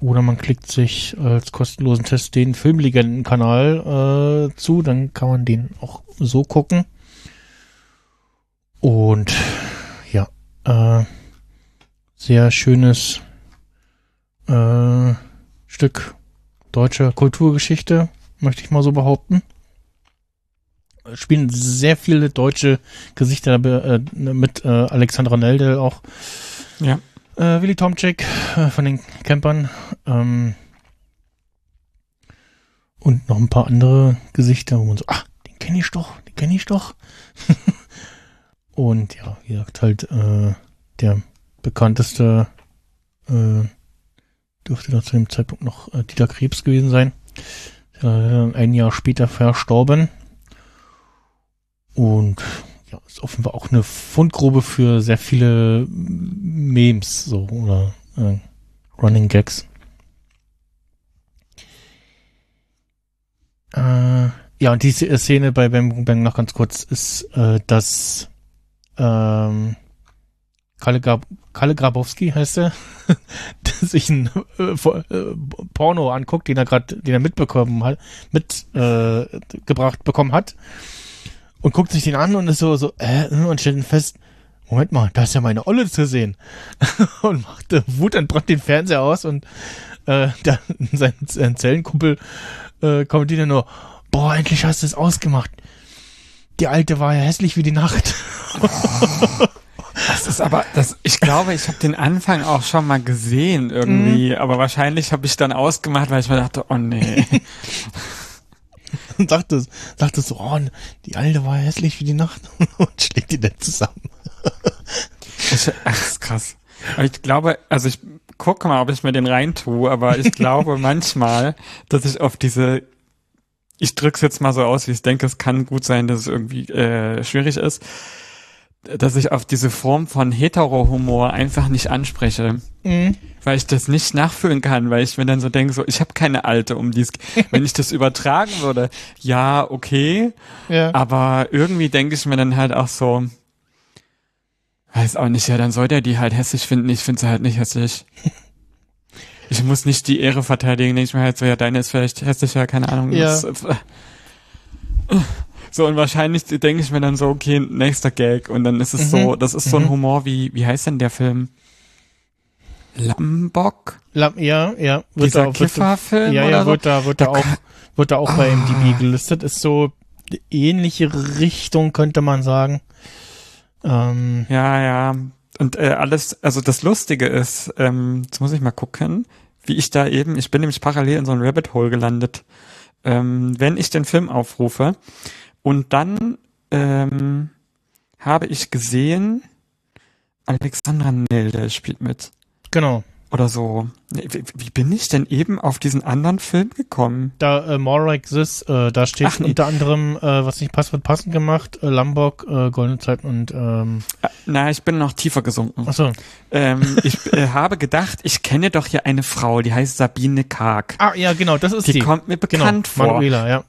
Speaker 5: oder man klickt sich als kostenlosen Test den Filmlegenden-Kanal äh, zu, dann kann man den auch so gucken. Und ja, äh, sehr schönes äh, Stück deutscher Kulturgeschichte, möchte ich mal so behaupten. Spielen sehr viele deutsche Gesichter äh, mit äh, Alexandra Neldel auch.
Speaker 6: Ja.
Speaker 5: Äh, Willy Tomczyk äh, von den Campern. Ähm, und noch ein paar andere Gesichter, wo man so, ach, den kenne ich doch, den kenne ich doch. [laughs] und ja, wie gesagt, halt äh, der bekannteste äh, dürfte da zu dem Zeitpunkt noch Dieter Krebs gewesen sein. Ein Jahr später verstorben. Und ja, ist offenbar auch eine Fundgrube für sehr viele Memes, so, oder äh, Running Gags. Äh, ja, und diese Szene bei Bang Bang noch ganz kurz ist, äh, dass ähm, Kalle, Grab Kalle Grabowski heißt er, [laughs] sich ein äh, äh, Porno anguckt, den er gerade, den er mitbekommen hat, mitgebracht äh, bekommen hat und guckt sich den an und ist so, so, äh, und stellt dann fest, Moment mal, da ist ja meine Olle zu sehen. [laughs] und macht äh, wutentbrannt den Fernseher aus und äh, [laughs] dann sein, sein Zellenkumpel äh, kommentiert dann nur, boah, endlich hast du es ausgemacht. Die alte war ja hässlich wie die Nacht.
Speaker 6: Das ist aber, das, ich glaube, ich habe den Anfang auch schon mal gesehen irgendwie, aber wahrscheinlich habe ich dann ausgemacht, weil ich mir dachte, oh nee. [laughs]
Speaker 5: und sagte, sagte so, oh, die alte war hässlich wie die Nacht [laughs] und schlägt die dann zusammen.
Speaker 6: Ich, ach, das ist krass. Aber ich glaube, also ich gucke mal, ob ich mir den reintue, aber ich [laughs] glaube manchmal, dass ich auf diese, ich drück's jetzt mal so aus, wie ich denke, es kann gut sein, dass es irgendwie äh, schwierig ist, dass ich auf diese Form von Hetero-Humor einfach nicht anspreche.
Speaker 5: Mhm.
Speaker 6: Weil ich das nicht nachfühlen kann, weil ich mir dann so denke, so, ich habe keine Alte, um die es. [laughs] Wenn ich das übertragen würde, ja, okay,
Speaker 5: Ja.
Speaker 6: aber irgendwie denke ich mir dann halt auch so, weiß auch nicht, ja, dann soll der die halt hässlich finden, ich finde sie halt nicht hässlich. [laughs] Ich muss nicht die Ehre verteidigen, denke ich mir halt so, ja, deine ist vielleicht hässlicher, keine Ahnung.
Speaker 5: Ja.
Speaker 6: Das, äh, so, und wahrscheinlich denke ich mir dann so, okay, nächster Gag. Und dann ist es
Speaker 5: Mhm.
Speaker 6: so, das ist so ein
Speaker 5: Mhm.
Speaker 6: Humor wie, wie heißt denn der Film? Lambock?
Speaker 5: Lam- Ja, ja.
Speaker 6: Dieser
Speaker 5: wird-
Speaker 6: Kifferfilm
Speaker 5: Ja,
Speaker 6: oder
Speaker 5: ja,
Speaker 6: so?
Speaker 5: wird da, wird da
Speaker 6: Da
Speaker 5: auch, wird da auch bei
Speaker 6: Ah.
Speaker 5: MDB gelistet. Ist so ähnliche Richtung, könnte man sagen. Ähm,
Speaker 6: Ja, ja. Und äh, alles, also das Lustige ist, ähm, jetzt muss ich mal gucken, wie ich da eben, ich bin nämlich parallel in so ein Rabbit Hole gelandet. Ähm, wenn ich den Film aufrufe und dann ähm, habe ich gesehen, Alexandra Nelde spielt mit.
Speaker 5: genau.
Speaker 6: oder so. Wie, wie bin ich denn eben auf diesen anderen Film gekommen?
Speaker 5: Da äh, More Like This, äh, da steht
Speaker 6: Ach, nee.
Speaker 5: unter anderem, äh, was nicht passt, wird passend gemacht, äh, Lombok, äh, Goldene Zeit und ähm,
Speaker 6: Äh, Na, ich bin noch tiefer gesunken.
Speaker 5: achso.
Speaker 6: Ähm, ich äh, habe gedacht, ich kenne doch hier eine Frau, die heißt Sabine Karg.
Speaker 5: Ah, ja, genau, das ist die.
Speaker 6: Die kommt mir
Speaker 5: genau,
Speaker 6: bekannt vor.
Speaker 5: Manuela, ja.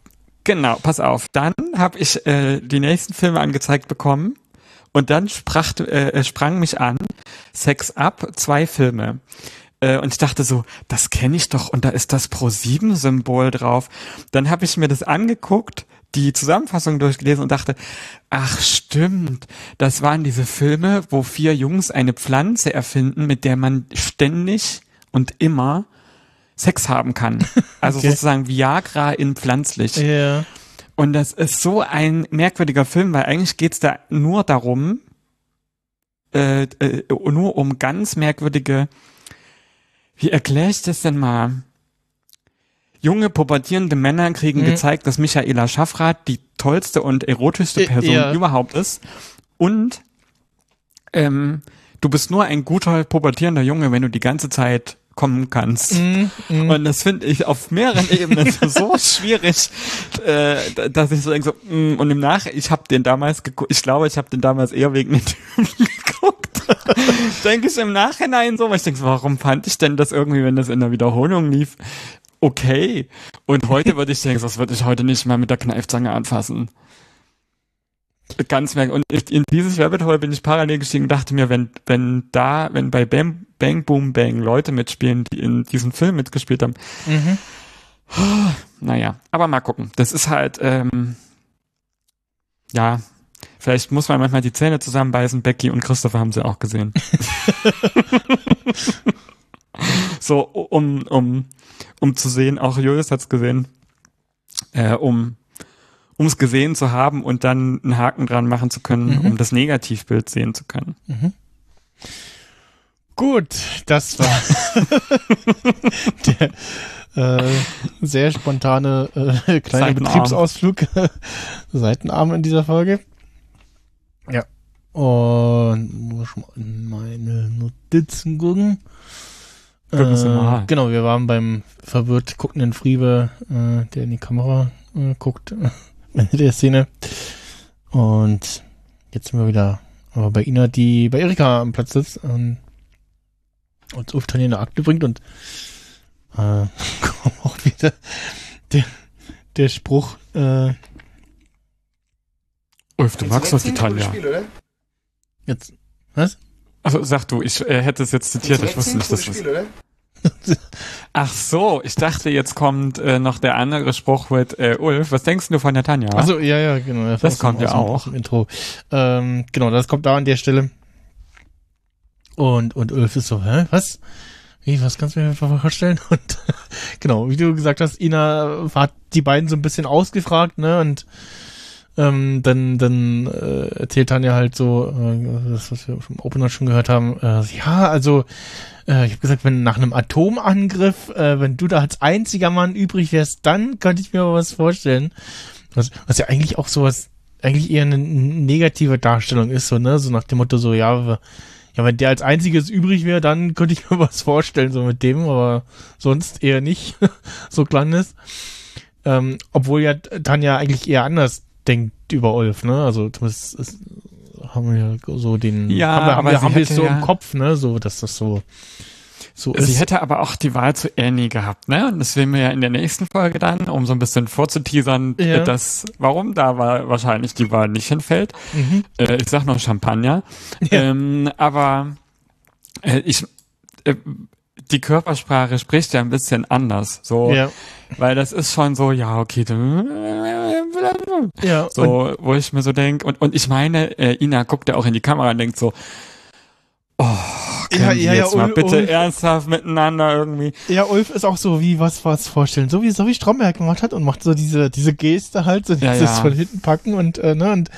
Speaker 6: Genau, pass auf. Dann habe ich äh, die nächsten Filme angezeigt bekommen und dann sprach, äh, sprang mich an Sex Up, zwei Filme. Äh, und ich dachte so, das kenne ich doch und da ist das Pro-7-Symbol drauf. Dann habe ich mir das angeguckt, die Zusammenfassung durchgelesen und dachte, ach stimmt, das waren diese Filme, wo vier Jungs eine Pflanze erfinden, mit der man ständig und immer Sex haben kann. [laughs] Also
Speaker 5: Okay.
Speaker 6: sozusagen Viagra in pflanzlich.
Speaker 5: Ja.
Speaker 6: Und das ist so ein merkwürdiger Film, weil eigentlich geht's da nur darum, äh, äh, nur um ganz merkwürdige, wie erkläre ich das denn mal? Junge, pubertierende Männer kriegen
Speaker 5: Mhm.
Speaker 6: gezeigt, dass Michaela Schaffrath die tollste und erotischste Person
Speaker 5: ja.
Speaker 6: überhaupt ist. Und ähm, du bist nur ein guter, pubertierender Junge, wenn du die ganze Zeit kommen kannst.
Speaker 5: Mhm, mhm.
Speaker 6: Und das finde ich auf mehreren [laughs] Ebenen so schwierig, äh, dass ich so denke, so, mm, und im Nach, ich habe den damals geguckt, ich glaube, ich habe den damals eher wegen den Typen [laughs] geguckt. denke ich im Nachhinein so, weil ich denke, warum fand ich denn das irgendwie, wenn das in der Wiederholung lief, okay. Und heute würde ich denken, das würde ich heute nicht mal mit der Kneifzange anfassen. Ganz merkwürdig. Und in dieses Rabbit Hole bin ich parallel gestiegen und dachte mir, wenn, wenn da, wenn bei Bam, Bang Boom Bang Leute mitspielen, die in diesem Film mitgespielt haben,
Speaker 5: Mhm.
Speaker 6: naja, aber mal gucken. Das ist halt, ähm, ja, vielleicht muss man manchmal die Zähne zusammenbeißen. Becky und Christopher haben sie auch gesehen. [laughs] so, um, um, um zu sehen, auch Julius hat's gesehen, äh, um um es gesehen zu haben und dann einen Haken dran machen zu können,
Speaker 5: Mhm.
Speaker 6: um das Negativbild sehen zu können.
Speaker 5: Gut, das war [laughs] [laughs] der äh, sehr spontane äh, kleine
Speaker 6: Seitenarm.
Speaker 5: Betriebsausflug, [laughs] Seitenarm in dieser Folge. Ja. Und muss ich mal in meine Notizen gucken.
Speaker 6: Mal.
Speaker 5: Genau, wir waren beim verwirrt guckenden Friebe, äh, der in die Kamera äh, guckt, äh, Ende [laughs] der Szene. Und jetzt sind wir wieder aber bei Ina, die bei Erika am Platz sitzt und uns Ulf Tanja eine Akte bringt und äh, [laughs] kommt auch wieder der, der Spruch, äh,
Speaker 6: Ulf, du magst doch die Tanja.
Speaker 5: jetzt, was?
Speaker 6: Also sag du, ich äh, hätte es jetzt zitiert, ich wusste nicht, dass das.
Speaker 3: oder?
Speaker 6: Ach so, ich dachte, jetzt kommt äh, noch der andere Spruch mit äh, Ulf. Was denkst du von der Tanja?
Speaker 5: Also ja, ja, genau.
Speaker 6: Das
Speaker 5: dem-
Speaker 6: kommt ja auch.
Speaker 5: Dem Intro. Ähm, genau, das kommt da an der Stelle. Und, und Ulf ist so, hä, was? Wie, was kannst du mir vorstellen? [laughs] Und genau, wie du gesagt hast, Ina hat die beiden so ein bisschen ausgefragt, ne? Und ähm, dann, dann äh, erzählt Tanja halt so, äh, das, was wir im Opener schon gehört haben, äh, ja, also äh, ich habe gesagt, wenn nach einem Atomangriff, äh, wenn du da als einziger Mann übrig wärst, dann könnte ich mir aber was vorstellen. Was, was ja eigentlich auch sowas, eigentlich eher eine negative Darstellung ist, so, ne? So nach dem Motto, so, ja, ja, wenn der als einziges übrig wäre, dann könnte ich mir [laughs] was vorstellen, so mit dem, aber sonst eher nicht, [laughs] so kleines. Ähm, obwohl ja Tanja eigentlich eher anders denkt über Ulf, ne? Also zumindest ist, haben wir ja so den,
Speaker 6: Ja,
Speaker 5: haben wir, haben
Speaker 6: aber
Speaker 5: wir, haben wir es so
Speaker 6: ja-
Speaker 5: im Kopf, ne? So, dass das so, so
Speaker 6: Sie
Speaker 5: ist.
Speaker 6: hätte aber auch die Wahl zu Annie gehabt, ne? Und das sehen wir ja in der nächsten Folge dann, um so ein bisschen vorzuteasern,
Speaker 5: Ja.
Speaker 6: dass, warum da war wahrscheinlich die Wahl nicht hinfällt.
Speaker 5: Mhm.
Speaker 6: Äh, ich sag noch Champagner.
Speaker 5: Ja.
Speaker 6: Ähm, aber äh, ich, äh, die Körpersprache spricht ja ein bisschen anders, so,
Speaker 5: Ja,
Speaker 6: weil das ist schon so, ja, okay,
Speaker 5: ja. [laughs]
Speaker 6: So, wo ich mir so denke, und, und ich meine, äh, Ina guckt ja auch in die Kamera und denkt so, oh, können
Speaker 5: Ja, ja, ja,
Speaker 6: jetzt mal
Speaker 5: Ul-
Speaker 6: bitte
Speaker 5: Ulf-
Speaker 6: ernsthaft miteinander irgendwie.
Speaker 5: ja, Ulf ist auch so wie was was vorstellen, so wie so wie Stromberg gemacht hat und macht so diese diese Geste halt, so
Speaker 6: Ja,
Speaker 5: dieses
Speaker 6: ja.
Speaker 5: von hinten packen und äh, ne und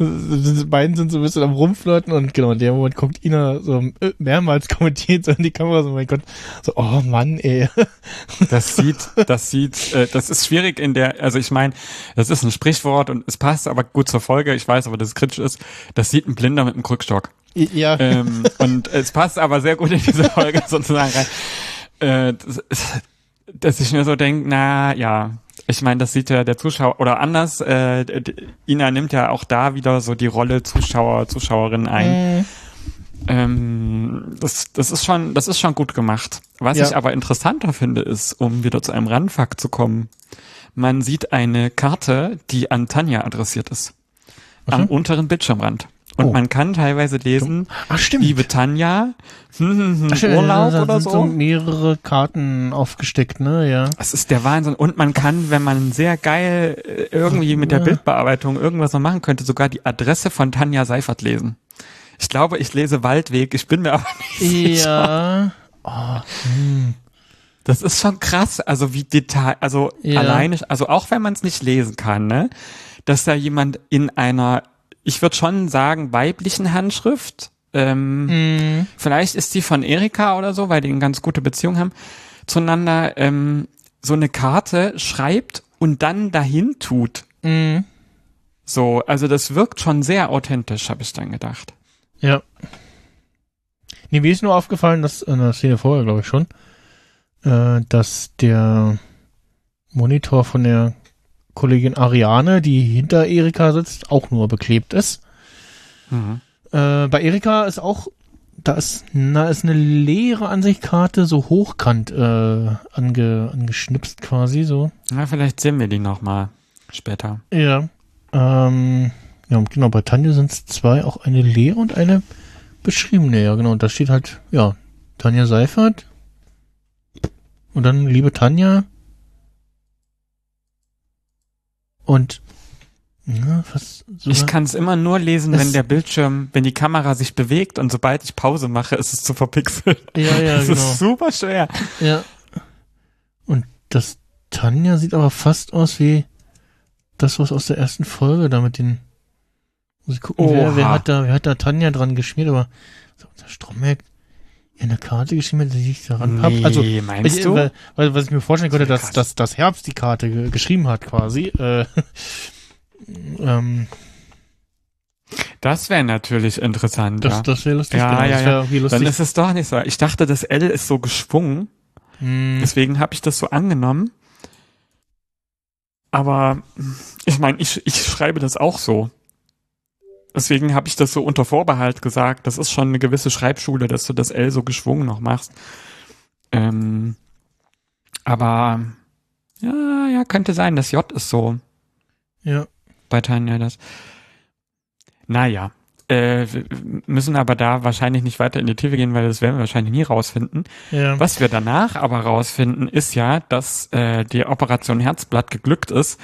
Speaker 5: äh, beiden sind so ein bisschen am rumflirten und genau in dem Moment kommt Ina so äh, mehrmals kommentiert so in die Kamera so mein Gott, so oh Mann, ey.
Speaker 6: Das sieht, das sieht, äh, das ist schwierig in der, also ich meine, das ist ein Sprichwort und es passt aber gut zur Folge. Ich weiß aber, dass es kritisch ist. Das sieht ein Blinder mit einem Krückstock.
Speaker 5: Ja.
Speaker 6: Ähm, und es passt aber sehr gut in diese Folge [laughs] sozusagen rein. Äh, das, dass ich mir so denke, na ja, ich meine, das sieht ja der Zuschauer oder anders. Äh, Ina nimmt ja auch da wieder so die Rolle Zuschauer, Zuschauerin ein.
Speaker 5: Mhm.
Speaker 6: Ähm, das, das ist schon, das ist schon gut gemacht. Was
Speaker 5: Ja.
Speaker 6: ich aber interessanter finde, ist, um wieder zu einem Randfakt zu kommen, man sieht eine Karte, die an Tanja adressiert ist. Am
Speaker 5: so.
Speaker 6: unteren Bildschirmrand. Und
Speaker 5: Oh.
Speaker 6: man kann teilweise lesen,
Speaker 5: Ach, stimmt.
Speaker 6: liebe Tanja, [laughs] hm, hm, hm, Urlaub
Speaker 5: da
Speaker 6: oder
Speaker 5: sind
Speaker 6: so.
Speaker 5: mehrere Karten aufgesteckt, ne, ja.
Speaker 6: Das ist der Wahnsinn. Und man kann, wenn man sehr geil äh, irgendwie mit der
Speaker 5: Ja.
Speaker 6: Bildbearbeitung irgendwas noch machen könnte, sogar die Adresse von Tanja Seifert lesen. Ich glaube, ich lese Waldweg, ich bin mir aber nicht sicher.
Speaker 5: Ja. Oh, hm.
Speaker 6: Das ist schon krass, also wie Detail, also
Speaker 5: Ja.
Speaker 6: alleine, also auch wenn man es nicht lesen kann, ne, dass da jemand in einer, ich würde schon sagen, weiblichen Handschrift, ähm,
Speaker 5: Mhm.
Speaker 6: vielleicht ist die von Erika oder so, weil die eine ganz gute Beziehung haben, zueinander ähm, so eine Karte schreibt und dann dahin tut.
Speaker 5: Mhm.
Speaker 6: So, also das wirkt schon sehr authentisch, habe ich dann gedacht.
Speaker 5: Ja. Nee, mir ist nur aufgefallen, dass in der Szene vorher, glaube ich schon, äh, dass der Monitor von der Kollegin Ariane, die hinter Erika sitzt, auch nur beklebt ist.
Speaker 6: Mhm.
Speaker 5: Äh, bei Erika ist auch, da ist, na, ist eine leere Ansichtkarte so hochkant äh, ange, angeschnipst quasi so.
Speaker 6: Na, vielleicht sehen wir die noch mal später.
Speaker 5: Ja. Ähm, ja, genau, bei Tanja sind es zwei, auch eine leere und eine beschriebene, ja, genau. Und da steht halt, ja, Tanja Seifert. Und dann, liebe Tanja. Und, ja, fast so.
Speaker 6: Ich kann es immer nur lesen, wenn der Bildschirm, wenn die Kamera sich bewegt und sobald ich Pause mache, ist es zu verpixelt.
Speaker 5: Ja, ja, [laughs]
Speaker 6: das
Speaker 5: genau.
Speaker 6: ist super schwer.
Speaker 5: Ja. Und das Tanja sieht aber fast aus wie das, was aus der ersten Folge da mit den. Muss ich gucken, wer,
Speaker 6: Oha.
Speaker 5: wer hat da, wer hat da Tanja dran geschmiert, aber so, unser Stromberg ja eine Karte geschmiert, die ich daran hab.
Speaker 6: Nee,
Speaker 5: Also,
Speaker 6: meinst
Speaker 5: ich,
Speaker 6: du?
Speaker 5: Weil, weil, was ich mir vorstellen konnte, dass, dass, dass Herbst die Karte ge geschrieben hat, quasi. Äh, [laughs] ähm,
Speaker 6: Das wäre natürlich interessant.
Speaker 5: das,
Speaker 6: ja.
Speaker 5: das wäre lustig.
Speaker 6: Ja,
Speaker 5: genau,
Speaker 6: ja, ja.
Speaker 5: lustig.
Speaker 6: Dann ist es doch nicht so. Ich dachte, das L ist so geschwungen.
Speaker 5: Hm,
Speaker 6: Deswegen habe ich das so angenommen. Aber ich meine, ich, ich schreibe das auch so. Deswegen habe ich das so unter Vorbehalt gesagt. Das ist schon eine gewisse Schreibschule, dass du das L so geschwungen noch machst. Ähm, aber ja, ja, könnte sein. Das J ist so
Speaker 5: ja.
Speaker 6: bei Tanja das. Naja, äh, wir müssen aber da wahrscheinlich nicht weiter in die Tiefe gehen, weil das werden wir wahrscheinlich nie rausfinden.
Speaker 5: Ja.
Speaker 6: Was wir danach aber rausfinden, ist ja, dass äh, die Operation Herzblatt geglückt ist,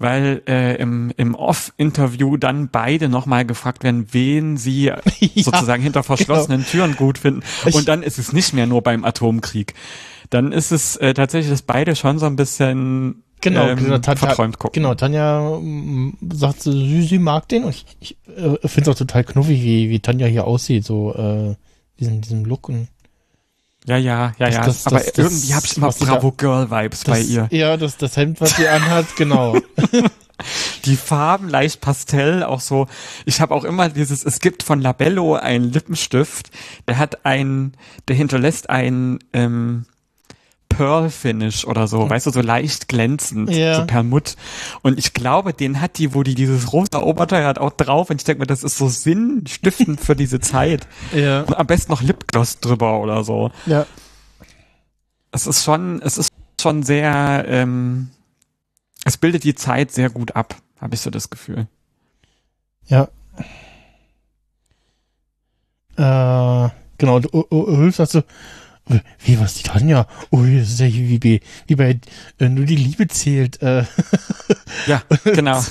Speaker 6: weil äh, im, im Off-Interview dann beide nochmal gefragt werden, wen sie [laughs] sozusagen hinter verschlossenen Türen gut finden.
Speaker 5: Ich-
Speaker 6: Und dann ist es nicht mehr nur beim Atomkrieg. Dann ist es äh, tatsächlich, dass beide schon so ein bisschen
Speaker 5: Genau,
Speaker 6: ähm,
Speaker 5: genau, Ta- Ta-
Speaker 6: verträumt gucken.
Speaker 5: Genau, Tanja mm, sagt, sie, sie mag den und ich, ich äh, finde es auch total knuffig, wie, wie Tanja hier aussieht, so äh, diesen, diesen Look und
Speaker 6: Ja, ja, ja,
Speaker 5: Das-
Speaker 6: ja.
Speaker 5: das-
Speaker 6: Aber
Speaker 5: das- das-
Speaker 6: irgendwie habe ich immer Bravo Girl Vibes bei
Speaker 5: das,
Speaker 6: ihr.
Speaker 5: Ja, das, das Hemd, was sie anhat, [laughs] genau.
Speaker 6: Die Farben leicht pastell, auch so. Ich habe auch immer dieses, es gibt von Labello einen Lippenstift, der hat ein, der hinterlässt ein ähm, Pearl Finish oder so, weißt du, so leicht glänzend,
Speaker 5: Ja.
Speaker 6: so Perlmutt. Und ich glaube, den hat die, wo die dieses rosa Oberteil hat, auch drauf. Und ich denke mir, das ist so sinnstiftend für diese [laughs] Zeit.
Speaker 5: ja.
Speaker 6: Und am besten noch Lipgloss drüber oder so.
Speaker 5: Ja.
Speaker 6: es ist schon, es ist schon sehr, ähm, es bildet die Zeit sehr gut ab, habe ich so das Gefühl.
Speaker 5: Ja. Äh, genau, Ulf sagt so, wie, was, die Tanja? Ui, das ist ja wie, bei- wie bei äh, Nur die Liebe zählt. Äh,
Speaker 6: Ja, [laughs] genau.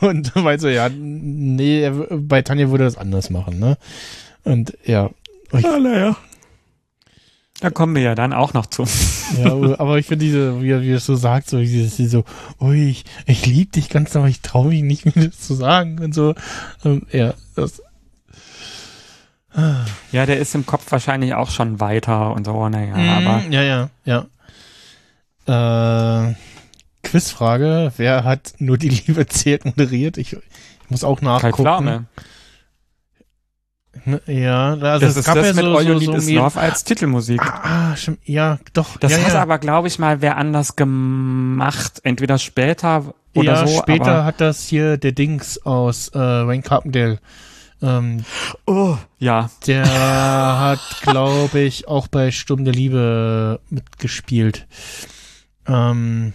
Speaker 5: und meint so, ja, nee, bei Tanja würde er das anders machen, ne? Und ja,
Speaker 6: ja, naja. Da kommen wir ja dann auch noch zu.
Speaker 5: ja, aber ich finde diese, wie er, wie er es so sagt, so dieses, so, ui, ich, ich liebe dich ganz, aber ich traue mich nicht, [laughs] mir das zu sagen und so. Ähm, ja, das,
Speaker 6: Ja, der ist im Kopf wahrscheinlich auch schon weiter und so, naja, aber
Speaker 5: Mm, ja, ja, ja. Äh, Quizfrage, wer hat nur die Liebe [laughs] zählt moderiert? Ich, ich muss auch
Speaker 6: Kai
Speaker 5: nachgucken.
Speaker 6: Pflaume.
Speaker 5: Ne, Ja, also
Speaker 6: das
Speaker 5: es
Speaker 6: ist
Speaker 5: gab
Speaker 6: das
Speaker 5: ja
Speaker 6: mit
Speaker 5: so,
Speaker 6: All You
Speaker 5: so, so
Speaker 6: Love als Titelmusik.
Speaker 5: Ah, stimmt, ja, doch.
Speaker 6: Das
Speaker 5: ja,
Speaker 6: hat
Speaker 5: ja.
Speaker 6: aber, glaube ich, mal wer anders gemacht. Entweder später oder
Speaker 5: ja,
Speaker 6: so.
Speaker 5: später
Speaker 6: aber,
Speaker 5: hat das hier der Dings aus äh, Wayne Carpendale. Ähm,
Speaker 6: oh, ja.
Speaker 5: der hat, glaube ich, auch bei Sturm der Liebe mitgespielt. Ähm,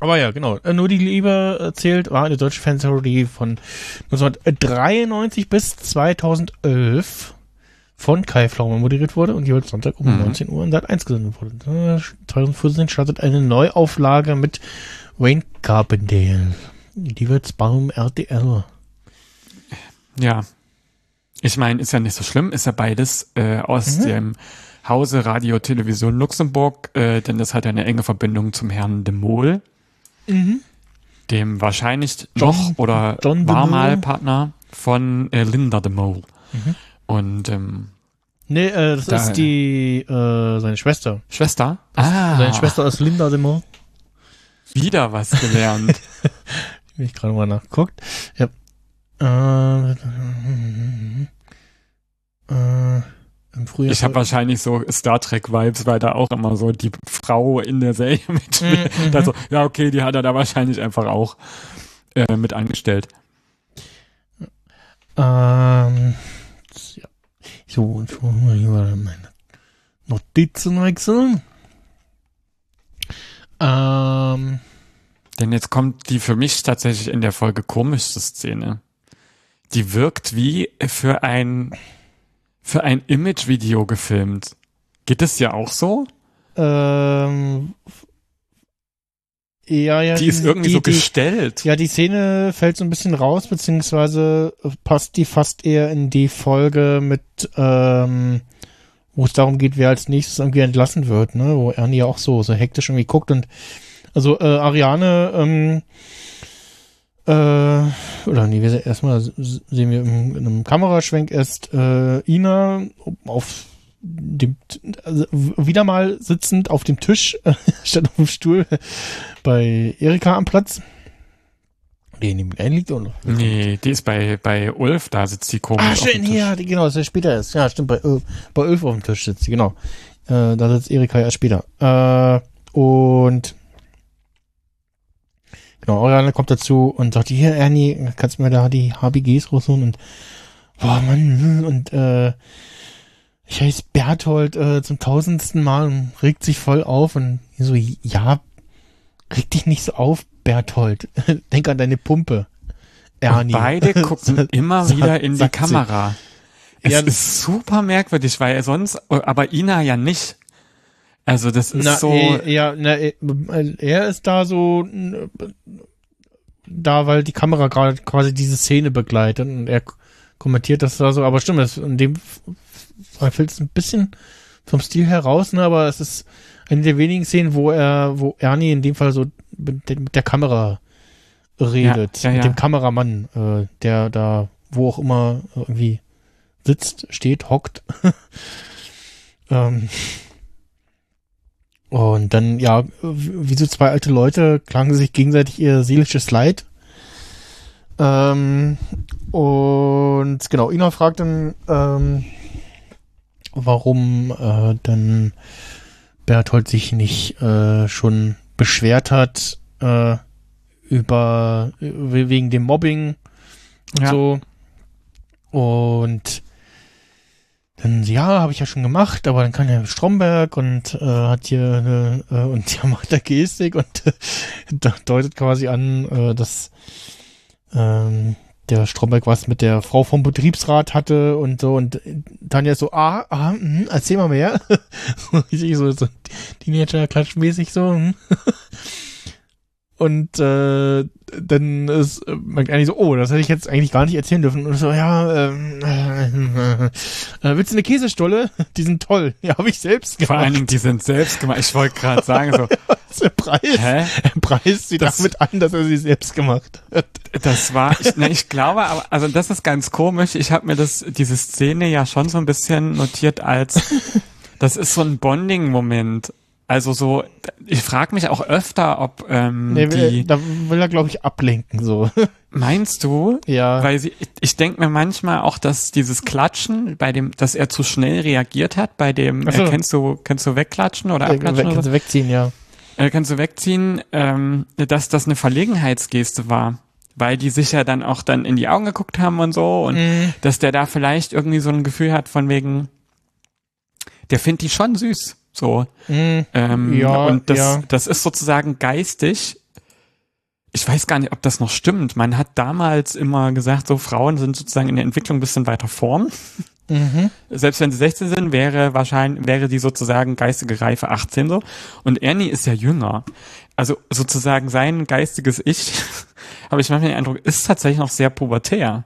Speaker 5: aber ja, genau. Äh, Nur die Liebe erzählt war eine deutsche Fernsehparodie von 1993 bis 2011 von Kai Flaume moderiert wurde und jeweils Sonntag um
Speaker 6: Mhm.
Speaker 5: 19 Uhr in Sat 1 gesendet wurde. Äh, 2014 startet eine Neuauflage mit Wayne Carpendale. Die wird's beim RTL.
Speaker 6: Ja. Ich meine, ist ja nicht so schlimm, ist ja beides äh, aus
Speaker 5: Mhm.
Speaker 6: dem Hause Radio Television Luxemburg, äh, denn das hat ja eine enge Verbindung zum Herrn de Mol,
Speaker 5: Mhm.
Speaker 6: dem wahrscheinlich
Speaker 5: John-
Speaker 6: noch oder
Speaker 5: John
Speaker 6: war mal. Partner von äh, Linda de Mol.
Speaker 5: Mhm.
Speaker 6: Und ähm,
Speaker 5: Nee, äh, das
Speaker 6: Da-
Speaker 5: ist die, äh, seine Schwester.
Speaker 6: Schwester?
Speaker 5: Seine Schwester ist Linda de Mol.
Speaker 6: Wieder was gelernt. [laughs]
Speaker 5: Hab ich gerade mal nachgeguckt. Ja. Äh, äh, Im Frühjahr.
Speaker 6: Ich habe wahrscheinlich so Star Trek Vibes, weil da auch immer so die Frau in der Serie [laughs] mitspielt.
Speaker 5: Mhm.
Speaker 6: Also, ja, okay, die hat er da wahrscheinlich einfach auch äh, mit angestellt.
Speaker 5: Ähm, ja. So, und schon mal hier meine Notizen wechseln. Ähm,
Speaker 6: Denn jetzt kommt die für mich tatsächlich in der Folge komischste Szene. Die wirkt wie für ein für ein Imagevideo gefilmt. Geht das ja auch so?
Speaker 5: ähm, ja, ja.
Speaker 6: Die ist irgendwie so gestellt.
Speaker 5: Ja, die Szene fällt so ein bisschen raus, beziehungsweise passt die fast eher in die Folge mit, ähm, wo es darum geht, wer als nächstes irgendwie entlassen wird, ne, wo Ernie auch so, so hektisch irgendwie guckt und, also, äh, Ariane, ähm, äh, oder nee, wir se- erstmal sehen wir in einem Kameraschwenk erst, äh, Ina auf dem, also wieder mal sitzend auf dem Tisch, [laughs] statt auf dem Stuhl, bei Erika am Platz. Die neben ihm liegt oder?
Speaker 6: Nee, die ist bei, bei Ulf, da sitzt die komisch.
Speaker 5: Ah,
Speaker 6: Tisch.
Speaker 5: ja, die, genau, das ist später ist. Ja, stimmt, bei, bei Ulf auf dem Tisch sitzt sie, genau. Äh, da sitzt Erika erst später. Äh, und genau, Oriane kommt dazu und sagt, hier, Ernie, kannst du mir da die HBGs rausholen? Und boah, Mann, hm, und äh, ich heiße Berthold äh, zum tausendsten Mal und regt sich voll auf und so, ja, reg dich nicht so auf, Berthold. [laughs] Denk an deine Pumpe.
Speaker 6: Und
Speaker 5: Ernie.
Speaker 6: beide [laughs] gucken immer wieder in die
Speaker 5: sagt sie.
Speaker 6: Kamera. Es
Speaker 5: Ja,
Speaker 6: ist super merkwürdig, weil er sonst, aber Ina ja nicht. Also das ist
Speaker 5: Na,
Speaker 6: so,
Speaker 5: eh, ja, na, eh, er ist da so da, weil die Kamera gerade quasi diese Szene begleitet und er kommentiert das da so, aber stimmt, das, in dem Fall fällt es ein bisschen vom Stil heraus, ne, aber es ist eine der wenigen Szenen, wo er, wo Ernie in dem Fall so mit, der- mit der Kamera redet,
Speaker 6: Ja, ja,
Speaker 5: mit
Speaker 6: ja.
Speaker 5: dem Kameramann, äh, der da, wo auch immer irgendwie sitzt, steht, hockt. [laughs] ähm, und dann, ja, wie so zwei alte Leute klagen sich gegenseitig ihr seelisches Leid. Ähm, und genau, Ina fragt dann, ähm, warum äh, dann Berthold sich nicht äh, schon beschwert hat äh, über we- wegen dem Mobbing und
Speaker 6: Ja.
Speaker 5: so. Und dann, ja, habe ich ja schon gemacht, aber dann kann ja Stromberg und äh, hat hier eine, äh, und ja [laughs] macht da Gestik und äh, [laughs] deutet quasi an, äh, dass ähm, der Stromberg was mit der Frau vom Betriebsrat hatte und so und Tanja ist so, ah, ah mh, erzähl mal mehr. [laughs] so richtig so, so Teenager-Klatschmäßig so. Und äh, dann ist äh, man eigentlich so, oh, das hätte ich jetzt eigentlich gar nicht erzählen dürfen. Und so, ja, ähm, äh, äh, willst du eine Käsestolle? [laughs] Die sind toll. Ja, habe ich selbst gemacht.
Speaker 6: vor allen Dingen, die sind selbst gemacht. Ich wollte gerade sagen, so, [laughs]
Speaker 5: der Preis.
Speaker 6: hä?
Speaker 5: Er preist sie
Speaker 6: Das-
Speaker 5: damit an, dass er sie selbst gemacht hat.
Speaker 6: Das war, ich, na, ich [laughs] glaube, aber, also das ist ganz komisch. Ich habe mir das, diese Szene ja schon so ein bisschen notiert als, das ist so ein Bonding-Moment Also so, ich frage mich auch öfter, ob ähm,
Speaker 5: Nee, will,
Speaker 6: die,
Speaker 5: da will er, glaube ich, ablenken, so. [laughs]
Speaker 6: meinst du?
Speaker 5: ja.
Speaker 6: Weil sie, ich, ich denke mir manchmal auch, dass dieses Klatschen, bei dem, dass er zu schnell reagiert hat, bei dem,
Speaker 5: Ach so.
Speaker 6: äh, kennst du, kennst du wegklatschen oder
Speaker 5: Äh,
Speaker 6: abklatschen
Speaker 5: weg-
Speaker 6: oder
Speaker 5: kannst du wegziehen, ja.
Speaker 6: äh, kannst du wegziehen, ähm, dass das eine Verlegenheitsgeste war. Weil die sich ja dann auch dann in die Augen geguckt haben und so und
Speaker 5: Mhm.
Speaker 6: dass der da vielleicht irgendwie so ein Gefühl hat von wegen, der findet die schon süß. So.
Speaker 5: Mhm.
Speaker 6: Ähm,
Speaker 5: Ja,
Speaker 6: und das,
Speaker 5: ja.
Speaker 6: das ist sozusagen geistig. Ich weiß gar nicht, ob das noch stimmt. Man hat damals immer gesagt, so Frauen sind sozusagen in der Entwicklung ein bisschen weiter vorn.
Speaker 5: Mhm.
Speaker 6: Selbst wenn sie 16 sind, wäre wahrscheinlich, wäre die sozusagen geistige Reife 18 so. Und Ernie ist ja jünger. Also sozusagen sein geistiges Ich, [laughs] habe ich manchmal den Eindruck, ist tatsächlich noch sehr pubertär.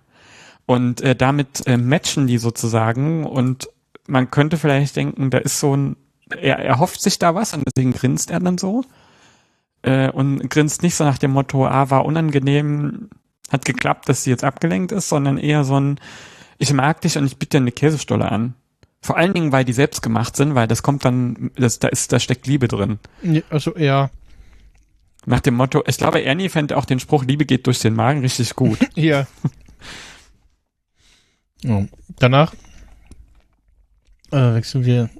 Speaker 6: Und äh, damit äh, matchen die sozusagen und man könnte vielleicht denken, da ist so ein, er, hofft sich da was und deswegen grinst er dann so. Äh, und grinst nicht so nach dem Motto, ah, war unangenehm, hat geklappt, dass sie jetzt abgelenkt ist, sondern eher so ein, ich mag dich und ich biete dir eine Käsestolle an. Vor allen Dingen, weil die selbst gemacht sind, weil das kommt dann, das, da ist, da steckt Liebe drin.
Speaker 5: Also, ja.
Speaker 6: Nach dem Motto, ich glaube, Ernie fände auch den Spruch, Liebe geht durch den Magen richtig gut. [laughs]
Speaker 5: Ja. [laughs] ja. Danach äh, wechseln wir.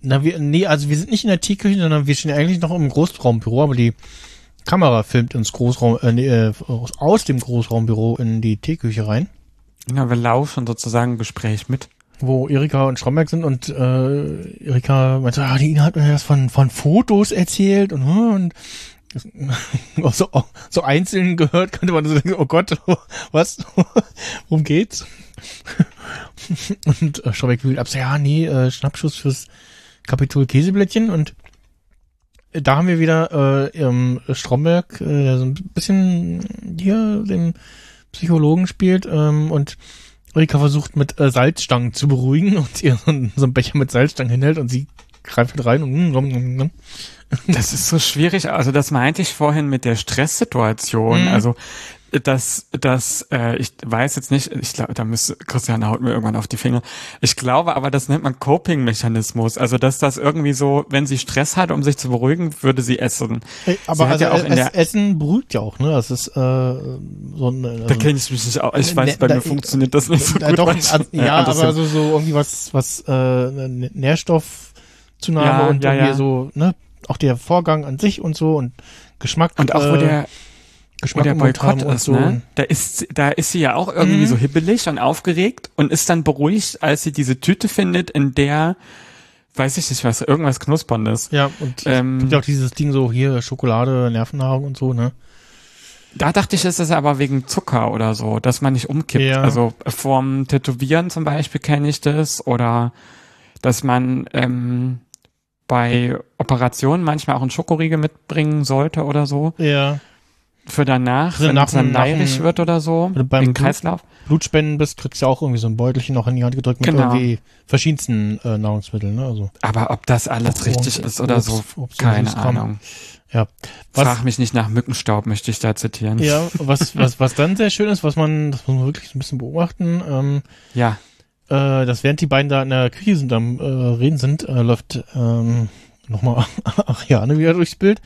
Speaker 5: Na, wir, nee, also wir sind nicht in der Teeküche, sondern wir stehen eigentlich noch im Großraumbüro, aber die Kamera filmt ins Großraum, äh, äh, aus dem Großraumbüro in die Teeküche rein,
Speaker 6: Ja, wir lauschen sozusagen ein Gespräch mit.
Speaker 5: wo Erika und Stromberg sind und äh, Erika meinte, ah, die Ina hat mir das von, von Fotos erzählt und, und [laughs] so, so einzeln gehört, könnte man so denken, oh Gott, [laughs] was? [laughs] Worum geht's? und äh, Stromberg wühlt ab, ja, nee, äh, Schnappschuss fürs Kapitol Käseblättchen und äh, da haben wir wieder äh, ähm, Stromberg, äh, der so ein bisschen hier den Psychologen spielt ähm, und Erika versucht mit äh, Salzstangen zu beruhigen und ihr so, so einen Becher mit Salzstangen hinhält und sie greift mit rein und mm.
Speaker 6: Das ist so schwierig. Also das meinte ich vorhin mit der Stresssituation.
Speaker 5: Mhm.
Speaker 6: Also dass dass äh, ich weiß jetzt nicht, ich glaube, da müsste Christiane haut mir irgendwann auf die Finger. Ich glaube aber, das nennt man Coping-Mechanismus. Also dass das irgendwie so, wenn sie Stress hat, um sich zu beruhigen, würde sie essen.
Speaker 5: Ey, Aber also
Speaker 6: ja auch
Speaker 5: es, Essen beruhigt ja auch, ne? Das ist äh, so ein also,
Speaker 6: Da kenne ich mich nicht aus. Ich weiß,
Speaker 5: Ne,
Speaker 6: bei
Speaker 5: da-
Speaker 6: mir funktioniert das nicht so
Speaker 5: da
Speaker 6: gut.
Speaker 5: doch, also,
Speaker 6: äh,
Speaker 5: ja, aber so, so irgendwie was, was äh, Nährstoffzunahme
Speaker 6: Ja,
Speaker 5: und
Speaker 6: ja,
Speaker 5: irgendwie
Speaker 6: ja.
Speaker 5: so, ne? Auch der Vorgang an sich und so und Geschmack.
Speaker 6: Und auch wo
Speaker 5: äh,
Speaker 6: der, wo
Speaker 5: Geschmack
Speaker 6: der
Speaker 5: Mund haben
Speaker 6: Boykott
Speaker 5: und
Speaker 6: ist,
Speaker 5: so.
Speaker 6: ne? Da ist, da ist sie ja auch irgendwie
Speaker 5: Mhm.
Speaker 6: so hibbelig und aufgeregt und ist dann beruhigt, als sie diese Tüte findet, in der, weiß ich nicht was, irgendwas Knusperndes.
Speaker 5: Ja, und
Speaker 6: Ähm,
Speaker 5: es gibt ja auch dieses Ding so hier Schokolade, Nervennahrung und so, ne?
Speaker 6: Da dachte ich, ist es aber wegen Zucker oder so, dass man nicht umkippt.
Speaker 5: Ja.
Speaker 6: Also vorm Tätowieren zum Beispiel kenne ich das oder dass man ähm, bei Operationen manchmal auch einen Schokoriegel mitbringen sollte oder so.
Speaker 5: Ja.
Speaker 6: Für danach,
Speaker 5: Also
Speaker 6: wenn
Speaker 5: nach
Speaker 6: es dann neidisch wird oder so,
Speaker 5: Oder beim
Speaker 6: wegen
Speaker 5: Blut-
Speaker 6: Kreislauf.
Speaker 5: Blutspenden bist, kriegst du ja auch irgendwie so ein Beutelchen noch in die Hand gedrückt mit
Speaker 6: Genau.
Speaker 5: irgendwie verschiedensten äh, Nahrungsmitteln, ne? Also,
Speaker 6: Aber ob das alles
Speaker 5: Obst-
Speaker 6: richtig ist oder so,
Speaker 5: Obst- Obst-
Speaker 6: keine. Ahnung.
Speaker 5: ja. Was,
Speaker 6: Frag mich nicht nach Mückenstaub, möchte ich da zitieren.
Speaker 5: ja, was, was, was dann sehr schön ist, was man, das muss man wirklich so ein bisschen beobachten, ähm,
Speaker 6: Ja.
Speaker 5: Äh, dass während die beiden da in der Küche sind, am äh, Reden sind, äh, läuft ähm, nochmal [laughs] Ariane wieder durchs Bild.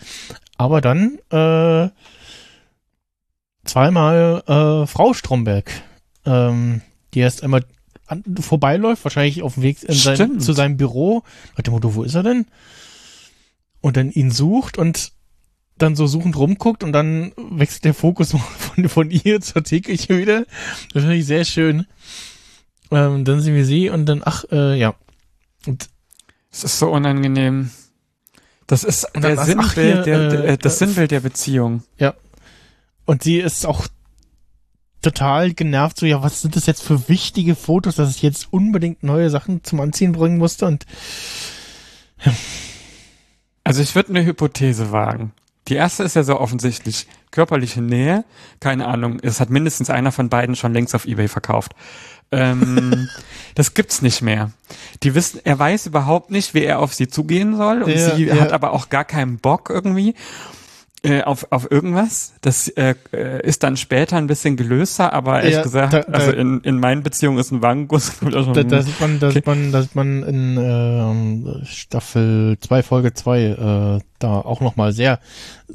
Speaker 5: Aber dann äh, zweimal äh, Frau Stromberg, ähm, die erst einmal an, vorbeiläuft, wahrscheinlich auf dem Weg in sein, zu seinem Büro. Nach dem Motto, wo ist er denn? Und dann ihn sucht und dann so suchend rumguckt und dann wechselt der Fokus [laughs] von, von ihr zur Teeküche wieder. Das finde ich sehr schön. Ähm, dann sehen wir sie und dann, ach, äh, ja. Und
Speaker 6: Es ist so unangenehm. Das ist der
Speaker 5: dann- ach,
Speaker 6: Sinnbild,
Speaker 5: hier,
Speaker 6: der, der,
Speaker 5: äh,
Speaker 6: das
Speaker 5: äh,
Speaker 6: Sinnbild der Beziehung.
Speaker 5: Und sie ist auch total genervt, so, ja, was sind das jetzt für wichtige Fotos, dass ich jetzt unbedingt neue Sachen zum Anziehen bringen musste und
Speaker 6: Also ich würde eine Hypothese wagen. Die erste ist ja so offensichtlich körperliche Nähe. Keine Ahnung, es hat mindestens einer von beiden schon längst auf eBay verkauft. Ähm, das gibt's nicht mehr. Die wissen, er weiß überhaupt nicht, wie er auf sie zugehen soll und
Speaker 5: Ja,
Speaker 6: sie
Speaker 5: ja.
Speaker 6: hat aber auch gar keinen Bock irgendwie. Äh, auf, auf irgendwas. Das äh, äh, ist dann später ein bisschen gelöster, aber ehrlich
Speaker 5: Ja,
Speaker 6: gesagt,
Speaker 5: da- da-
Speaker 6: also in, in meinen Beziehungen ist ein Wangenguss. [laughs]
Speaker 5: Da, da sieht man, da
Speaker 6: okay.
Speaker 5: sieht man, da sieht man in ähm, Staffel 2, Folge 2 äh, da auch nochmal sehr,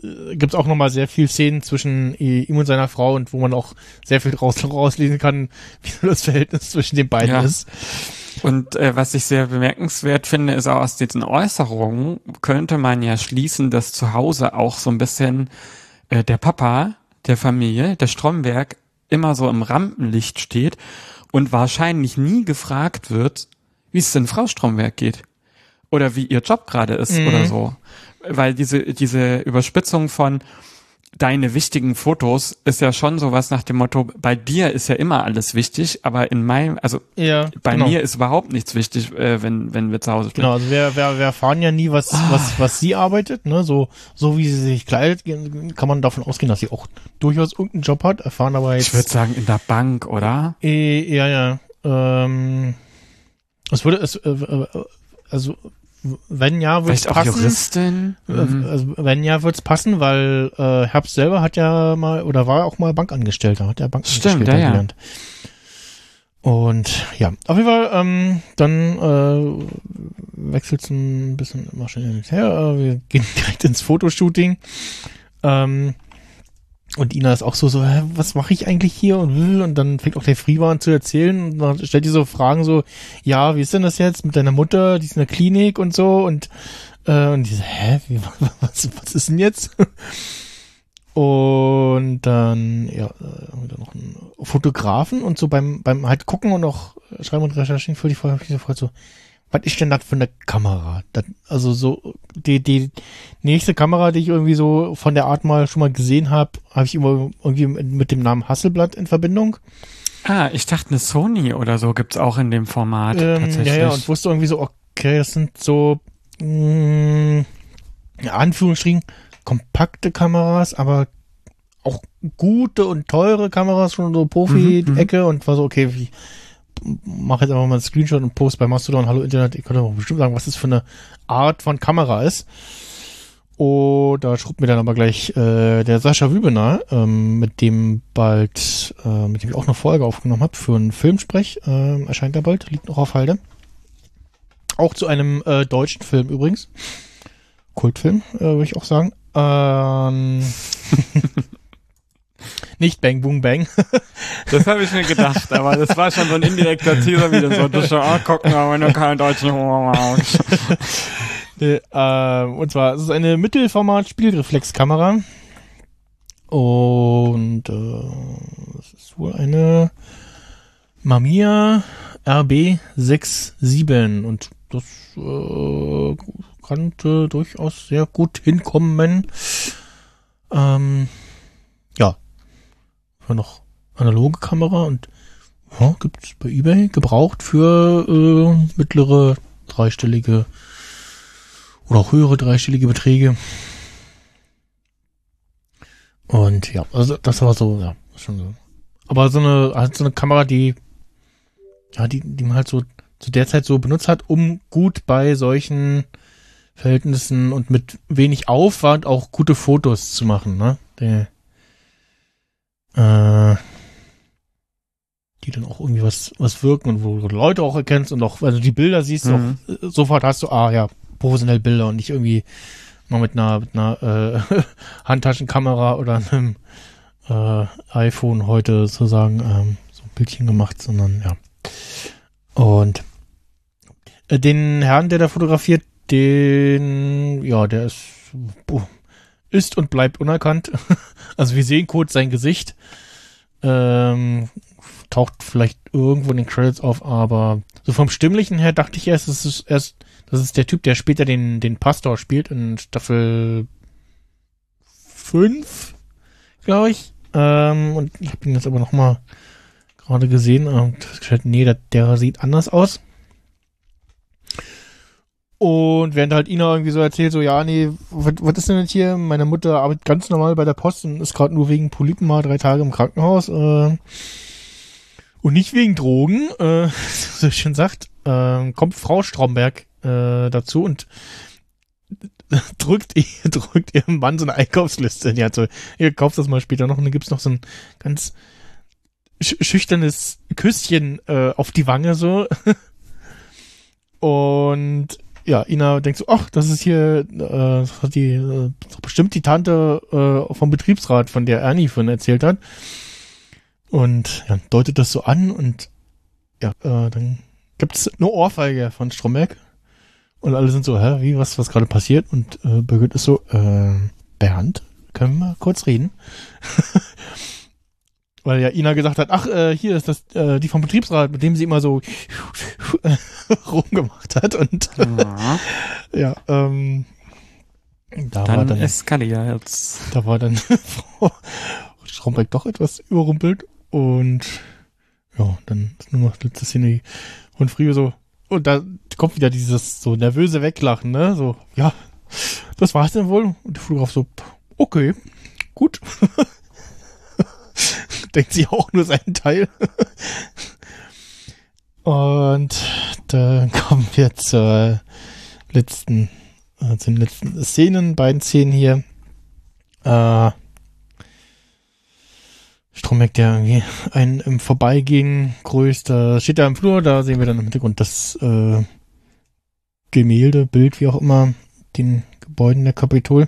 Speaker 5: äh, gibt's auch nochmal sehr viel Szenen zwischen ihm und seiner Frau und wo man auch sehr viel raus, [laughs] rauslesen kann, wie das Verhältnis zwischen den beiden
Speaker 6: Ja.
Speaker 5: ist.
Speaker 6: Und äh, was ich sehr bemerkenswert finde, ist auch aus diesen Äußerungen könnte man ja schließen, dass zu Hause auch so ein bisschen äh, der Papa der Familie, der Stromberg, immer so im Rampenlicht steht und wahrscheinlich nie gefragt wird, wie es denn Frau Stromberg geht oder wie ihr Job gerade ist
Speaker 5: Mhm.
Speaker 6: oder so. Weil diese, diese Überspitzung von deine wichtigen Fotos ist ja schon sowas nach dem Motto, bei dir ist ja immer alles wichtig, aber in meinem, also
Speaker 5: Ja,
Speaker 6: bei
Speaker 5: genau.
Speaker 6: mir ist überhaupt nichts wichtig, äh, wenn, wenn wir zu Hause spielen.
Speaker 5: Genau, also wir, wir, wir erfahren ja nie, was,
Speaker 6: Ah.
Speaker 5: was, was sie arbeitet, ne? So, so wie sie sich kleidet, kann man davon ausgehen, dass sie auch durchaus irgendeinen Job hat, erfahren aber jetzt.
Speaker 6: Ich würde sagen, in der Bank, oder?
Speaker 5: Eh, ja, ja. Ähm, es würde es, äh, äh, also wenn ja, wird es
Speaker 6: Vielleicht auch
Speaker 5: passen.
Speaker 6: Juristin?
Speaker 5: Äh,
Speaker 6: Mhm.
Speaker 5: Also, wenn ja, wird's passen, weil äh, Herbst selber hat ja mal oder war auch mal Bankangestellter, hat ja Bankangestellter
Speaker 6: Stimmt, ja, ja.
Speaker 5: gelernt. Und ja, auf jeden Fall, ähm, dann äh, wechselt ein bisschen immer schnell hin und her. Äh, wir [laughs] gehen direkt ins Fotoshooting. Ähm, und Ina ist auch so, so, hä, was mache ich eigentlich hier? Und, und dann fängt auch der Friva an zu erzählen und dann stellt die so Fragen so, ja, wie ist denn das jetzt mit deiner Mutter? Die ist in der Klinik und so und, äh, und die so, hä, wie, [laughs] was, was ist denn jetzt? Und dann, ja, haben wir dann noch einen Fotografen und so beim, beim halt gucken und auch schreiben und recherchieren für die Folge, hab ich gefragt so, was ist denn das für eine Kamera? Das, also so, die, die nächste Kamera, die ich irgendwie so von der Art mal schon mal gesehen habe, habe ich immer irgendwie mit, dem Namen Hasselblatt in Verbindung.
Speaker 6: Ah, ich dachte, eine Sony oder so gibt's auch in dem Format
Speaker 5: Ähm,
Speaker 6: tatsächlich.
Speaker 5: ja, ja, und wusste irgendwie so, okay, das sind so, mh, ja, Anführungsstrichen, kompakte Kameras, aber auch gute und teure Kameras, schon so Profi-Ecke und war so, okay, ich mach jetzt einfach mal einen Screenshot und post bei Mastodon, hallo Internet, ihr könnt doch bestimmt sagen, was das für eine Art von Kamera ist. Und da schreibt mir dann aber gleich äh, der Sascha Wübener, ähm, mit dem bald, äh, mit dem ich auch eine Folge aufgenommen habe für einen Filmsprech, ähm, erscheint er bald, liegt noch auf Halde. Auch zu einem äh, deutschen Film übrigens. Kultfilm, äh, würde ich auch sagen. Ähm, [laughs] [laughs] nicht Bang Boom Bang. [laughs]
Speaker 6: Das habe ich mir gedacht, aber das war schon so ein indirekter Teaser wieder so, du schon, ah, gucken, aber nur keinen deutschen Humor magst. [laughs]
Speaker 5: Äh, und zwar, es ist eine Mittelformat-Spielreflexkamera. Und äh, es ist wohl eine Mamiya RB67 und das äh, könnte durchaus sehr gut hinkommen. Ähm, für noch analoge Kamera und ja, gibt's bei eBay gebraucht für äh, mittlere dreistellige oder auch höhere dreistellige Beträge. Und ja, also das war so, ja, schon so. Aber so eine, halt so eine Kamera, die, ja, die, die man halt so zu der Zeit so benutzt hat, um gut bei solchen Verhältnissen und mit wenig Aufwand auch gute Fotos zu machen, ne? Der, äh, die dann auch irgendwie was, was wirken und wo du Leute auch erkennst und auch, also die Bilder siehst,
Speaker 6: Mhm.
Speaker 5: auch, äh, sofort hast du, ah ja, professionell Bilder und nicht irgendwie mal mit einer, mit einer äh, [laughs] Handtaschenkamera oder einem äh, iPhone heute sozusagen ähm, so ein Bildchen gemacht, sondern ja. Und äh, den Herrn, der da fotografiert, den, ja, der ist, boah, ist und bleibt unerkannt. [laughs] also wir sehen kurz sein Gesicht. Ähm, taucht vielleicht irgendwo in den Credits auf, aber so vom Stimmlichen her dachte ich erst, es ist erst, das ist der Typ, der später den, den Pastor spielt in Staffel 5, glaube ich. Ähm, und ich habe ihn jetzt aber noch mal gerade gesehen und festgestellt, nee, der, der sieht anders aus. Und während halt Ina irgendwie so erzählt, so, ja, nee, was, ist denn jetzt hier? Meine Mutter arbeitet ganz normal bei der Post und ist gerade nur wegen Polypen mal drei Tage im Krankenhaus. Äh, und nicht wegen Drogen, äh, [laughs] so schön sagt, äh, kommt Frau Stromberg äh, dazu und [laughs] drückt, ihr, [laughs] drückt ihrem Mann so eine Einkaufsliste Hand. So, ihr kauft das mal später noch und dann gibt's noch so ein ganz sch schüchternes Küsschen äh, auf die Wange so. und ja, Ina denkt so, ach, das ist hier äh, das hat die äh, bestimmt die Tante äh, vom Betriebsrat, von der Ernie von erzählt hat. Und ja, deutet das so an und ja, äh, dann gibt's eine Ohrfeige von Stromberg. Und alle sind so, hä, wie, was, was gerade passiert? Und äh, Birgit ist so, äh, Bernd, können wir kurz reden? [laughs] Weil ja Ina gesagt hat, ach, äh, hier ist das, äh, die vom Betriebsrat, mit dem sie immer so [laughs] rumgemacht hat. Und
Speaker 6: Ja. [laughs]
Speaker 5: ja, ähm, da war
Speaker 6: Dann
Speaker 5: dann,
Speaker 6: eskaliert
Speaker 5: da war dann [laughs] Frau Stromberg doch etwas überrumpelt. Und ja, dann ist nur noch letzte Szene von Frio so, und da kommt wieder dieses so nervöse Weglachen, ne? So, ja, das war's denn wohl. Und der Fotograf so, okay, gut. Denkt sie auch nur seinen Teil. Und dann kommen wir zur letzten, äh, zu den letzten Szenen, beiden Szenen hier. Äh, Stromberg, der irgendwie einen im Vorbeigehen grüßt, da steht er im Flur, da sehen wir dann im Hintergrund das äh, Gemälde, Bild, wie auch immer, den Gebäuden der Kapitol.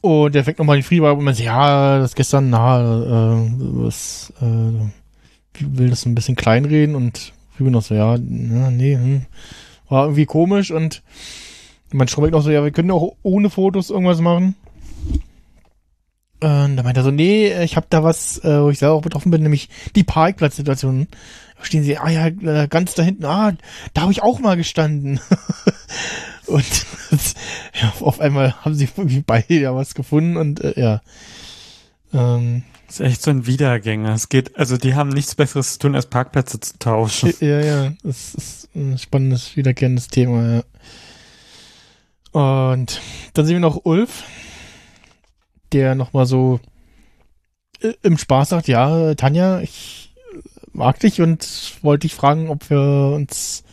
Speaker 5: Und der fängt nochmal den Frieden und man sagt, ja, das gestern, na, äh, was, äh, will das ein bisschen kleinreden und Frieden noch so, ja, na, nee, hm, war irgendwie komisch und mein Stromberg noch so, ja, wir können auch ohne Fotos irgendwas machen. Und da meint er so, nee, ich habe da was, äh, wo ich selber auch betroffen bin, nämlich die Parkplatzsituation. Da stehen sie, ah ja, ganz da hinten, ah, da habe ich auch mal gestanden. [laughs] und [laughs] ja, auf einmal haben sie irgendwie beide ja was gefunden und äh, ja. Ähm,
Speaker 6: Das ist echt so ein Wiedergänger. Es geht, also die haben nichts Besseres zu tun, als Parkplätze zu tauschen.
Speaker 5: ja, ja, das ist ein spannendes, wiederkehrendes Thema, ja. Und dann sehen wir noch Ulf, der nochmal so äh, im Spaß sagt, ja, Tanja, ich mag dich und wollte dich fragen, ob wir uns,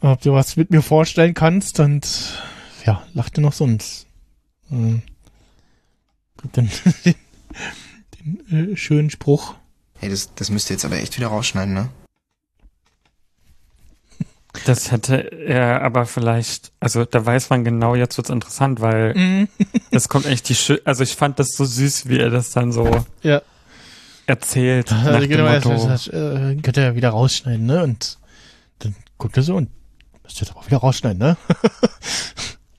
Speaker 5: ob du was mit mir vorstellen kannst und ja, lachte noch so und äh, gibt dann den, [laughs] den äh, schönen Spruch.
Speaker 3: Hey, das, das müsst ihr jetzt aber echt wieder rausschneiden, ne?
Speaker 6: Das hätte er aber vielleicht, also da weiß man genau, jetzt wird's interessant, weil
Speaker 5: Mhm. [laughs]
Speaker 6: das kommt echt die, Schö also ich fand das so süß, wie er das dann so
Speaker 5: Ja.
Speaker 6: erzählt. nach
Speaker 5: Also
Speaker 6: dem
Speaker 5: genau, das,
Speaker 6: Motto.
Speaker 5: das, das äh, könnt ihr ja wieder rausschneiden, ne? Und dann guckt er so und müsst ihr jetzt aber wieder rausschneiden, ne?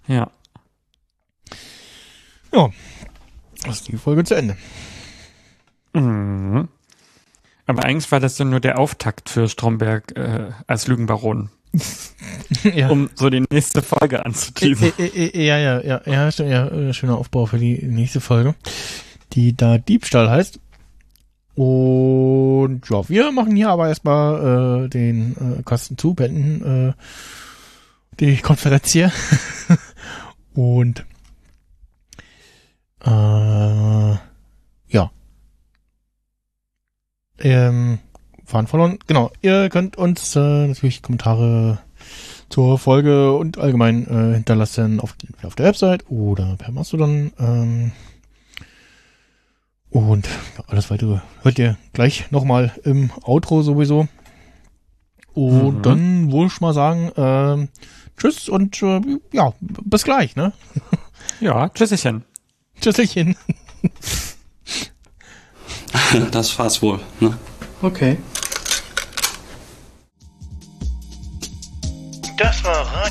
Speaker 6: Ja. [laughs]
Speaker 5: Ja. Das ist die Folge zu Ende.
Speaker 6: Mhm. Aber eigentlich war das ja nur der Auftakt für Stromberg äh, als Lügenbaron, [laughs]
Speaker 5: ja.
Speaker 6: um so die nächste Folge
Speaker 5: Äh,
Speaker 6: anzuteasen.
Speaker 5: äh, äh, ja, ja, ja, ja, stimmt, ja, äh, schöner Aufbau für die nächste Folge, die da Diebstahl heißt. Und ja, wir machen hier aber erstmal äh, den äh, Kasten zu, beenden äh, die Konferenz hier. [laughs] Und äh, ja. Ähm, fahren verloren. Genau, ihr könnt uns äh, natürlich Kommentare zur Folge und allgemein äh, hinterlassen auf, auf der Website oder per Mastodon. Ähm, und ja, alles weitere hört ihr gleich nochmal im Outro sowieso. Und
Speaker 6: Mhm.
Speaker 5: dann wohl ich mal sagen, ähm, tschüss und äh, ja, bis gleich, ne?
Speaker 6: Ja, tschüsschen.
Speaker 5: Tschüsschen. [laughs]
Speaker 10: Das war's wohl, ne?
Speaker 3: Okay.
Speaker 4: Das war Radio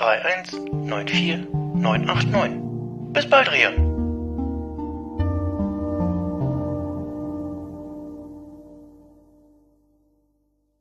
Speaker 4: 31 94 989. Bis bald, Rian.